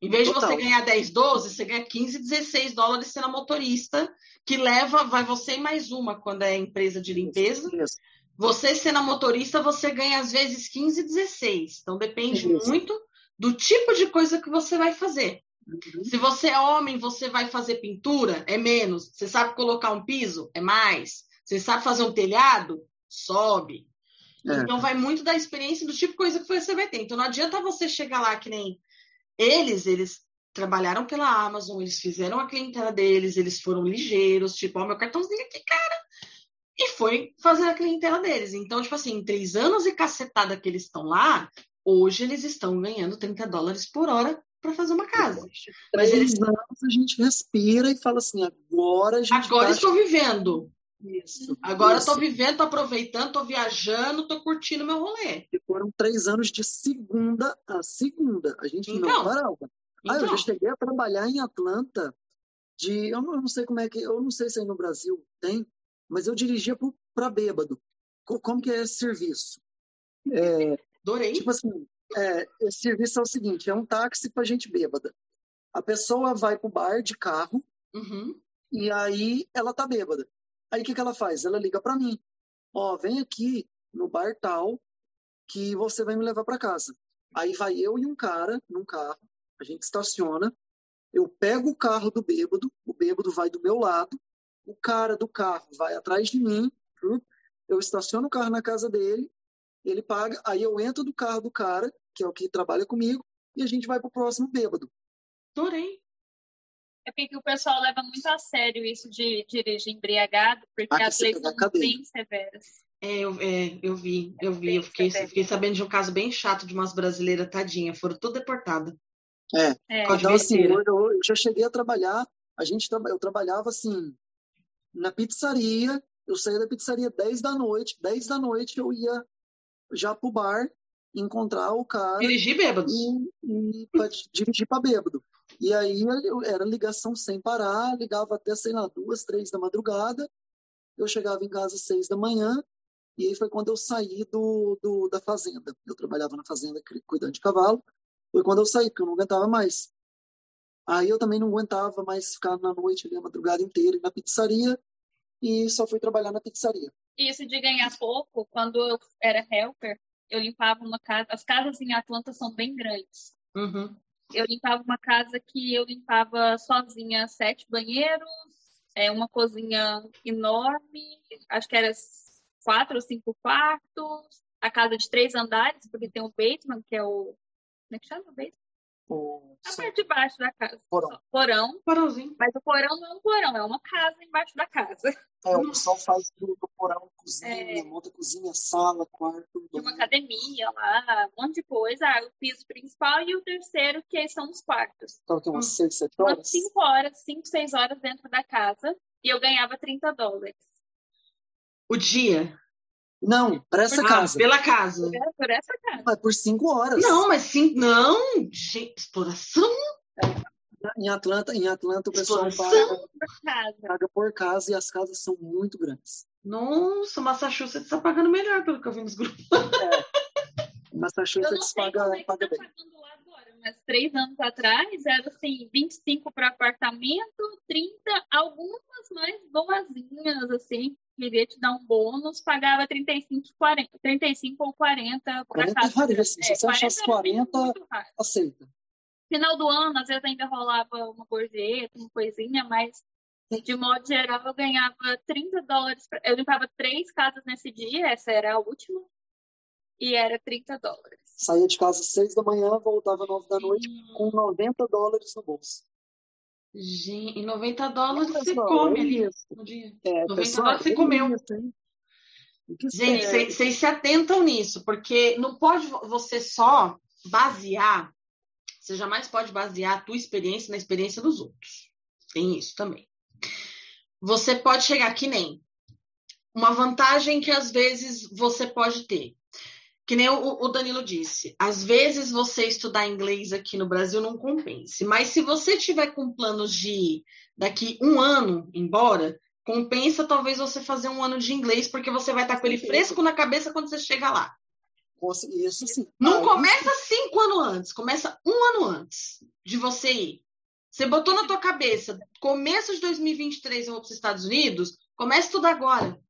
Em vez Total. de você ganhar 10, 12, você ganha 15, 16 dólares sendo motorista, que leva, vai você e mais uma quando é empresa de limpeza. Isso. Você sendo motorista, você ganha às vezes 15, 16. Então depende Isso. muito do tipo de coisa que você vai fazer. Uhum. Se você é homem, você vai fazer pintura, é menos. Você sabe colocar um piso, é mais. Você sabe fazer um telhado, sobe. É. Então vai muito da experiência do tipo de coisa que você vai ter. Então não adianta você chegar lá que nem eles, eles trabalharam pela Amazon, eles fizeram a clientela deles, eles foram ligeiros, tipo, ó, meu cartãozinho aqui, cara. E foi fazer a clientela deles. Então, tipo assim, em três anos e cacetada que eles estão lá, hoje eles estão ganhando 30 dólares por hora para fazer uma casa. Mas eles anos a gente respira e fala assim, agora a gente Agora tá... estou vivendo. Isso. Agora estou vivendo, estou aproveitando, estou viajando, estou curtindo meu rolê. E foram três anos de segunda a segunda. A gente então, não parava. Então. Ah, eu já então. cheguei a trabalhar em Atlanta de. Eu não, eu não, sei como é que. Eu não sei se aí no Brasil tem, mas eu dirigia para bêbado. Como que é esse serviço? É, Adorei. Tipo assim, É, esse serviço é o seguinte: é um táxi para gente bêbada. A pessoa vai pro bar de carro Uhum. e aí ela tá bêbada. Aí o que, que ela faz? Ela liga para mim: Ó, vem aqui no bar tal que você vai me levar para casa. Aí vai eu e um cara num carro, a gente estaciona, eu pego o carro do bêbado, o bêbado vai do meu lado, o cara do carro vai atrás de mim, eu estaciono o carro na casa dele, ele paga, aí eu entro do carro do cara, que é o que trabalha comigo, e a gente vai pro próximo bêbado. Adorei. É porque o pessoal leva muito a sério isso de dirigir embriagado, porque Ah, que as leis são bem severas. É, eu, é, eu vi, eu vi. Eu fiquei, fiquei sabendo de um caso bem chato de umas brasileiras, tadinha. Foram tudo deportadas. É, É, Pode então assim, eu, eu já cheguei a trabalhar, a gente, eu trabalhava assim, na pizzaria, eu saía da pizzaria 10 da noite, 10 da noite eu ia já pro bar encontrar o cara Dirigir bêbados. e, e para dirigir para bêbado. E aí era ligação sem parar, ligava até, sei lá, duas, três da madrugada. Eu chegava em casa às seis da manhã, e aí foi quando eu saí do, do- da fazenda. Eu trabalhava na fazenda cuidando de cavalo. Foi quando eu saí, porque eu não aguentava mais. Aí eu também não aguentava mais ficar na noite, ali, a madrugada inteira na pizzaria, e só fui trabalhar na pizzaria. Isso de ganhar pouco, quando eu era helper, eu limpava uma casa. As casas em Atlanta são bem grandes. Uhum. Eu limpava uma casa que eu limpava sozinha sete banheiros, é, uma cozinha enorme, acho que era quatro ou cinco quartos, a casa de três andares, porque tem o basement, que é o. Como é que chama o basement? O- A parte de baixo da casa. Porão. Porão. Porãozinho. Mas o porão não é um porão, é uma casa embaixo da casa. É, o pessoal faz do, do porão, cozinha, É. monta cozinha, sala, quarto. de uma academia lá, um monte de coisa. Ah, o piso principal e o terceiro, que são os quartos. Então, tem umas Hum. seis, sete Umas horas. 5 horas, 5, 6 horas dentro da casa. E eu ganhava 30 dólares. O dia. Não, para essa Ah, casa. pela casa. Por- Por essa casa. Mas por cinco horas. Não, mas sim, não. Gente, exploração. Em Atlanta, em Atlanta o pessoal Exploração. paga, Por casa. paga por casa e as casas são muito grandes. Nossa, Massachusetts está pagando melhor, pelo que eu vi nos grupos. Não Massachusetts paga, como é paga tá bem. pagando lá agora, mas três anos atrás era assim, 25 para apartamento, 30, algumas mais boazinhas, assim, queria te dar um bônus, pagava 35, 40, 35 ou 40 para 40 casa. é raríssimo. Se você achar as 40 40, era muito raro. aceita. Final do ano, às vezes ainda rolava uma gorjeta, uma coisinha, mas de modo geral eu ganhava 30 dólares. Eu limpava três casas nesse dia, essa era a última, e era 30 dólares. Saía de casa às seis da manhã, voltava às nove da noite com 90 dólares no bolso. Gente, e 90 dólares você come é ali no dia. É, 90 pessoal, dólares você é comeu. isso, Gente, vocês vocês se atentam nisso, porque não pode vo- você só basear, você jamais pode basear a tua experiência na experiência dos outros. Tem isso também. Você pode chegar que nem uma vantagem que às vezes você pode ter. Que nem o, Danilo disse, às vezes você estudar inglês aqui no Brasil não compense, mas se você tiver com planos de ir daqui um ano embora, compensa talvez você fazer um ano de inglês, porque você vai estar com ele fresco na cabeça quando você chega lá. Isso sim. Não começa cinco anos antes, começa um ano antes de você ir. Você botou na tua cabeça, começo de 2023 eu vou para os Estados Unidos, comece tudo agora.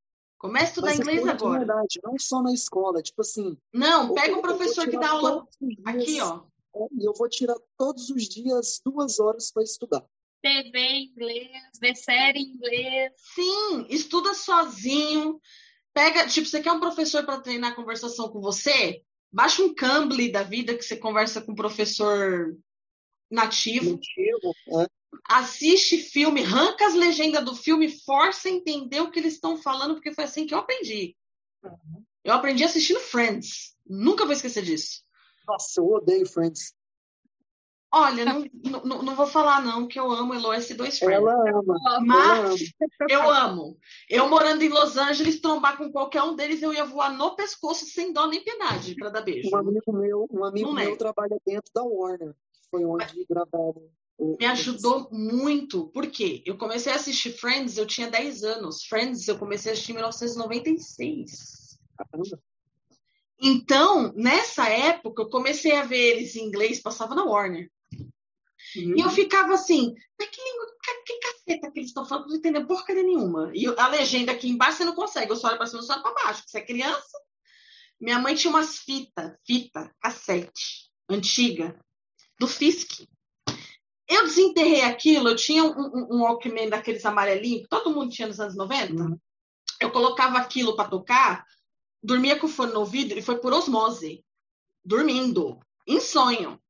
Comece a estudar mas inglês estuda de agora. verdade, não só na escola. Tipo assim, Não, pega um professor que dá aula aqui, ó. E eu vou tirar todos os dias duas horas para estudar. TV em inglês, ver série em inglês. Sim, estuda sozinho. Pega, tipo, você quer um professor para treinar conversação com você? Baixa um Cambly da vida que você conversa com um professor nativo. Motivo, é. Assiste filme, arranca as legendas do filme, força a entender o que eles estão falando, porque foi assim que eu aprendi. Eu aprendi assistindo Friends. Nunca vou esquecer disso. Nossa, eu odeio Friends. Olha, não, não, não vou falar não, que eu amo Elo S2 Friends. Ela ama. Ela ama. Mas eu amo. Eu morando em Los Angeles, trombar com qualquer um deles, eu ia voar no pescoço sem dó nem piedade para dar beijo. Um amigo meu, um amigo Não meu trabalha dentro da Warner. Foi onde gravaram. Me ajudou muito. Por quê? Eu comecei a assistir Friends, eu tinha 10 anos. Friends eu comecei a assistir em 1996. Caramba. Então, nessa época, eu comecei a ver eles em inglês, passava na Warner. Uhum. E eu ficava assim, mas que língua, que caceta que eles estão falando, não entender porcaria nenhuma. E a legenda aqui embaixo você não consegue, eu só olho pra cima, eu só olho pra baixo. Você é criança. Minha mãe tinha umas fitas, fita, cassete, antiga, do Fisk. Eu desenterrei aquilo, eu tinha um, um, um Walkman daqueles amarelinhos, que todo mundo tinha nos anos 90. Uhum. Eu colocava aquilo para tocar, dormia com o fone no ouvido e foi por osmose, dormindo, em sonho.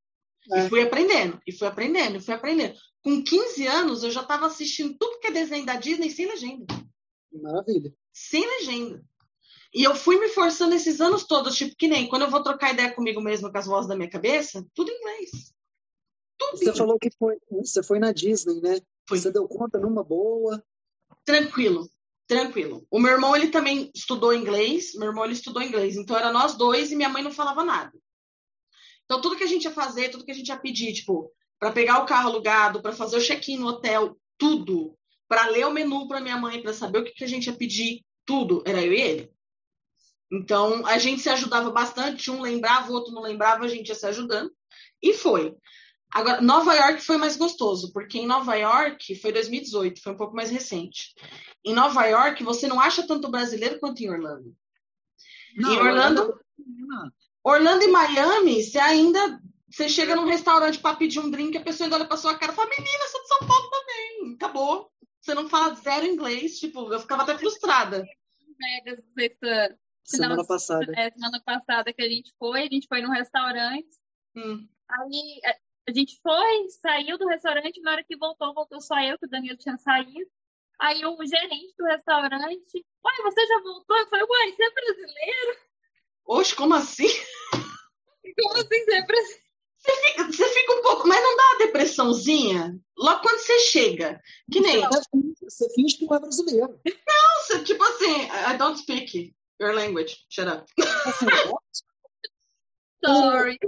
É. E fui aprendendo, e fui aprendendo, e fui aprendendo. Com 15 anos, eu já estava assistindo tudo que é desenho da Disney sem legenda. Maravilha. Sem legenda. E eu fui me forçando esses anos todos, tipo, que nem quando eu vou trocar ideia comigo mesmo com as vozes da minha cabeça, tudo em inglês. Tudo você falou que foi, você foi na Disney, né? Foi. Você deu conta numa boa. Tranquilo, tranquilo. O meu irmão, ele também estudou inglês, meu irmão, ele estudou inglês, então era nós dois e minha mãe não falava nada. Então, tudo que a gente ia fazer, tudo que a gente ia pedir, tipo, para pegar o carro alugado, para fazer o check-in no hotel, tudo, para ler o menu para minha mãe, para saber o que, que a gente ia pedir, tudo, era eu e ele. Então, a gente se ajudava bastante, um lembrava, o outro não lembrava, a gente ia se ajudando. E foi. Agora, Nova York foi mais gostoso, porque em Nova York foi 2018, foi um pouco mais recente. Em Nova York, você não acha tanto brasileiro quanto em Orlando. Não, em Orlando, Orlando e Miami, você ainda você chega num restaurante para pedir um drink, a pessoa ainda olha para sua cara e fala: "Menina, sou de São Paulo também". Acabou. Você não fala zero inglês, tipo, eu ficava até frustrada. Vegas, Semana passada. É, semana passada que a gente foi, a gente foi num restaurante. Hum. Aí a gente foi, saiu do restaurante, na hora que voltou, voltou só eu, que o Danilo tinha saído. Aí o gerente do restaurante, uai, você já voltou? Eu falei, uai, você é brasileiro? Oxe, como assim? Como assim você é brasileiro? Você fica, você fica um pouco, mas não dá uma depressãozinha? Logo quando você chega. Que nem. Você finge que não é brasileiro. Não, você, tipo assim, I don't speak. Your language. Shut up. Sorry.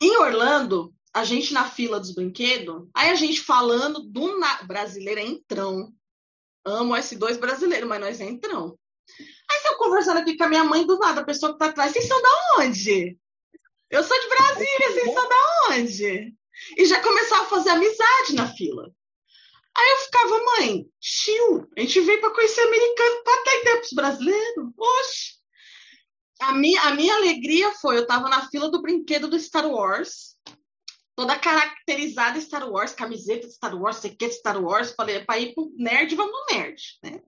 Em Orlando, a gente na fila dos brinquedos, aí a gente falando do na... brasileiro é entrão. Amo S2 brasileiro, mas nós é entrão. Aí você conversando aqui com a minha mãe do nada, a pessoa que tá atrás, vocês são da onde? Eu sou de Brasília, vocês são da onde? E já começava a fazer amizade na fila. Aí eu ficava, mãe, tio, a gente veio para conhecer americano, para dar ideia pros brasileiros. A minha, a minha alegria foi, eu estava na fila do brinquedo do Star Wars, toda caracterizada Star Wars, camiseta de Star Wars, sequete de Star Wars, falei, para ir pro nerd, vamos no nerd, né?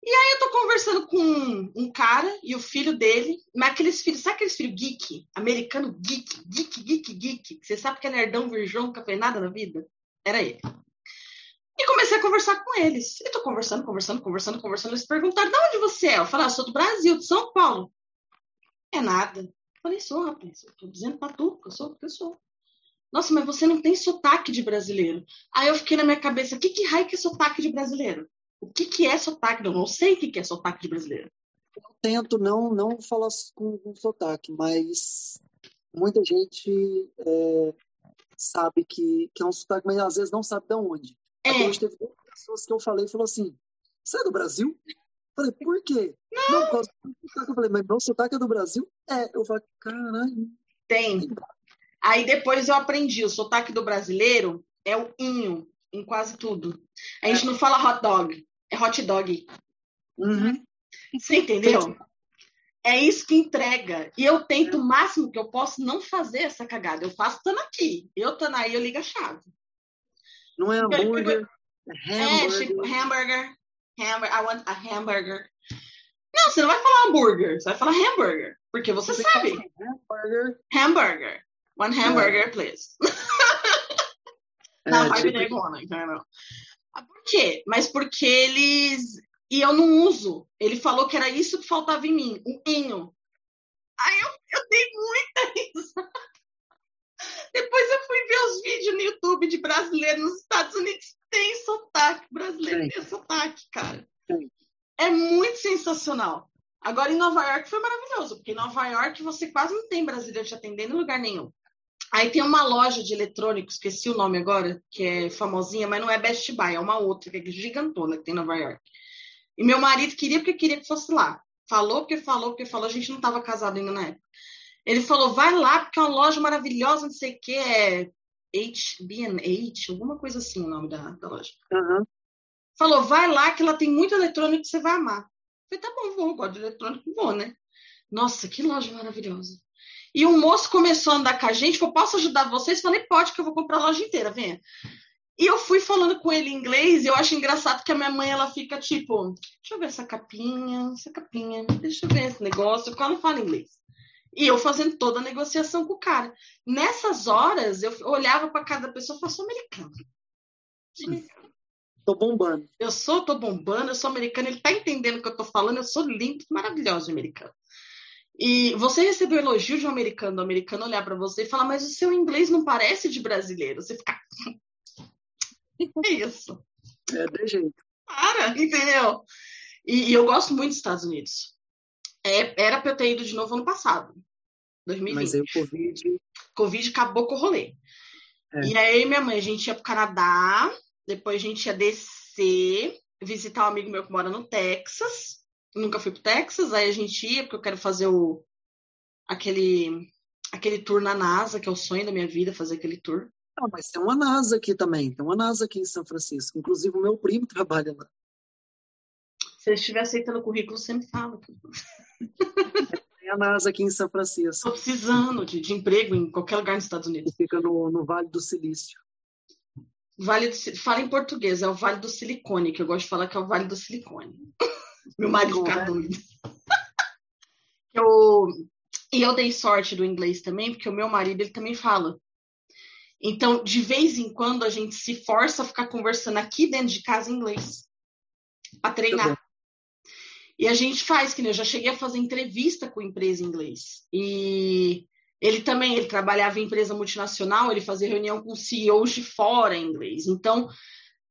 E aí eu tô conversando com um, cara e o filho dele, mas aqueles filhos, sabe aqueles filhos geek? Americano geek, geek, geek, geek, você sabe que é nerdão, virgão, nunca fez nada na vida? Era ele. E comecei a conversar com eles. E tô conversando, conversando, conversando, conversando. Eles perguntaram, de onde você é? Eu falei, ah, eu sou do Brasil, de São Paulo. É nada. Eu falei, sou, rapaz. Eu tô dizendo pra tu que eu sou, porque eu sou. Nossa, mas você não tem sotaque de brasileiro. Aí eu fiquei na minha cabeça, o que, que raio que é sotaque de brasileiro? O que, que é sotaque? Eu não sei o que, que é sotaque de brasileiro. Eu tento não, não falar com, com sotaque, mas muita gente é, sabe que, que é um sotaque, mas às vezes não sabe de onde. É. A gente teve duas pessoas que eu falei e falou assim: Você é do Brasil? Eu falei, por quê? Não, não por causa do sotaque. Eu falei, mas meu sotaque é do Brasil? É. Eu falei, caralho. Tem. Aí depois eu aprendi, o sotaque do brasileiro é o inho em quase tudo. A gente não fala hot dog, é hot dog. Uhum. Você entendeu? É isso que entrega. E eu tento o máximo que eu posso não fazer essa cagada. Eu faço estando aqui. Eu estando aí, eu ligo a chave. Não é hambúrguer. É, é tipo hambúrguer. Hamburger. I want a hamburger. Não, você não vai falar hambúrguer, você vai falar hambúrguer. Porque você, você sabe. Hamburger. Hamburger. One hamburger, é. please. não, vai tipo... Gona, entendeu? Ah, por quê? Mas porque eles. E eu não uso. Ele falou que era isso que faltava em mim, o inho. Aí eu, eu dei muita risada. Depois eu fui ver os vídeos no YouTube de brasileiro nos Estados Unidos. Tem sotaque brasileiro, Sim. tem sotaque, cara. Sim. É muito sensacional. Agora, em Nova York foi maravilhoso, porque em Nova York você quase não tem brasileiro te atendendo em lugar nenhum. Aí tem uma loja de eletrônicos, esqueci o nome agora, que é famosinha, mas não é Best Buy, é uma outra, que é gigantona que tem em Nova York. E meu marido queria porque queria que fosse lá. falou porque falou porque falou, a gente não estava casado ainda na época. Ele falou, vai lá, porque é uma loja maravilhosa, não sei o que, é HB&H, alguma coisa assim o nome da, da loja. Uhum. Falou, vai lá que ela tem muito eletrônico que você vai amar. Eu falei, tá bom, vou, gosto de eletrônico, vou, né? Nossa, que loja maravilhosa. E o moço começou a andar com a gente, falou, posso ajudar vocês? Falei, pode, que eu vou comprar a loja inteira, venha. E eu fui falando com ele em inglês, e eu acho engraçado que a minha mãe, ela fica tipo, deixa eu ver essa capinha, essa capinha, deixa eu ver esse negócio, porque ela não fala inglês. E eu fazendo toda a negociação com o cara. Nessas horas, eu olhava para cada pessoa e falava, sou americano. Tô bombando. Eu sou, tô bombando, eu sou americano, ele tá entendendo o que eu tô falando, eu sou lindo, maravilhoso americano. E você recebeu elogio de um americano, do americano olhar para você e falar, mas o seu inglês não parece de brasileiro. Você fica. é isso. É de jeito. Para, entendeu? E, e, eu gosto muito dos Estados Unidos. É, era para eu ter ido de novo ano passado, 2020. Mas aí o Covid. Covid acabou com o rolê. É. E aí, minha mãe, a gente ia pro Canadá, depois a gente ia descer, visitar um amigo meu que mora no Texas. Nunca fui pro Texas, aí a gente ia, porque eu quero fazer o aquele aquele tour na NASA, que é o sonho da minha vida, fazer aquele tour. Ah, mas tem uma NASA aqui também, tem uma NASA aqui em São Francisco. Inclusive o meu primo trabalha lá. Se ele estiver aceitando o currículo, sempre fala. Tem a NASA aqui em São Francisco. Estou precisando de, de, emprego em qualquer lugar nos Estados Unidos. Fica no, no Vale do Silício. Vale do, fala em português, é o Vale do Silicone, que eu gosto de falar que é o Vale do Silicone. Meu marido fica doido. eu, e eu dei sorte do inglês também, porque o meu marido ele também fala. Então, de vez em quando, a gente se força a ficar conversando aqui dentro de casa em inglês. Para treinar. Tá e a gente faz, que nem eu já cheguei a fazer entrevista com empresa em inglês. E ele também, ele trabalhava em empresa multinacional, ele fazia reunião com CEOs de fora em inglês. Então,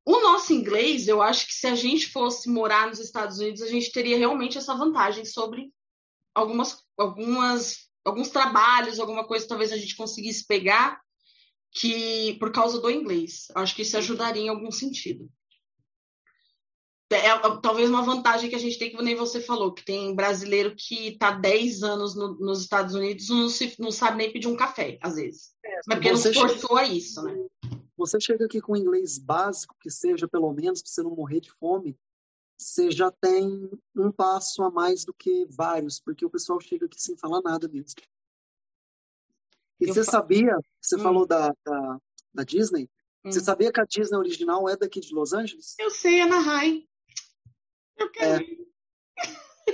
o nosso inglês, eu acho que se a gente fosse morar nos Estados Unidos, a gente teria realmente essa vantagem sobre algumas, algumas, alguns trabalhos, alguma coisa talvez a gente conseguisse pegar que por causa do inglês. Acho que isso ajudaria em algum sentido. É, é, talvez uma vantagem que a gente tem, que nem você falou, que tem brasileiro que está 10 anos no, nos Estados Unidos não, se, não sabe nem pedir um café, às vezes. É, Mas porque não se forçou a isso, né? Você chega aqui com inglês básico, que seja pelo menos para você não morrer de fome, você já tem um passo a mais do que vários, porque o pessoal chega aqui sem falar nada mesmo. E Eu você fa... sabia, você hum. falou da, da, da Disney, hum. você sabia que a Disney original é daqui de Los Angeles? Eu sei, Anaheim. Eu é.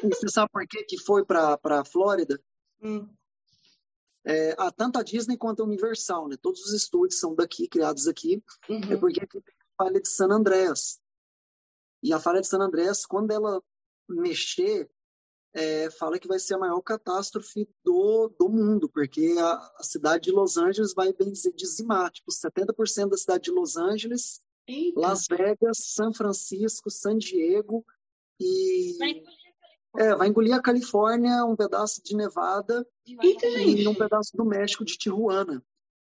E você sabe por que, que foi para a Flórida? Hum. É, a, tanto a Disney quanto a Universal, né? Todos os estúdios são daqui, criados aqui. Uhum. É porque aqui tem a falha de San Andrés. E a falha de San Andrés, quando ela mexer, é, fala que vai ser a maior catástrofe do, do mundo, porque a, a cidade de Los Angeles vai bem dizer dizimar. Tipo, 70% da cidade de Los Angeles, Eita. Las Vegas, São Francisco, San Diego e é, vai engolir a Califórnia, um pedaço de Nevada Eita, e um pedaço do México de Tijuana,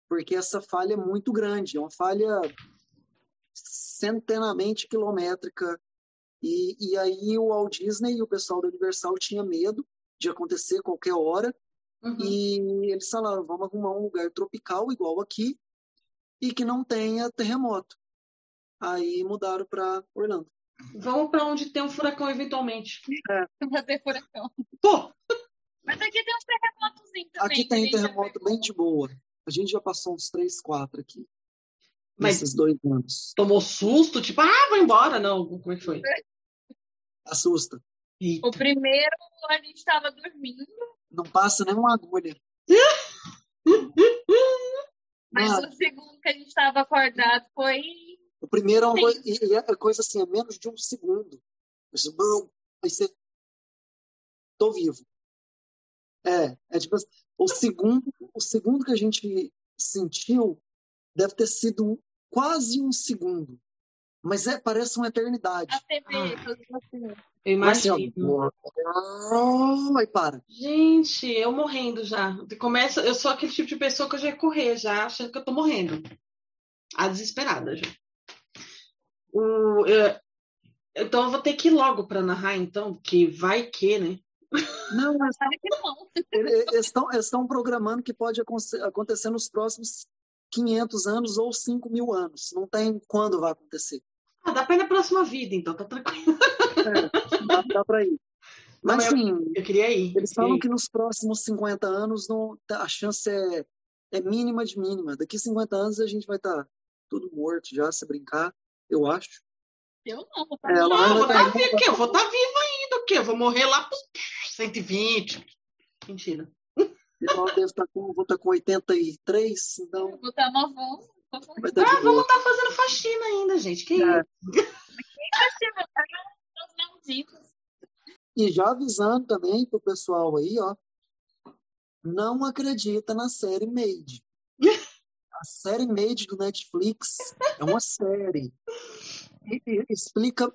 porque essa falha é muito grande, é uma falha centenamente quilométrica. E, e aí o Walt Disney e o pessoal da Universal tinha medo de acontecer qualquer hora, uhum. e eles falaram, vamos arrumar um lugar tropical igual aqui e que não tenha terremoto. Aí mudaram para Orlando. Vamos para onde tem um furacão eventualmente. É. Vai ter furacão. Pô! Mas aqui tem uns terremotos também. Aqui tem terremoto bem de boa. A gente já passou uns três, quatro aqui. Mas nesses dois anos. Tomou susto? Tipo, ah, vou embora. Não, como é que foi? Assusta. Eita. O primeiro a gente estava dormindo. Não passa nem uma agulha. Mas Mano. o segundo que a gente estava acordado foi o primeiro é uma coisa, e é coisa assim, é menos de um segundo. Aí você. Tô vivo. É, é tipo assim, o segundo, o segundo que a gente sentiu deve ter sido quase um segundo. Mas é, parece uma eternidade. A TV, ah. assim. Eu imagino. Assim, Aí para. Gente, eu morrendo já. Começa, eu sou aquele tipo de pessoa que eu já ia correr, já achando que eu tô morrendo. A desesperada já. O, eu, então eu vou ter que ir logo para narrar, então, que vai que, né? Não, mas que não. eles estão programando que pode aconte- acontecer nos próximos 500 anos ou 5 mil anos. Não tem quando vai acontecer. Ah, dá pra ir na próxima vida, então, tá tranquilo. É, dá, dá para ir. Não, Mas eu- sim, Eu queria ir. eles eu falam que nos próximos 50 anos não, a chance é, é mínima de mínima. Daqui 50 anos a gente vai estar tudo morto já, se brincar, eu acho. Eu não, vou falar. ela Não, eu vou tá estar o quê? Eu vou estar viva ainda, o quê? Eu vou morrer lá pros 120. Mentira. Ela deve estar com, vou estar com 83, então Vou estar novão. Estar Ah, vamos estar fazendo faxina ainda, gente. Que É. isso? E já avisando também pro pessoal aí, ó, não acredita na série Made. A série Made do Netflix é uma série. E- e explica,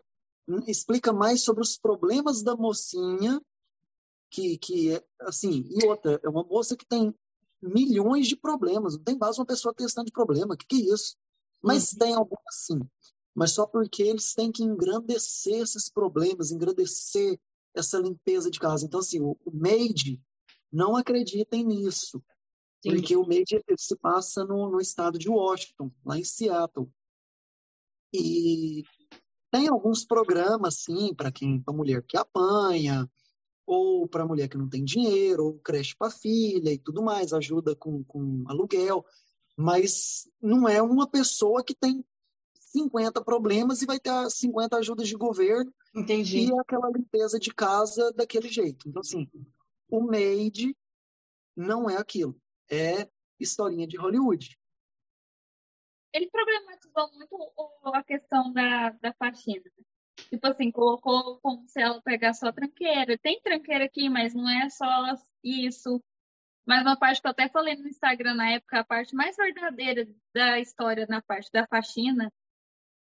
explica mais sobre os problemas da mocinha, que, que é, assim, e outra, é uma moça que tem milhões de problemas, não tem base uma pessoa testando de problema, o que, que é isso? Mas tem algumas sim, mas só porque eles têm que engrandecer esses problemas, engrandecer essa limpeza de casa. Então, assim, o, o Made, não acreditem nisso. Entendi. Porque o ele se passa no, no estado de Washington, lá em Seattle. E tem alguns programas, sim, para quem, para mulher que apanha, ou para mulher que não tem dinheiro, ou creche para filha e tudo mais, ajuda com, com aluguel. Mas não é uma pessoa que tem 50 problemas e vai ter as 50 ajudas de governo Entendi. e aquela limpeza de casa daquele jeito. Então, assim, o Made não é aquilo. É historinha de Hollywood. Ele problematizou muito a questão da, da faxina. Tipo assim, colocou como se ela pegasse só tranqueira. Tem tranqueira aqui, mas não é só isso. Mas uma parte que eu até falei no Instagram na época, a parte mais verdadeira da história na parte da faxina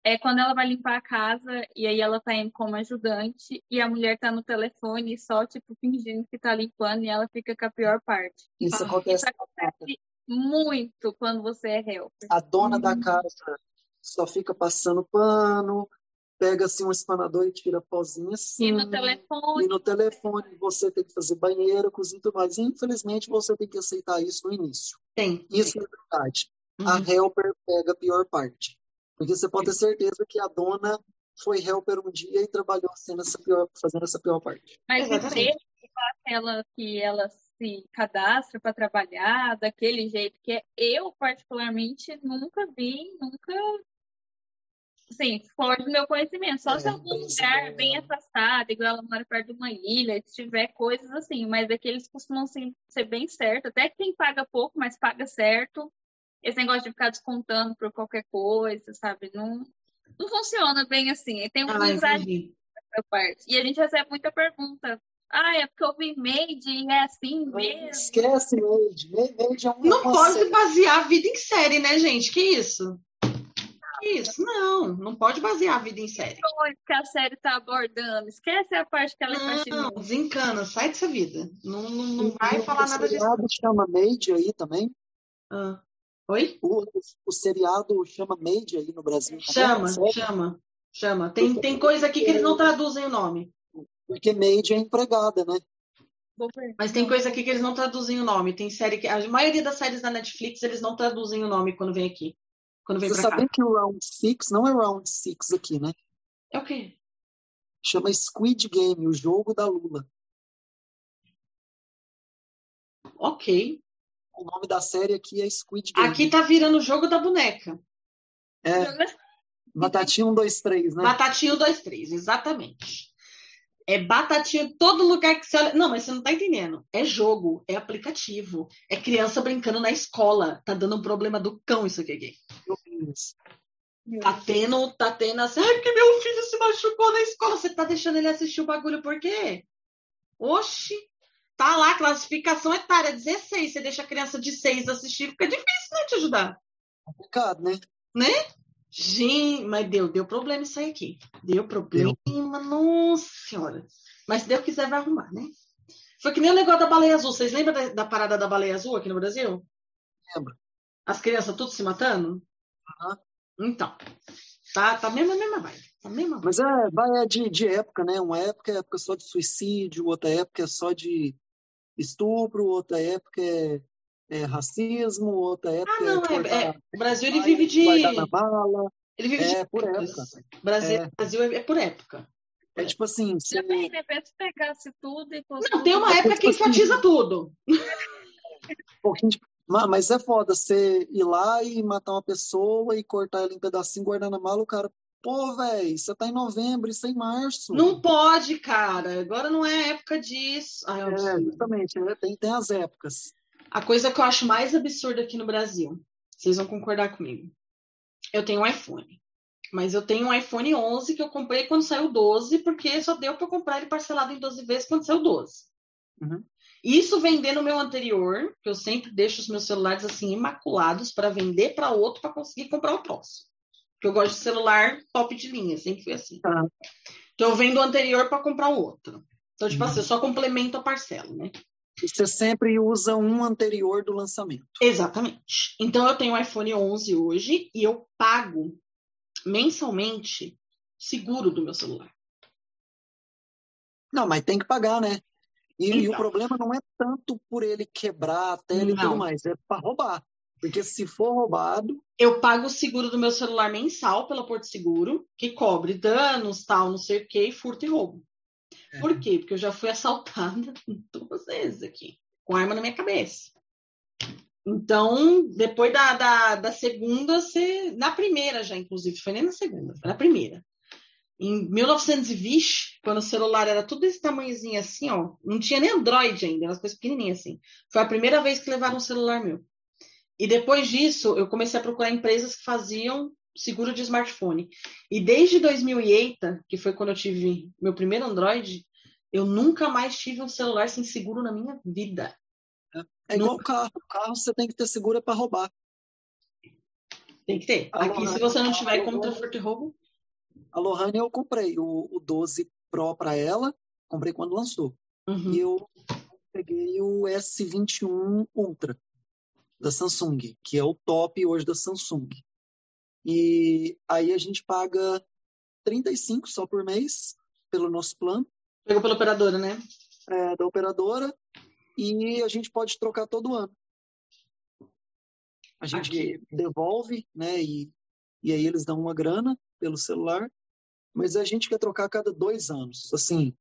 é quando ela vai limpar a casa e aí ela tá indo como ajudante e a mulher tá no telefone só, tipo, fingindo que tá limpando e ela fica com a pior parte. Isso Ah, acontece. Isso acontece muito quando você é helper. A dona da casa só fica passando pano, pega assim um espanador e tira pozinho assim. E no telefone, E no telefone você tem que fazer banheiro, cozinha e tudo mais. Infelizmente você tem que aceitar isso no início. Tem. Isso é verdade. Uhum. A helper pega a pior parte. Porque você pode ter certeza que a dona foi helper um dia e trabalhou sendo essa pior, fazendo essa pior parte. mas empresa que faz ela que ela se cadastra para trabalhar daquele jeito que é, eu particularmente nunca vi, nunca Sim, fora do meu conhecimento. Só É, se algum bem lugar assim, bem é. afastado, igual ela mora perto de uma ilha, se tiver coisas assim, mas aqueles costumam sim, ser bem certo. Até quem paga pouco, mas paga certo. Esse negócio de ficar descontando por qualquer coisa, sabe? Não, não funciona bem assim. Tem um Ah, exagero parte. E a gente recebe muita pergunta. Ah, é porque eu vi made e é assim mesmo. Esquece Made. Made é um, Não pode série. basear a vida em série, né, gente? Que isso? Que isso? Não, não pode basear a vida em série. Coisa que a série tá abordando. Esquece a parte que ela é Não, desencana, sai dessa vida. Não, não, não vai falar nada disso. chama Made aí também. Ah. Oi? O, o seriado chama Made aí no Brasil. Chama, sério? chama, chama. Tem, tem coisa aqui que eles não traduzem o nome. Porque Made é empregada, né? Mas tem coisa aqui que eles não traduzem o nome. Tem série que. A maioria das séries da Netflix, eles não traduzem o nome quando vem aqui. Quando vem Você cá. sabia que o Round Six não é Round Six aqui, né? É o quê? Chama Squid Game, o jogo da Lula. Ok. O nome da série aqui é Squid Game. Aqui tá virando o jogo da boneca. É, Batatinha 1, 2, 3, né? Batatinho 2, 3, exatamente. É batatinha em todo lugar que você olha. Não, mas você não tá entendendo. É jogo, é aplicativo. É criança brincando na escola. Tá dando um problema do cão isso aqui. aqui. Isso. Tá tendo, tá tendo assim, ai, porque meu filho se machucou na escola. Você tá deixando ele assistir o bagulho por quê? Oxi. Tá lá, classificação etária 16. Você deixa a criança de 6 assistir, fica difícil, né, te ajudar. Complicado, né? Gente, mas deu, deu problema isso aí aqui. Deu problema, nossa senhora. Mas se Deus quiser, vai arrumar, né? Foi que nem o negócio da baleia azul. Vocês lembram da, da parada da baleia azul aqui no Brasil? Lembro. As crianças tudo se matando? Aham. Então, tá, tá mesmo a mesma vibe. A mesma Mas é, vai é de, de época, né? Uma época é época só de suicídio, outra época é só de estupro, outra época é, é racismo, outra época Ah, não, é, é, é- o Brasil ele vive de. guardar na bala. Ele vive É, de por época. Brasil, É. Brasil é, é por época. É tipo assim, você, Também, de repente, pegasse tudo e fosse. Não, tem uma É época que tipo assim, enfatiza tudo. Mas é foda você ir lá e matar uma pessoa e cortar ela em pedacinho, guardar na mala, o cara, pô, velho, você tá em novembro, isso é em março. Não pode, cara. Agora não é época disso. Ai, é justamente, né? tem, tem as épocas. A coisa que eu acho mais absurda aqui no Brasil, vocês vão concordar comigo. Eu tenho um iPhone. Mas eu tenho um iPhone 11 que eu comprei quando saiu o 12, porque só deu para comprar ele parcelado em 12 vezes quando saiu o 12. Uhum. Isso vender no meu anterior, que eu sempre deixo os meus celulares assim imaculados para vender para outro para conseguir comprar o próximo. Porque eu gosto de celular top de linha, sempre foi assim. Tá. Então eu vendo o anterior para comprar o outro. Então, tipo Uhum. assim, eu só complemento a parcela, né? E você sempre usa um anterior do lançamento. Exatamente. Então eu tenho o iPhone 11 hoje e eu pago mensalmente seguro do meu celular. Não, mas tem que pagar, né? E, e o Então. problema não é tanto por ele quebrar a tela e Não. tudo mais, é para roubar. Porque se for roubado, Eu pago o seguro do meu celular mensal pela Porto Seguro, que cobre danos, tal, não sei o que, furto e roubo. É. Por quê? Porque eu já fui assaltada duas vezes aqui, com arma na minha cabeça. Então, depois da, da, da segunda, você, na primeira já, inclusive, foi nem na segunda, foi na primeira. Em 1920, quando o celular era tudo desse tamanhozinho assim, ó, não tinha nem Android ainda, eram as coisas pequenininhas assim. Foi a primeira vez que levaram um celular meu. E depois disso, eu comecei a procurar empresas que faziam seguro de smartphone. E desde 2008, que foi quando eu tive meu primeiro Android, eu nunca mais tive um celular sem seguro na minha vida. é igual carro. Carro você tem que ter seguro para roubar. Tem que ter. Aqui, se você não tiver não, contra furto e roubo, A Lohane eu comprei o, o 12 Pro para ela, comprei quando lançou. uhum. E eu peguei o S21 Ultra da Samsung, que é o top hoje da Samsung. E aí a gente paga 35 só por mês pelo nosso plano pegou pela operadora, né? é, da operadora e a gente pode trocar todo ano. A gente Aqui. devolve, né? E, e aí eles dão uma grana pelo celular, mas a gente quer trocar a cada dois anos. Assim,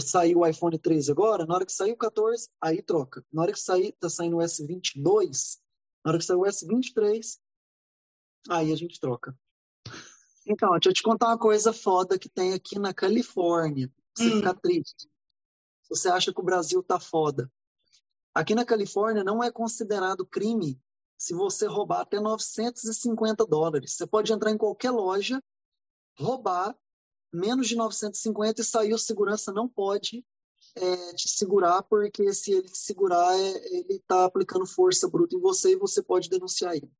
saiu o iPhone 13 agora, na hora que sair o 14, aí troca. Na hora que sair, tá saindo o S22, na hora que sair o S23, aí a gente troca. Então, deixa eu te contar uma coisa foda que tem aqui na Califórnia. Você Hum. ficar triste. Se você acha que o Brasil tá foda. Aqui na Califórnia não é considerado crime se você roubar até 950 dólares. Você pode entrar em qualquer loja, roubar menos de 950 e sair o segurança não pode é, te segurar, porque se ele te segurar, é, ele está aplicando força bruta em você e você pode denunciar ele.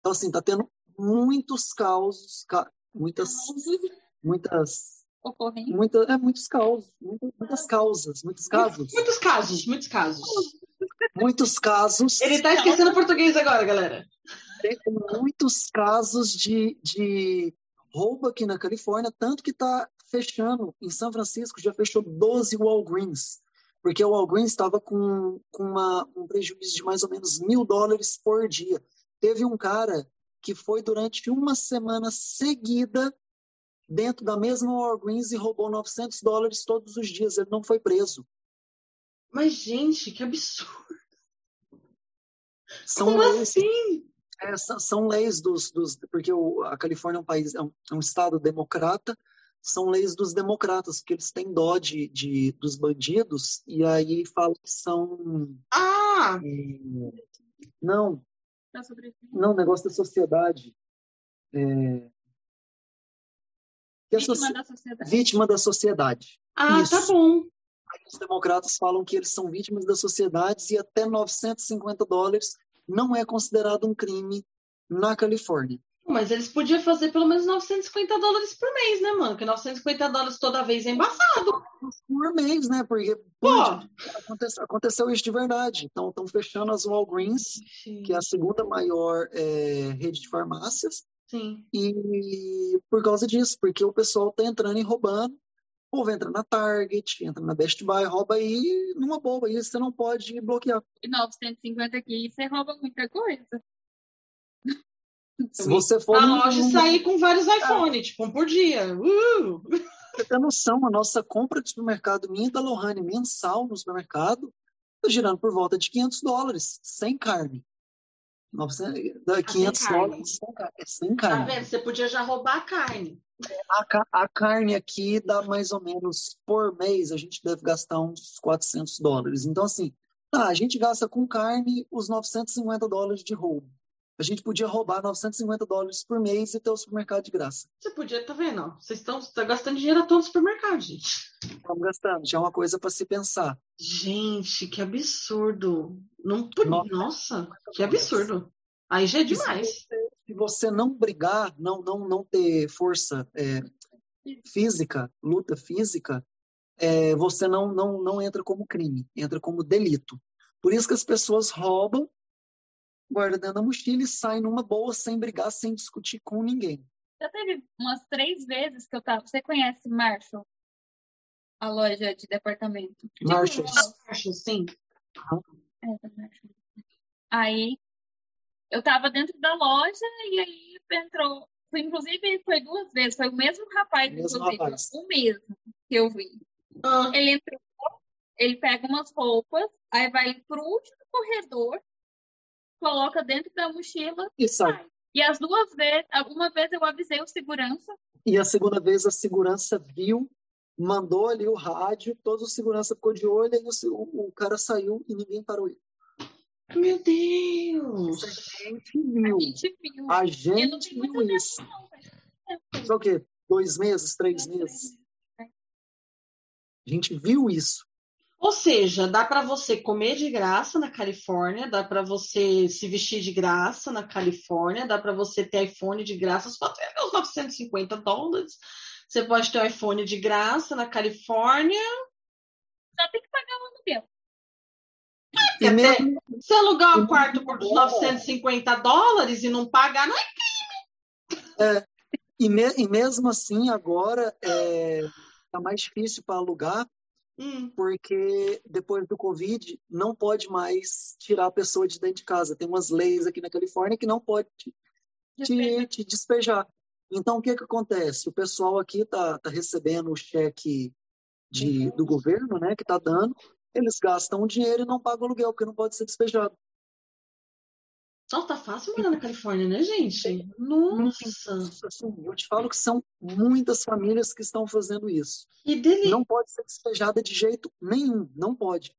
Então, assim, tá tendo muitos causos, ca- muitas, muitas, Ocorrendo. muita, é, muitos causos, muitas, muitas causas, muitos casos, Muitos casos, muitos casos. muitos casos. Ele tá esquecendo português agora, galera. tem muitos casos de, de roubo aqui na Califórnia, tanto que está fechando. Em São Francisco já fechou 12 Walgreens, porque o Walgreens estava com, com uma, um prejuízo de mais ou menos mil dólares por dia. Teve um cara que foi durante uma semana seguida dentro da mesma Walgreens e roubou 900 dólares todos os dias. Ele não foi preso. Mas, gente, que absurdo. São Como leis assim? É, são, leis dos, dos porque o, a Califórnia é um país é um, é um estado democrata são leis dos democratas porque eles têm dó de, de dos bandidos e aí fala que são Ah, é, não sobreviver. não negócio da sociedade é, Vítima soci- da sociedade. vítima da sociedade ah Isso. tá bom. os democratas falam que eles são vítimas da sociedade e até 950 dólares não é considerado um crime na Califórnia Mas eles podiam fazer pelo menos 950 dólares por mês, né, mano? Porque 950 dólares toda vez é embaçado. por mês, né? Porque Pô! aconteceu, aconteceu isso de verdade. Então, estão fechando as Walgreens, que é a segunda maior é, rede de farmácias, Sim. E por causa disso, porque o pessoal tá entrando e roubando. O povo entra na Target, entra na Best Buy, rouba aí numa boba. E você não pode bloquear. E 950 aqui, você rouba muita coisa. Se você for. Na num- loja num- sair com vários iPhones, tipo, um por dia. Uh! Você tem noção, a nossa compra de supermercado minha e da Lohane mensal no supermercado está girando por volta de 500 dólares, sem carne. 900, da 500 carne. dólares sem carne. é sem Tá carne. vendo? Você podia já roubar a carne. A, a carne aqui dá mais ou menos por mês, a gente deve gastar uns 400 dólares. Então, assim, tá, a gente gasta com carne os 950 dólares de roubo. A gente podia roubar 950 dólares por mês e ter o supermercado de graça. Você podia, tá vendo? Vocês estão tá gastando dinheiro à toa no supermercado, gente. Estamos gastando, já é uma coisa para se pensar. Gente, que absurdo. Não, por- Nossa. Nossa, que absurdo. Aí já é demais. Se você não brigar, não não não ter força é, física, luta física, é, você não, não não entra como crime, entra como delito. Por isso que as pessoas roubam, guardam dentro da mochila e saem numa boa, sem brigar, sem discutir com ninguém. Já teve umas três vezes que eu tava. Você conhece Marshall? A loja de departamento. Marshalls. Acho sim. É, da Marshall. Aí eu tava dentro da loja e aí entrou. Foi, inclusive, foi duas vezes, foi o mesmo rapaz, Mesmo inclusive, rapaz. o mesmo que eu vi. Ah, Ele entrou, ele pega umas roupas, aí vai pro último corredor, coloca dentro da mochila E sai. sai. E as duas vezes, uma vez eu avisei o segurança, E a segunda vez a segurança viu, mandou ali o rádio, todo o segurança ficou de olho, e o, o, o cara saiu e ninguém parou ele. Meu Deus. A gente viu. a gente viu. A E gente isso. tempo. Só o quê? Dois meses, três meses? A gente viu isso. Ou seja, dá para você comer de graça na Califórnia, dá para você se vestir de graça na Califórnia, dá para você ter iPhone de graça, só tem os 950 dólares. Você pode ter um iPhone de graça na Califórnia. Só tem que pagar. E Até mesmo, se alugar um quarto por agora- 950 dólares e não pagar, não é? e, me- e mesmo assim, agora é, tá mais difícil para alugar, Hum, porque depois do Covid não pode mais tirar a pessoa de dentro de casa. Tem umas leis aqui na Califórnia que não pode te, te, te despejar. Então, o que que acontece? O pessoal aqui tá, tá recebendo o cheque de, do governo, né, que tá dando, eles gastam o dinheiro e não pagam aluguel, porque não pode ser despejado. Nossa, tá fácil morar na Califórnia, né, gente? Nossa, Assim, eu te falo que são muitas famílias que estão fazendo isso. delícia. Não pode ser despejada de jeito nenhum, não pode.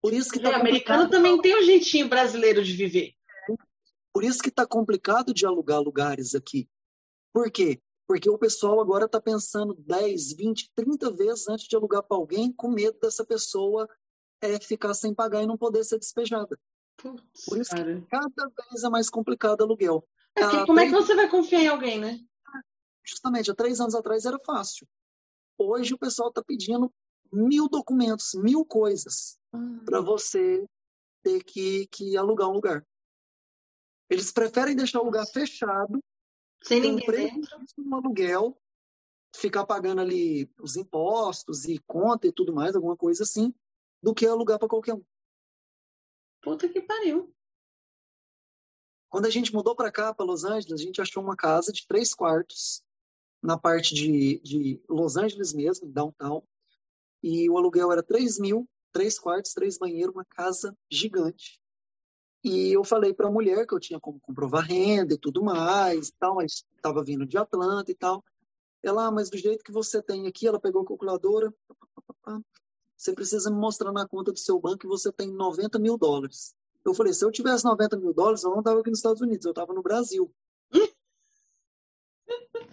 Por isso que É, tá americano também tem um jeitinho brasileiro de viver. por isso que tá complicado de alugar lugares aqui. Por quê? Porque o pessoal agora está pensando 10, 20, 30 vezes antes de alugar para alguém, com medo dessa pessoa é, ficar sem pagar e não poder ser despejada. Putz, Por isso que cara. cada vez é mais complicado aluguel. É Ah, como é que você vai confiar em alguém, né? Justamente, há três anos atrás era fácil. Hoje o pessoal está pedindo mil documentos, mil coisas para você ter que, que alugar um lugar. Eles preferem deixar o lugar fechado, Sem um ninguém dentro. no aluguel, ficar pagando ali os impostos e conta e tudo mais, alguma coisa assim, do que alugar para qualquer um. Puta que pariu. Quando a gente mudou para cá, para Los Angeles, a gente achou uma casa de três quartos na parte de, de Los Angeles mesmo, downtown, e o aluguel era 3 mil, três quartos, três banheiros, uma casa gigante. E eu falei para a mulher que eu tinha como comprovar renda e tudo mais, tal, mas estava vindo de Atlanta e tal. Ela, ah, mas do jeito que você tem aqui, ela pegou a calculadora, você precisa me mostrar na conta do seu banco que você tem 90 mil dólares. Eu falei, se eu tivesse 90 mil dólares, eu não estava aqui nos Estados Unidos, eu estava no Brasil.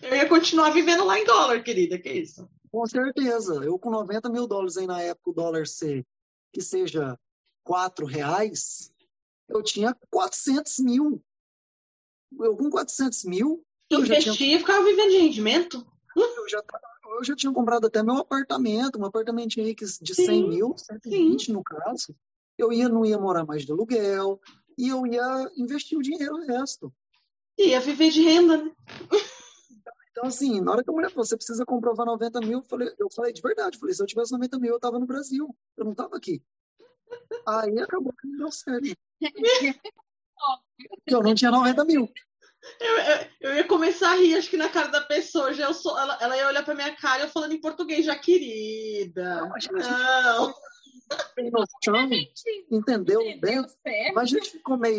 Eu ia continuar vivendo lá em dólar, querida. Que isso? Com certeza. Eu com 90 mil dólares aí na época, o dólar ser que seja 4 reais, eu tinha 400 mil. Eu com 400 mil, eu já, tinha, e ficava vivendo de rendimento. eu, já, eu já tinha comprado até meu apartamento, um apartamentinho aí que- de 100 Sim, mil, 120 no caso. Eu ia, não ia morar mais de aluguel e eu ia investir o dinheiro o resto. Ia viver de renda, né? Então, assim, na hora que a mulher falou, você precisa comprovar 90 mil, eu falei, eu falei de verdade. Falei, se eu tivesse 90 mil, eu tava no Brasil. Eu não tava aqui. Aí acabou que não deu certo. Eu não tinha 90 mil. Eu, eu, eu, ia começar a rir, acho que na cara da pessoa. Já eu sou, ela, ela ia olhar pra minha cara e eu falando em português, já querida. Não, não. Tem noção, entendeu bem? Mas a gente ficou meio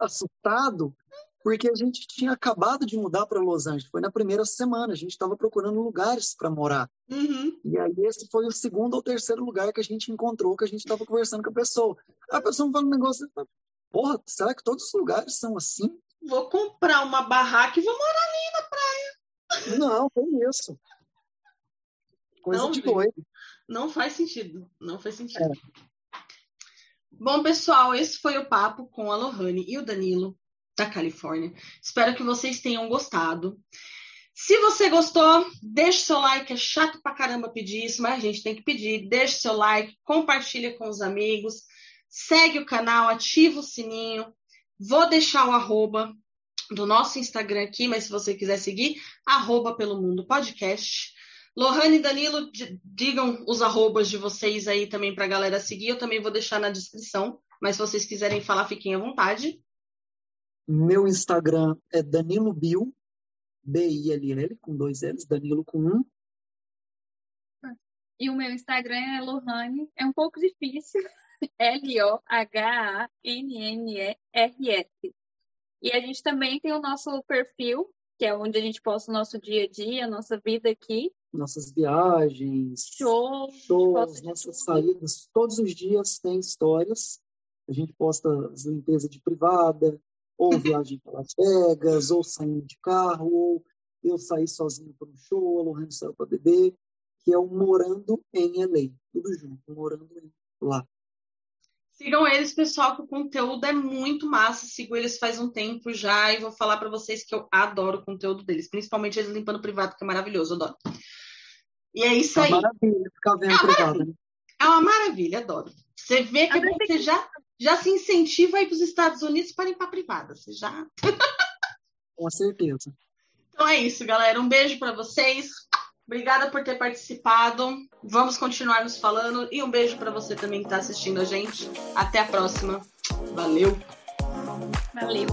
assustado porque a gente tinha acabado de mudar para Los Angeles. Foi na primeira semana, a gente estava procurando lugares para morar. Uhum. E aí esse foi o segundo ou terceiro lugar que a gente encontrou, que a gente estava conversando com a pessoa. A pessoa fala um negócio, porra, será que todos os lugares são assim? Vou comprar uma barraca e vou morar ali na praia. Não, tem isso. Coisa não, de doido. Não faz sentido. Não faz sentido. É. Bom, pessoal, esse foi o papo com a Lohane e o Danilo da Califórnia. Espero que vocês tenham gostado. Se você gostou, deixe seu like. É chato pra caramba pedir isso, mas a gente tem que pedir. Deixe seu like, compartilha com os amigos, segue o canal, ativa o sininho. Vou deixar o arroba do nosso Instagram aqui, mas se você quiser seguir, arroba pelo mundo podcast. Lohane e Danilo, digam os arrobas de vocês aí também para a galera seguir. Eu também vou deixar na descrição, mas se vocês quiserem falar, fiquem à vontade. Meu Instagram é Danilo Bill, B-I-L-L, com dois L's, Danilo com um. E o meu Instagram é Lohane, é um pouco difícil, L-O-H-A-N-N-E-R-S. E a gente também tem o nosso perfil, que é onde a gente posta o nosso dia a dia, a nossa vida aqui. Nossas viagens, shows, shows nossas saídas. Todos os dias tem histórias. A gente posta as limpezas de privada, ou viagem para Las Vegas, ou saindo de carro, ou eu saí sozinho para um show, a Lohane saiu para beber, que é o Morando em LA. Tudo junto, Morando em lá. Sigam eles, pessoal, que o conteúdo é muito massa. Sigo eles faz um tempo já e vou falar para vocês que eu adoro o conteúdo deles, principalmente eles limpando privado, que é maravilhoso, adoro. E é isso aí. É uma maravilha ficar vendo é privado. Né? É uma maravilha, adoro. Você vê que você já já se incentiva a ir para os Estados Unidos para limpar privada. Você já. Com certeza. Então é isso, galera. Um beijo para vocês. Obrigada por ter participado. Vamos continuar nos falando. E um beijo para você também que está assistindo a gente. Até a próxima. Valeu. Valeu.